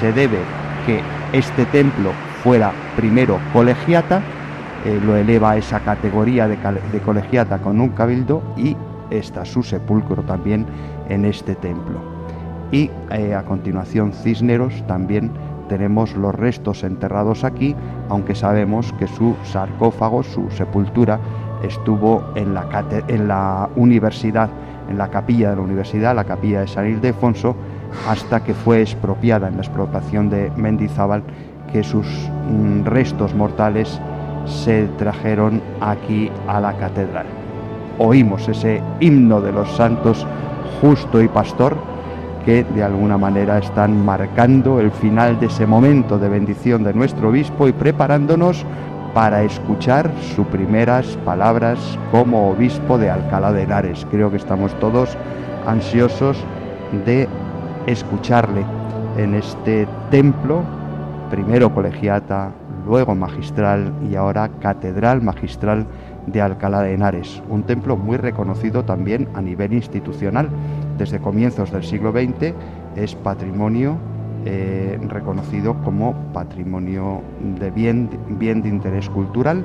se debe que este templo fuera primero colegiata, eh, lo eleva a esa categoría de, colegiata con un cabildo y está su sepulcro también en este templo y eh, a continuación Cisneros también tenemos los restos enterrados aquí, aunque sabemos que su sarcófago, su sepultura, estuvo en la, universidad, en la capilla de la universidad, la capilla de San Ildefonso, hasta que fue expropiada en la expropiación de Mendizábal, que sus mm, restos mortales se trajeron aquí a la catedral. Oímos ese himno de los santos justo y pastor, que de alguna manera están marcando el final de ese momento de bendición de nuestro obispo y preparándonos para escuchar sus primeras palabras como obispo de Alcalá de Henares. Creo que estamos todos ansiosos de escucharle en este templo, primero colegiata, luego magistral y ahora catedral magistral de Alcalá de Henares, un templo muy reconocido también a nivel institucional. Desde comienzos del siglo XX es patrimonio eh, reconocido como patrimonio de bien, bien de interés cultural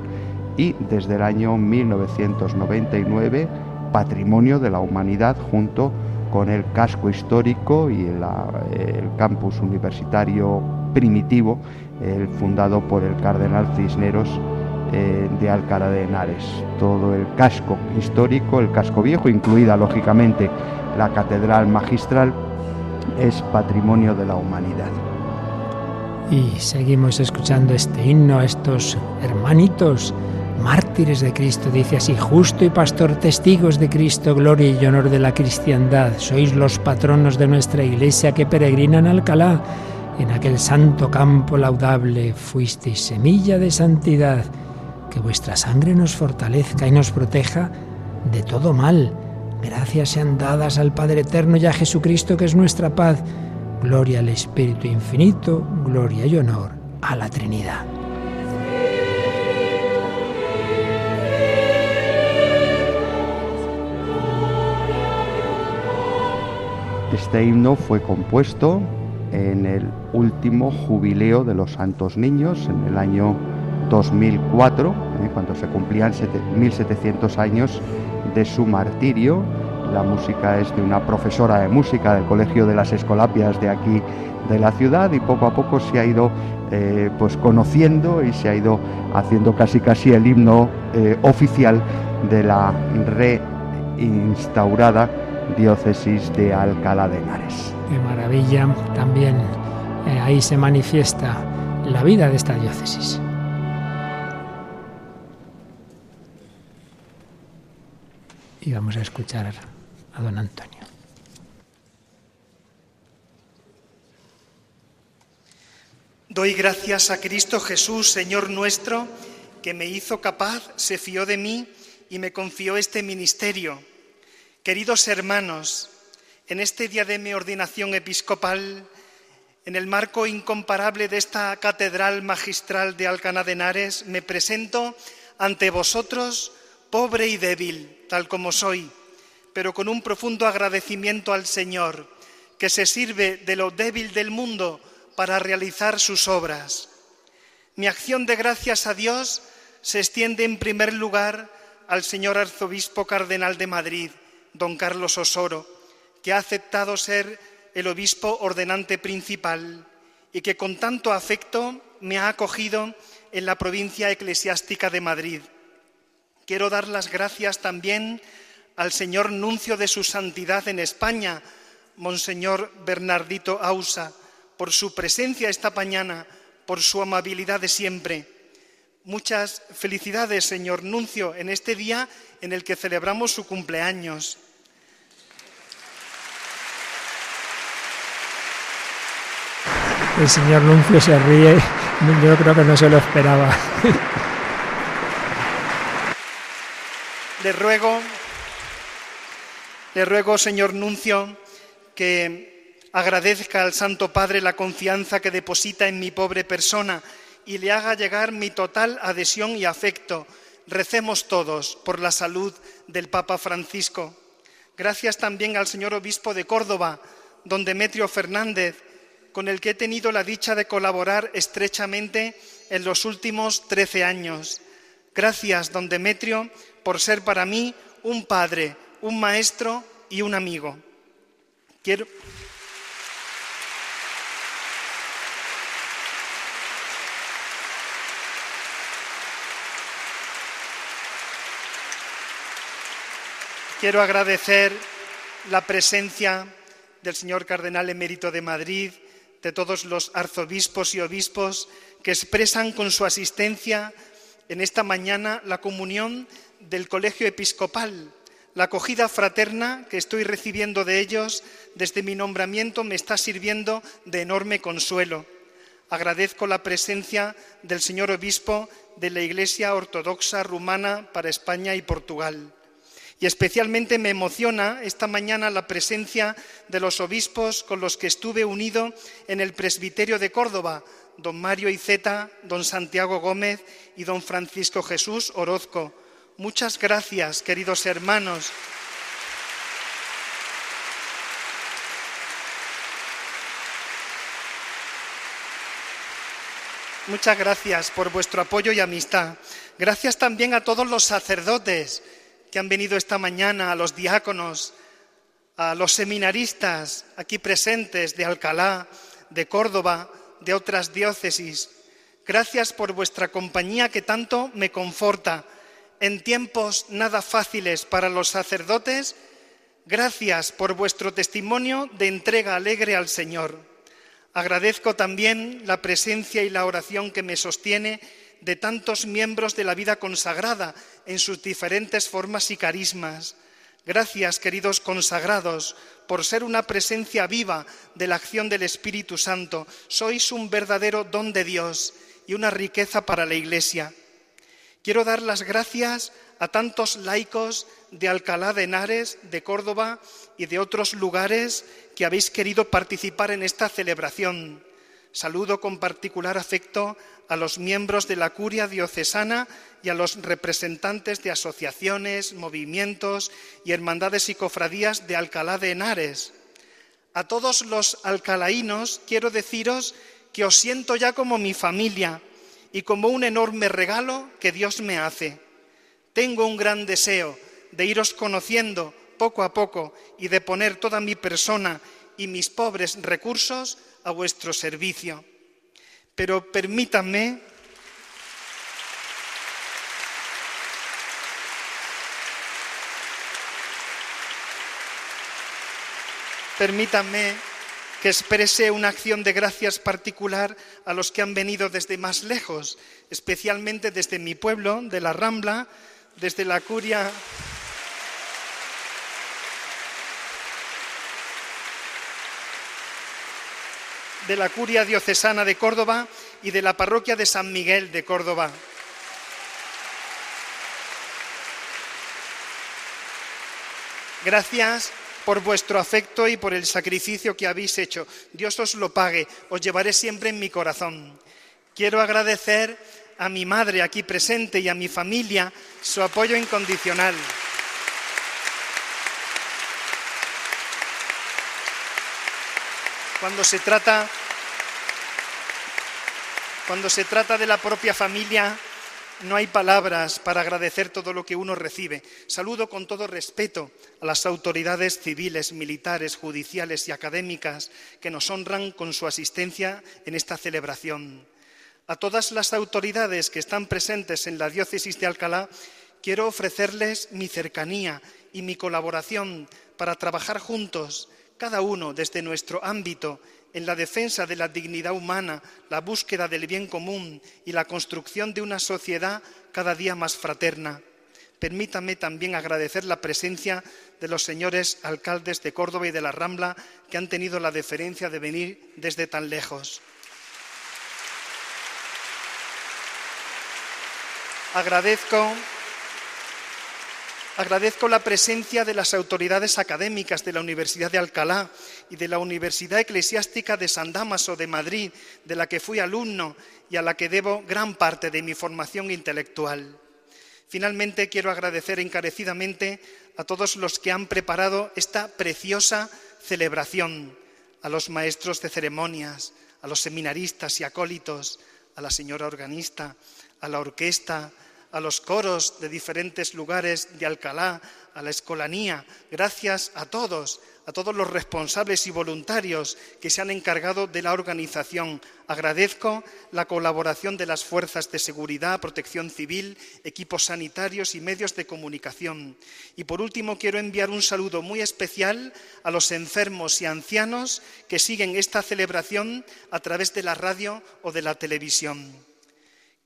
y desde el año 1999 patrimonio de la humanidad junto con el casco histórico y el campus universitario primitivo, fundado por el cardenal Cisneros eh, de Alcalá de Henares. Todo el casco histórico, el casco viejo, incluida lógicamente la catedral magistral, es patrimonio de la humanidad. Y seguimos escuchando este himno a estos hermanitos mártires de Cristo, dice así, justo y pastor, testigos de Cristo, gloria y honor de la cristiandad, sois los patronos de nuestra iglesia que peregrinan Alcalá. En aquel santo campo laudable fuisteis semilla de santidad, que vuestra sangre nos fortalezca y nos proteja de todo mal. Gracias sean dadas al Padre Eterno y a Jesucristo, que es nuestra paz. Gloria al Espíritu Infinito, gloria y honor a la Trinidad. Este himno fue compuesto en el último jubileo de los Santos Niños, en el año 2004, eh, cuando se cumplían 1700 años de su martirio. La música es de una profesora de música del Colegio de las Escolapias de aquí de la ciudad y poco a poco se ha ido eh, pues conociendo y se ha ido haciendo casi casi el himno eh, oficial de la reinstaurada diócesis de Alcalá de Henares. Qué maravilla, también eh, ahí se manifiesta la vida de esta diócesis. Y vamos a escuchar a don Antonio. Doy gracias a Cristo Jesús, Señor nuestro, que me hizo capaz, se fió de mí y me confió este ministerio Queridos hermanos, en este día de mi ordenación episcopal, en el marco incomparable de esta catedral magistral de Alcalá de Henares, me presento ante vosotros pobre y débil, tal como soy, pero con un profundo agradecimiento al Señor, que se sirve de lo débil del mundo para realizar sus obras. Mi acción de gracias a Dios se extiende en primer lugar al señor arzobispo cardenal de Madrid, don Carlos Osoro, que ha aceptado ser el obispo ordenante principal y que con tanto afecto me ha acogido en la provincia eclesiástica de Madrid. Quiero dar las gracias también al señor nuncio de su santidad en España, Monseñor Bernardito Ausa, por su presencia esta mañana, por su amabilidad de siempre. Muchas felicidades, señor nuncio, en este día en el que celebramos su cumpleaños. El señor Nuncio se ríe, yo creo que no se lo esperaba. Le ruego, le ruego, señor Nuncio, que agradezca al Santo Padre la confianza que deposita en mi pobre persona y le haga llegar mi total adhesión y afecto. Recemos todos por la salud del Papa Francisco. Gracias también al señor Obispo de Córdoba, don Demetrio Fernández, con el que he tenido la dicha de colaborar estrechamente en los últimos trece años. Gracias, don Demetrio, por ser para mí un padre, un maestro y un amigo. Quiero. Quiero agradecer la presencia del señor cardenal emérito de Madrid, de todos los arzobispos y obispos que expresan con su asistencia en esta mañana la comunión del colegio episcopal. La acogida fraterna que estoy recibiendo de ellos desde mi nombramiento me está sirviendo de enorme consuelo. Agradezco la presencia del señor obispo de la Iglesia Ortodoxa Rumana para España y Portugal. Y especialmente me emociona esta mañana la presencia de los obispos con los que estuve unido en el presbiterio de Córdoba, don Mario Iceta, don Santiago Gómez y don Francisco Jesús Orozco. Muchas gracias, queridos hermanos. Muchas gracias por vuestro apoyo y amistad. Gracias también a todos los sacerdotes que han venido esta mañana, a los diáconos, a los seminaristas aquí presentes de Alcalá, de Córdoba, de otras diócesis. Gracias por vuestra compañía que tanto me conforta en tiempos nada fáciles para los sacerdotes. Gracias por vuestro testimonio de entrega alegre al Señor. Agradezco también la presencia y la oración que me sostiene de tantos miembros de la vida consagrada en sus diferentes formas y carismas. Gracias, queridos consagrados, por ser una presencia viva de la acción del Espíritu Santo. Sois un verdadero don de Dios y una riqueza para la Iglesia. Quiero dar las gracias a tantos laicos de Alcalá de Henares, de Córdoba y de otros lugares que habéis querido participar en esta celebración. Saludo con particular afecto a los miembros de la curia diocesana y a los representantes de asociaciones, movimientos y hermandades y cofradías de Alcalá de Henares. A todos los alcalaínos quiero deciros que os siento ya como mi familia y como un enorme regalo que Dios me hace. Tengo un gran deseo de iros conociendo poco a poco y de poner toda mi persona y mis pobres recursos a vuestro servicio pero permítanme permítanme que exprese una acción de gracias particular a los que han venido desde más lejos, especialmente desde mi pueblo, de la Rambla, desde la curia de la Curia Diocesana de Córdoba y de la Parroquia de San Miguel de Córdoba. Gracias por vuestro afecto y por el sacrificio que habéis hecho. Dios os lo pague, os llevaré siempre en mi corazón. Quiero agradecer a mi madre aquí presente y a mi familia su apoyo incondicional. Cuando se trata cuando se trata de la propia familia, no hay palabras para agradecer todo lo que uno recibe. Saludo con todo respeto a las autoridades civiles, militares, judiciales y académicas que nos honran con su asistencia en esta celebración. A todas las autoridades que están presentes en la diócesis de Alcalá, quiero ofrecerles mi cercanía y mi colaboración para trabajar juntos, cada uno desde nuestro ámbito en la defensa de la dignidad humana, la búsqueda del bien común y la construcción de una sociedad cada día más fraterna. Permítame también agradecer la presencia de los señores alcaldes de Córdoba y de la Rambla que han tenido la deferencia de venir desde tan lejos. Agradezco Agradezco la presencia de las autoridades académicas de la Universidad de Alcalá y de la Universidad Eclesiástica de San Damaso de Madrid, de la que fui alumno y a la que debo gran parte de mi formación intelectual. Finalmente, quiero agradecer encarecidamente a todos los que han preparado esta preciosa celebración, a los maestros de ceremonias, a los seminaristas y acólitos, a la señora organista, a la orquesta, a los coros de diferentes lugares de Alcalá, a la escolanía, gracias a todos, a todos los responsables y voluntarios que se han encargado de la organización. Agradezco la colaboración de las fuerzas de seguridad, protección civil, equipos sanitarios y medios de comunicación. Y por último, quiero enviar un saludo muy especial a los enfermos y ancianos que siguen esta celebración a través de la radio o de la televisión.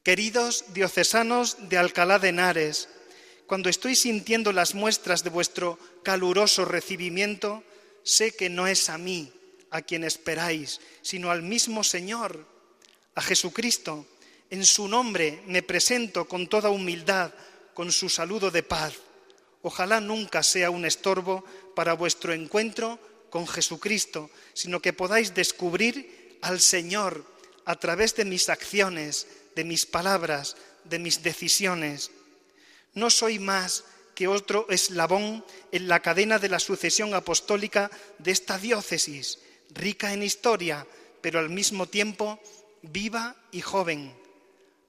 Queridos diocesanos de Alcalá de Henares, cuando estoy sintiendo las muestras de vuestro caluroso recibimiento, sé que no es a mí a quien esperáis, sino al mismo Señor, a Jesucristo. En su nombre me presento con toda humildad, con su saludo de paz. Ojalá nunca sea un estorbo para vuestro encuentro con Jesucristo, sino que podáis descubrir al Señor a través de mis acciones, de mis palabras, de mis decisiones. No soy más que otro eslabón en la cadena de la sucesión apostólica de esta diócesis, rica en historia, pero al mismo tiempo viva y joven.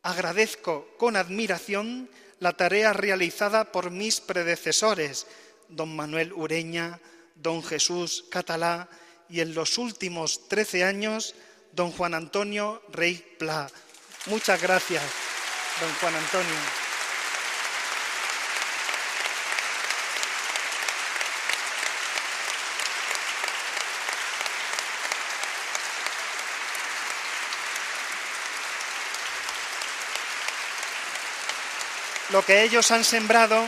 Agradezco con admiración la tarea realizada por mis predecesores, don Manuel Ureña, don Jesús Catalá y en los últimos trece años, don Juan Antonio Rey Pla. Muchas gracias, don Juan Antonio. Lo que ellos han sembrado,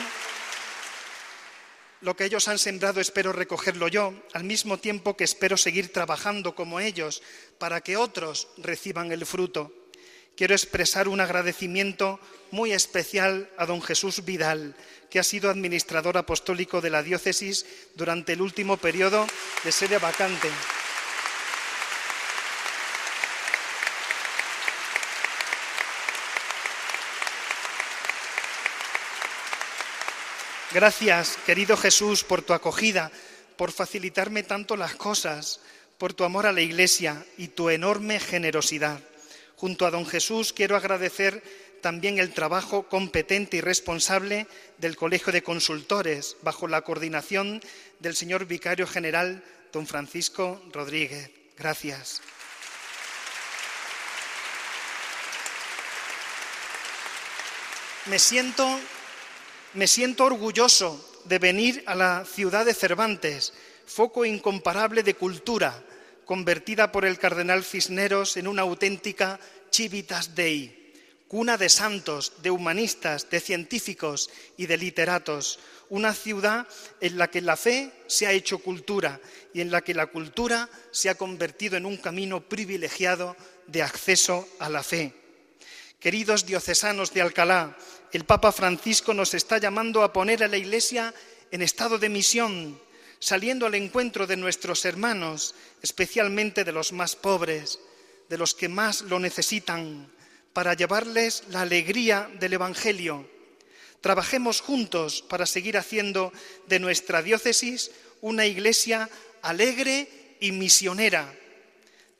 lo que ellos han sembrado espero recogerlo yo, al mismo tiempo que espero seguir trabajando como ellos para que otros reciban el fruto. Quiero expresar un agradecimiento muy especial a don Jesús Vidal, que ha sido administrador apostólico de la diócesis durante el último periodo de sede vacante. Gracias, querido Jesús, por tu acogida, por facilitarme tanto las cosas, por tu amor a la Iglesia y tu enorme generosidad. Junto a don Jesús quiero agradecer también el trabajo competente y responsable del Colegio de Consultores, bajo la coordinación del señor Vicario General, don Francisco Rodríguez. Gracias. Me siento me siento orgulloso de venir a la ciudad de Cervantes, foco incomparable de cultura, convertida por el cardenal Cisneros en una auténtica Civitas Dei, cuna de santos, de humanistas, de científicos y de literatos, una ciudad en la que la fe se ha hecho cultura y en la que la cultura se ha convertido en un camino privilegiado de acceso a la fe. Queridos diocesanos de Alcalá, el Papa Francisco nos está llamando a poner a la Iglesia en estado de misión, saliendo al encuentro de nuestros hermanos, especialmente de los más pobres, de los que más lo necesitan, para llevarles la alegría del Evangelio. Trabajemos juntos para seguir haciendo de nuestra diócesis una iglesia alegre y misionera.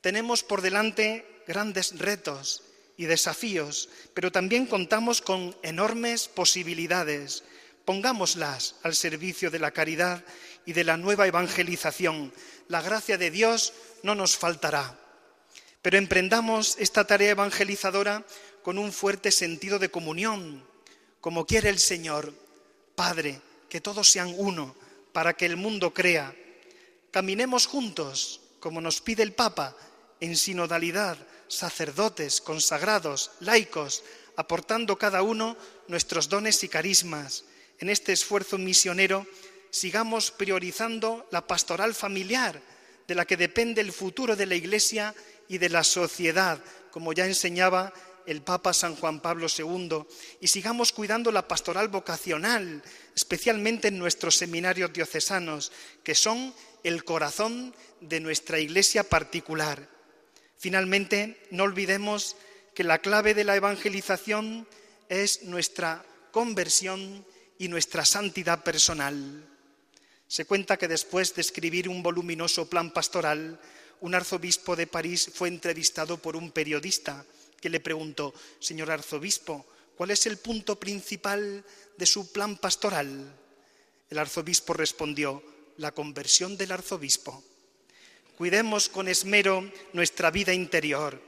Tenemos por delante grandes retos y desafíos, pero también contamos con enormes posibilidades. Pongámoslas al servicio de la caridad y de la nueva evangelización. La gracia de Dios no nos faltará. Pero emprendamos esta tarea evangelizadora con un fuerte sentido de comunión, como quiere el Señor. Padre, que todos sean uno, para que el mundo crea. Caminemos juntos, como nos pide el Papa, en sinodalidad, sacerdotes, consagrados, laicos, aportando cada uno nuestros dones y carismas. En este esfuerzo misionero sigamos priorizando la pastoral familiar, de la que depende el futuro de la Iglesia y de la sociedad, como ya enseñaba el Papa San Juan Pablo II, y sigamos cuidando la pastoral vocacional, especialmente en nuestros seminarios diocesanos, que son el corazón de nuestra Iglesia particular. Finalmente, no olvidemos que la clave de la evangelización es nuestra conversión y nuestra santidad personal. Se cuenta que después de escribir un voluminoso plan pastoral, un arzobispo de París fue entrevistado por un periodista que le preguntó, Señor arzobispo, ¿cuál es el punto principal de su plan pastoral? El arzobispo respondió, la conversión del arzobispo. Cuidemos con esmero nuestra vida interior,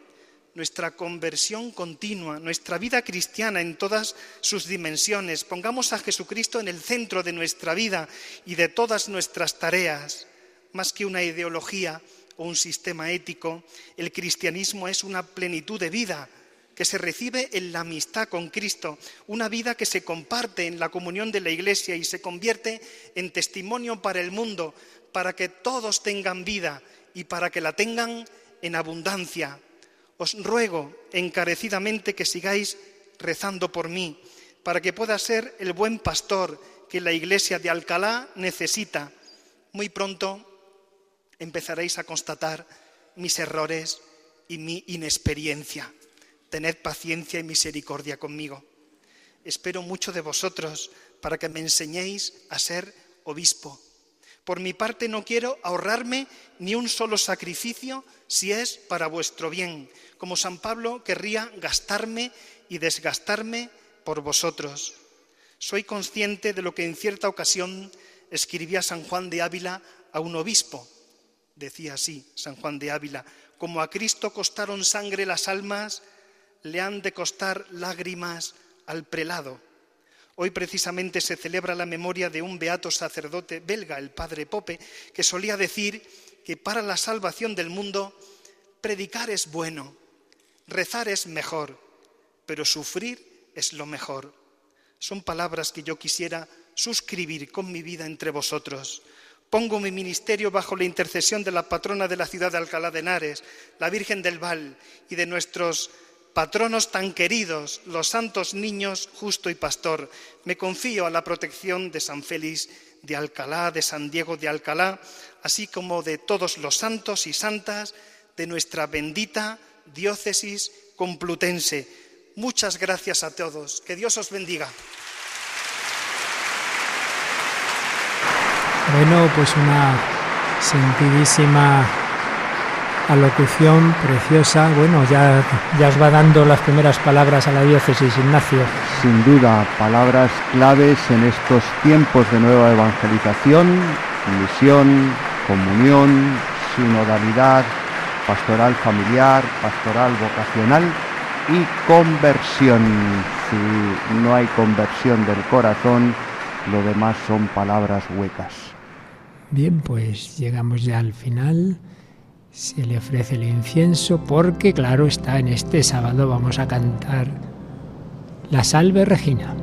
nuestra conversión continua, nuestra vida cristiana en todas sus dimensiones. Pongamos a Jesucristo en el centro de nuestra vida y de todas nuestras tareas. Más que una ideología o un sistema ético, el cristianismo es una plenitud de vida que se recibe en la amistad con Cristo, una vida que se comparte en la comunión de la Iglesia y se convierte en testimonio para el mundo, para que todos tengan vida y para que la tengan en abundancia. Os ruego encarecidamente que sigáis rezando por mí, para que pueda ser el buen pastor que la iglesia de Alcalá necesita. Muy pronto empezaréis a constatar mis errores y mi inexperiencia. Tened paciencia y misericordia conmigo. Espero mucho de vosotros para que me enseñéis a ser obispo Por mi parte no quiero ahorrarme ni un solo sacrificio si es para vuestro bien, como San Pablo querría gastarme y desgastarme por vosotros. Soy consciente de lo que en cierta ocasión escribía San Juan de Ávila a un obispo. Decía así San Juan de Ávila, como a Cristo costaron sangre las almas, le han de costar lágrimas al prelado. Hoy precisamente se celebra la memoria de un beato sacerdote belga, el padre Pope, que solía decir que para la salvación del mundo predicar es bueno, rezar es mejor, pero sufrir es lo mejor. Son palabras que yo quisiera suscribir con mi vida entre vosotros. Pongo mi ministerio bajo la intercesión de la patrona de la ciudad de Alcalá de Henares, la Virgen del Val, y de nuestros patronos tan queridos, los santos niños, justo y pastor. Me confío a la protección de San Félix de Alcalá, de San Diego de Alcalá, así como de todos los santos y santas de nuestra bendita diócesis complutense. Muchas gracias a todos. Que Dios os bendiga. Bueno, pues una sentidísima alocución preciosa. Bueno, ya, ya os va dando las primeras palabras a la diócesis, Ignacio. Sin duda, palabras claves en estos tiempos de nueva evangelización, misión, comunión, sinodalidad, pastoral familiar, pastoral vocacional y conversión. Si no hay conversión del corazón, lo demás son palabras huecas. Bien, pues llegamos ya al final. Se le ofrece el incienso porque, claro, está en este sábado vamos a cantar la Salve Regina.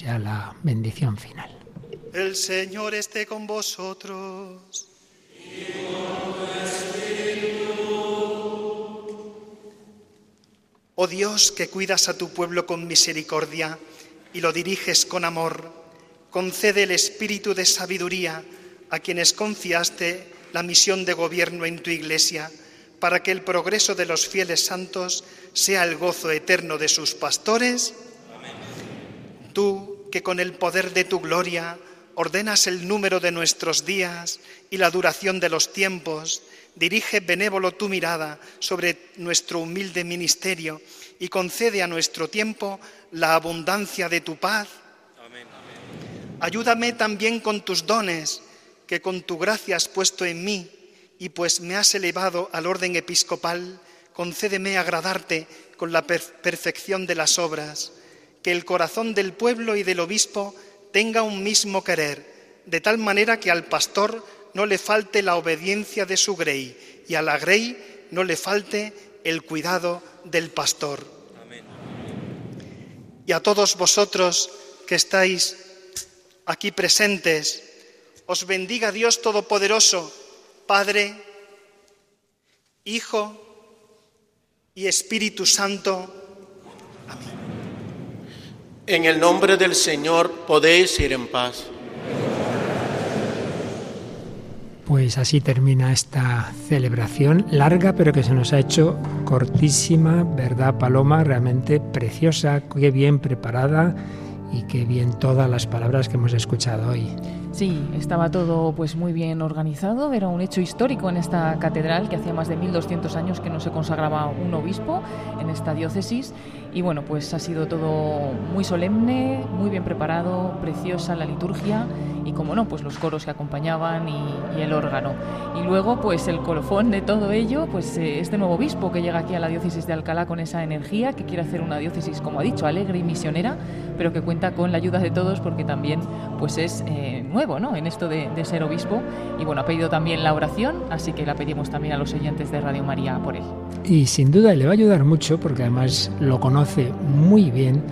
Ya la bendición final. El Señor esté con vosotros. Oh Dios, que cuidas a tu pueblo con misericordia y lo diriges con amor, concede el espíritu de sabiduría a quienes confiaste la misión de gobierno en tu iglesia, para que el progreso de los fieles santos sea el gozo eterno de sus pastores Tú que con el poder de tu gloria ordenas el número de nuestros días y la duración de los tiempos, dirige benévolo tu mirada sobre nuestro humilde ministerio y concede a nuestro tiempo la abundancia de tu paz. Ayúdame también con tus dones que con tu gracia has puesto en mí y pues me has elevado al orden episcopal, concédeme agradarte con la perfección de las obras que el corazón del pueblo y del obispo tenga un mismo querer, de tal manera que al pastor no le falte la obediencia de su grey y a la grey no le falte el cuidado del pastor. Y a todos vosotros que estáis aquí presentes, os bendiga Dios Todopoderoso, Padre, Hijo y Espíritu Santo. En el nombre del Señor podéis ir en paz. Pues así termina esta celebración larga, pero que se nos ha hecho cortísima, ¿verdad, Paloma? Realmente preciosa, qué bien preparada y qué bien todas las palabras que hemos escuchado hoy. Sí, estaba todo pues muy bien organizado, era un hecho histórico en esta catedral que hacía más de 1200 años que no se consagraba un obispo en esta diócesis y bueno, pues ha sido todo muy solemne, muy bien preparado, preciosa la liturgia y como no, pues los coros que acompañaban y, el órgano. Y luego pues el colofón de todo ello, pues eh, este nuevo obispo que llega aquí a la diócesis de Alcalá con esa energía, que quiere hacer una diócesis, como ha dicho, alegre y misionera, pero que cuenta con la ayuda de todos porque también pues es eh, nuevo ¿no? en esto de, de ser obispo y bueno, ha pedido también la oración, así que la pedimos también a los oyentes de Radio María por él. Y sin duda le va a ayudar mucho porque además lo conoce muy bien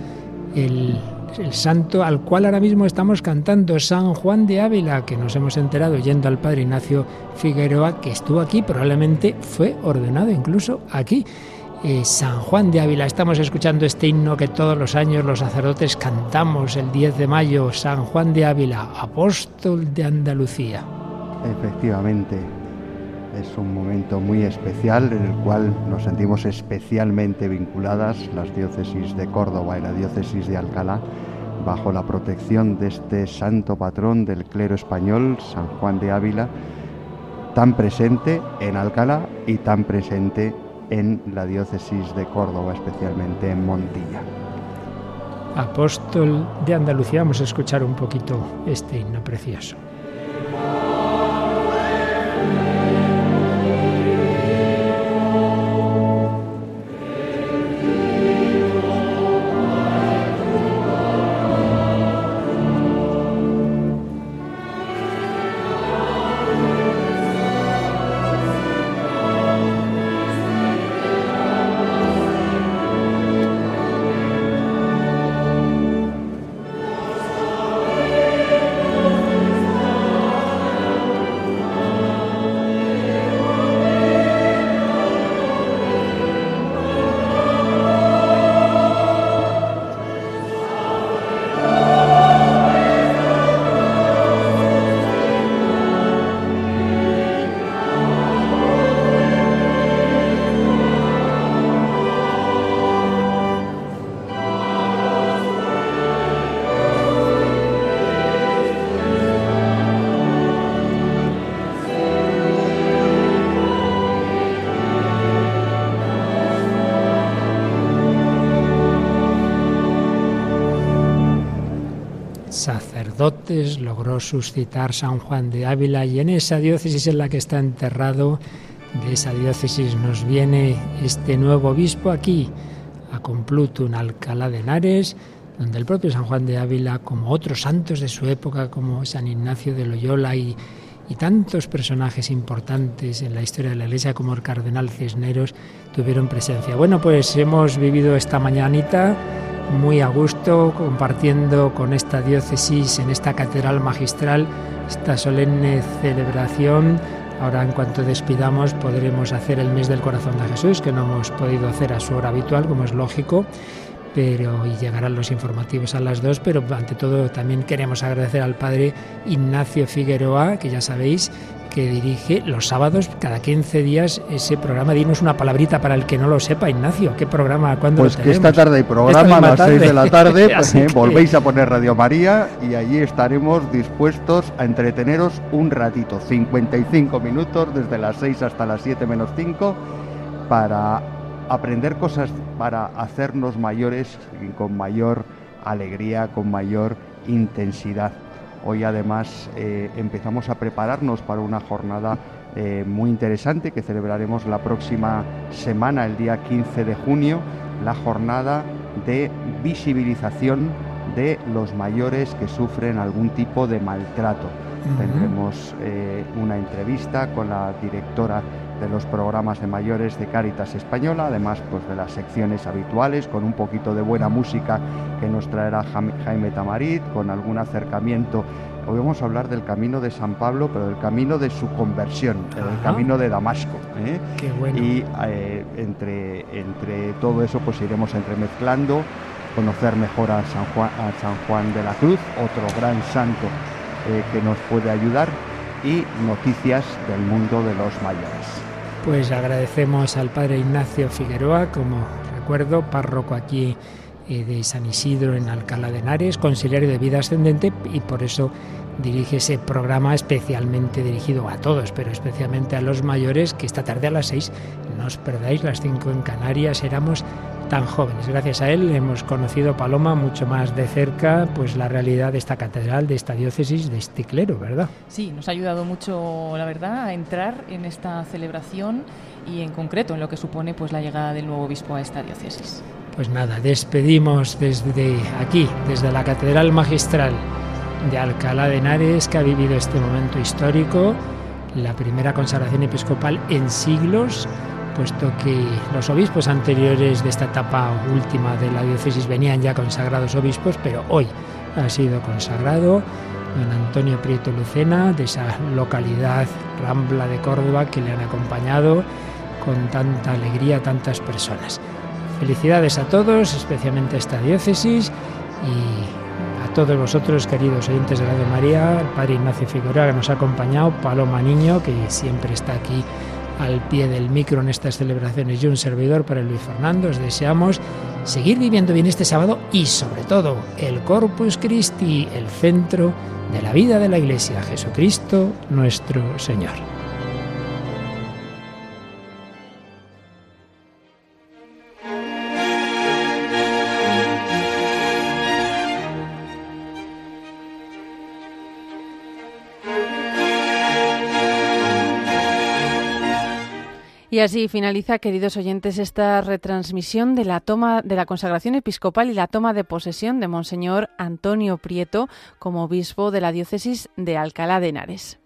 el el santo al cual ahora mismo estamos cantando, San Juan de Ávila, que nos hemos enterado yendo al Padre Ignacio Figueroa, que estuvo aquí, probablemente fue ordenado incluso aquí. Eh, San Juan de Ávila, estamos escuchando este himno que todos los años los sacerdotes cantamos el 10 de mayo, San Juan de Ávila, apóstol de Andalucía. Efectivamente, es un momento muy especial en el cual nos sentimos especialmente vinculadas las diócesis de Córdoba y la diócesis de Alcalá bajo la protección de este santo patrón del clero español, San Juan de Ávila, tan presente en Alcalá y tan presente en la diócesis de Córdoba, especialmente en Montilla. Apóstol de Andalucía, vamos a escuchar un poquito este himno precioso. Logró suscitar San Juan de Ávila y en esa diócesis en la que está enterrado, de esa diócesis nos viene este nuevo obispo aquí, a Complutum, Alcalá de Henares, donde el propio San Juan de Ávila, como otros santos de su época, como San Ignacio de Loyola y, y tantos personajes importantes en la historia de la Iglesia como el cardenal Cisneros, tuvieron presencia. Bueno, pues hemos vivido esta mañanita muy a gusto compartiendo con esta diócesis en esta catedral magistral esta solemne celebración. Ahora en cuanto despidamos podremos hacer el mes del corazón de Jesús, que no hemos podido hacer a su hora habitual, como es lógico, pero y llegarán los informativos a las dos, pero ante todo también queremos agradecer al padre Ignacio Figueroa, que ya sabéis que dirige los sábados cada 15 días ese programa. Dinos una palabrita para el que no lo sepa, Ignacio. ¿Qué programa? ¿Cuándo pues lo que esta tarde hay programa a las 6 de la tarde. pues, eh, Volvéis a poner Radio María y allí estaremos dispuestos a entreteneros un ratito, 55 minutos desde las 6 hasta las 7 menos 5 para aprender cosas para hacernos mayores con mayor alegría, con mayor intensidad. Hoy además eh, empezamos a prepararnos para una jornada eh, muy interesante que celebraremos la próxima semana, el día 15 de junio, la jornada de visibilización de los mayores que sufren algún tipo de maltrato. Tendremos eh, una entrevista con la directora de los programas de mayores de Cáritas Española, además pues de las secciones habituales, con un poquito de buena música que nos traerá Jaime Tamarit, con algún acercamiento. Hoy vamos a hablar del camino de San Pablo, pero del camino de su conversión, del camino de Damasco. ¿eh? Y eh, entre, entre todo eso pues iremos entremezclando, conocer mejor a San Juan, a San Juan de la Cruz, otro gran santo eh, que nos puede ayudar, y noticias del mundo de los mayores. Pues agradecemos al padre Ignacio Figueroa, como recuerdo, párroco aquí eh, de San Isidro en Alcalá de Henares, conciliario de vida ascendente y por eso dirige ese programa especialmente dirigido a todos, pero especialmente a los mayores, que esta tarde a las seis no os perdáis las cinco en Canarias, éramos tan jóvenes. Gracias a él hemos conocido, Paloma, mucho más de cerca pues la realidad de esta catedral, de esta diócesis, de este clero, ¿verdad? Sí, nos ha ayudado mucho, la verdad, a entrar en esta celebración y en concreto en lo que supone pues la llegada del nuevo obispo a esta diócesis. Pues nada, despedimos desde aquí, desde la Catedral Magistral de Alcalá de Henares, que ha vivido este momento histórico, la primera consagración episcopal en siglos puesto que los obispos anteriores de esta etapa última de la diócesis venían ya consagrados obispos, pero hoy ha sido consagrado don Antonio Prieto Lucena, de esa localidad Rambla de Córdoba, que le han acompañado con tanta alegría a tantas personas. Felicidades a todos, especialmente a esta diócesis y a todos vosotros, queridos oyentes de Radio María, el Padre Ignacio Figueroa que nos ha acompañado, Paloma Niño, que siempre está aquí al pie del micro en estas celebraciones y un servidor para Luis Fernando. Os deseamos seguir viviendo bien este sábado y sobre todo el Corpus Christi, el centro de la vida de la Iglesia, Jesucristo nuestro Señor. Y así finaliza, queridos oyentes, esta retransmisión de la toma de la consagración episcopal y la toma de posesión de Monseñor Antonio Prieto como obispo de la diócesis de Alcalá de Henares.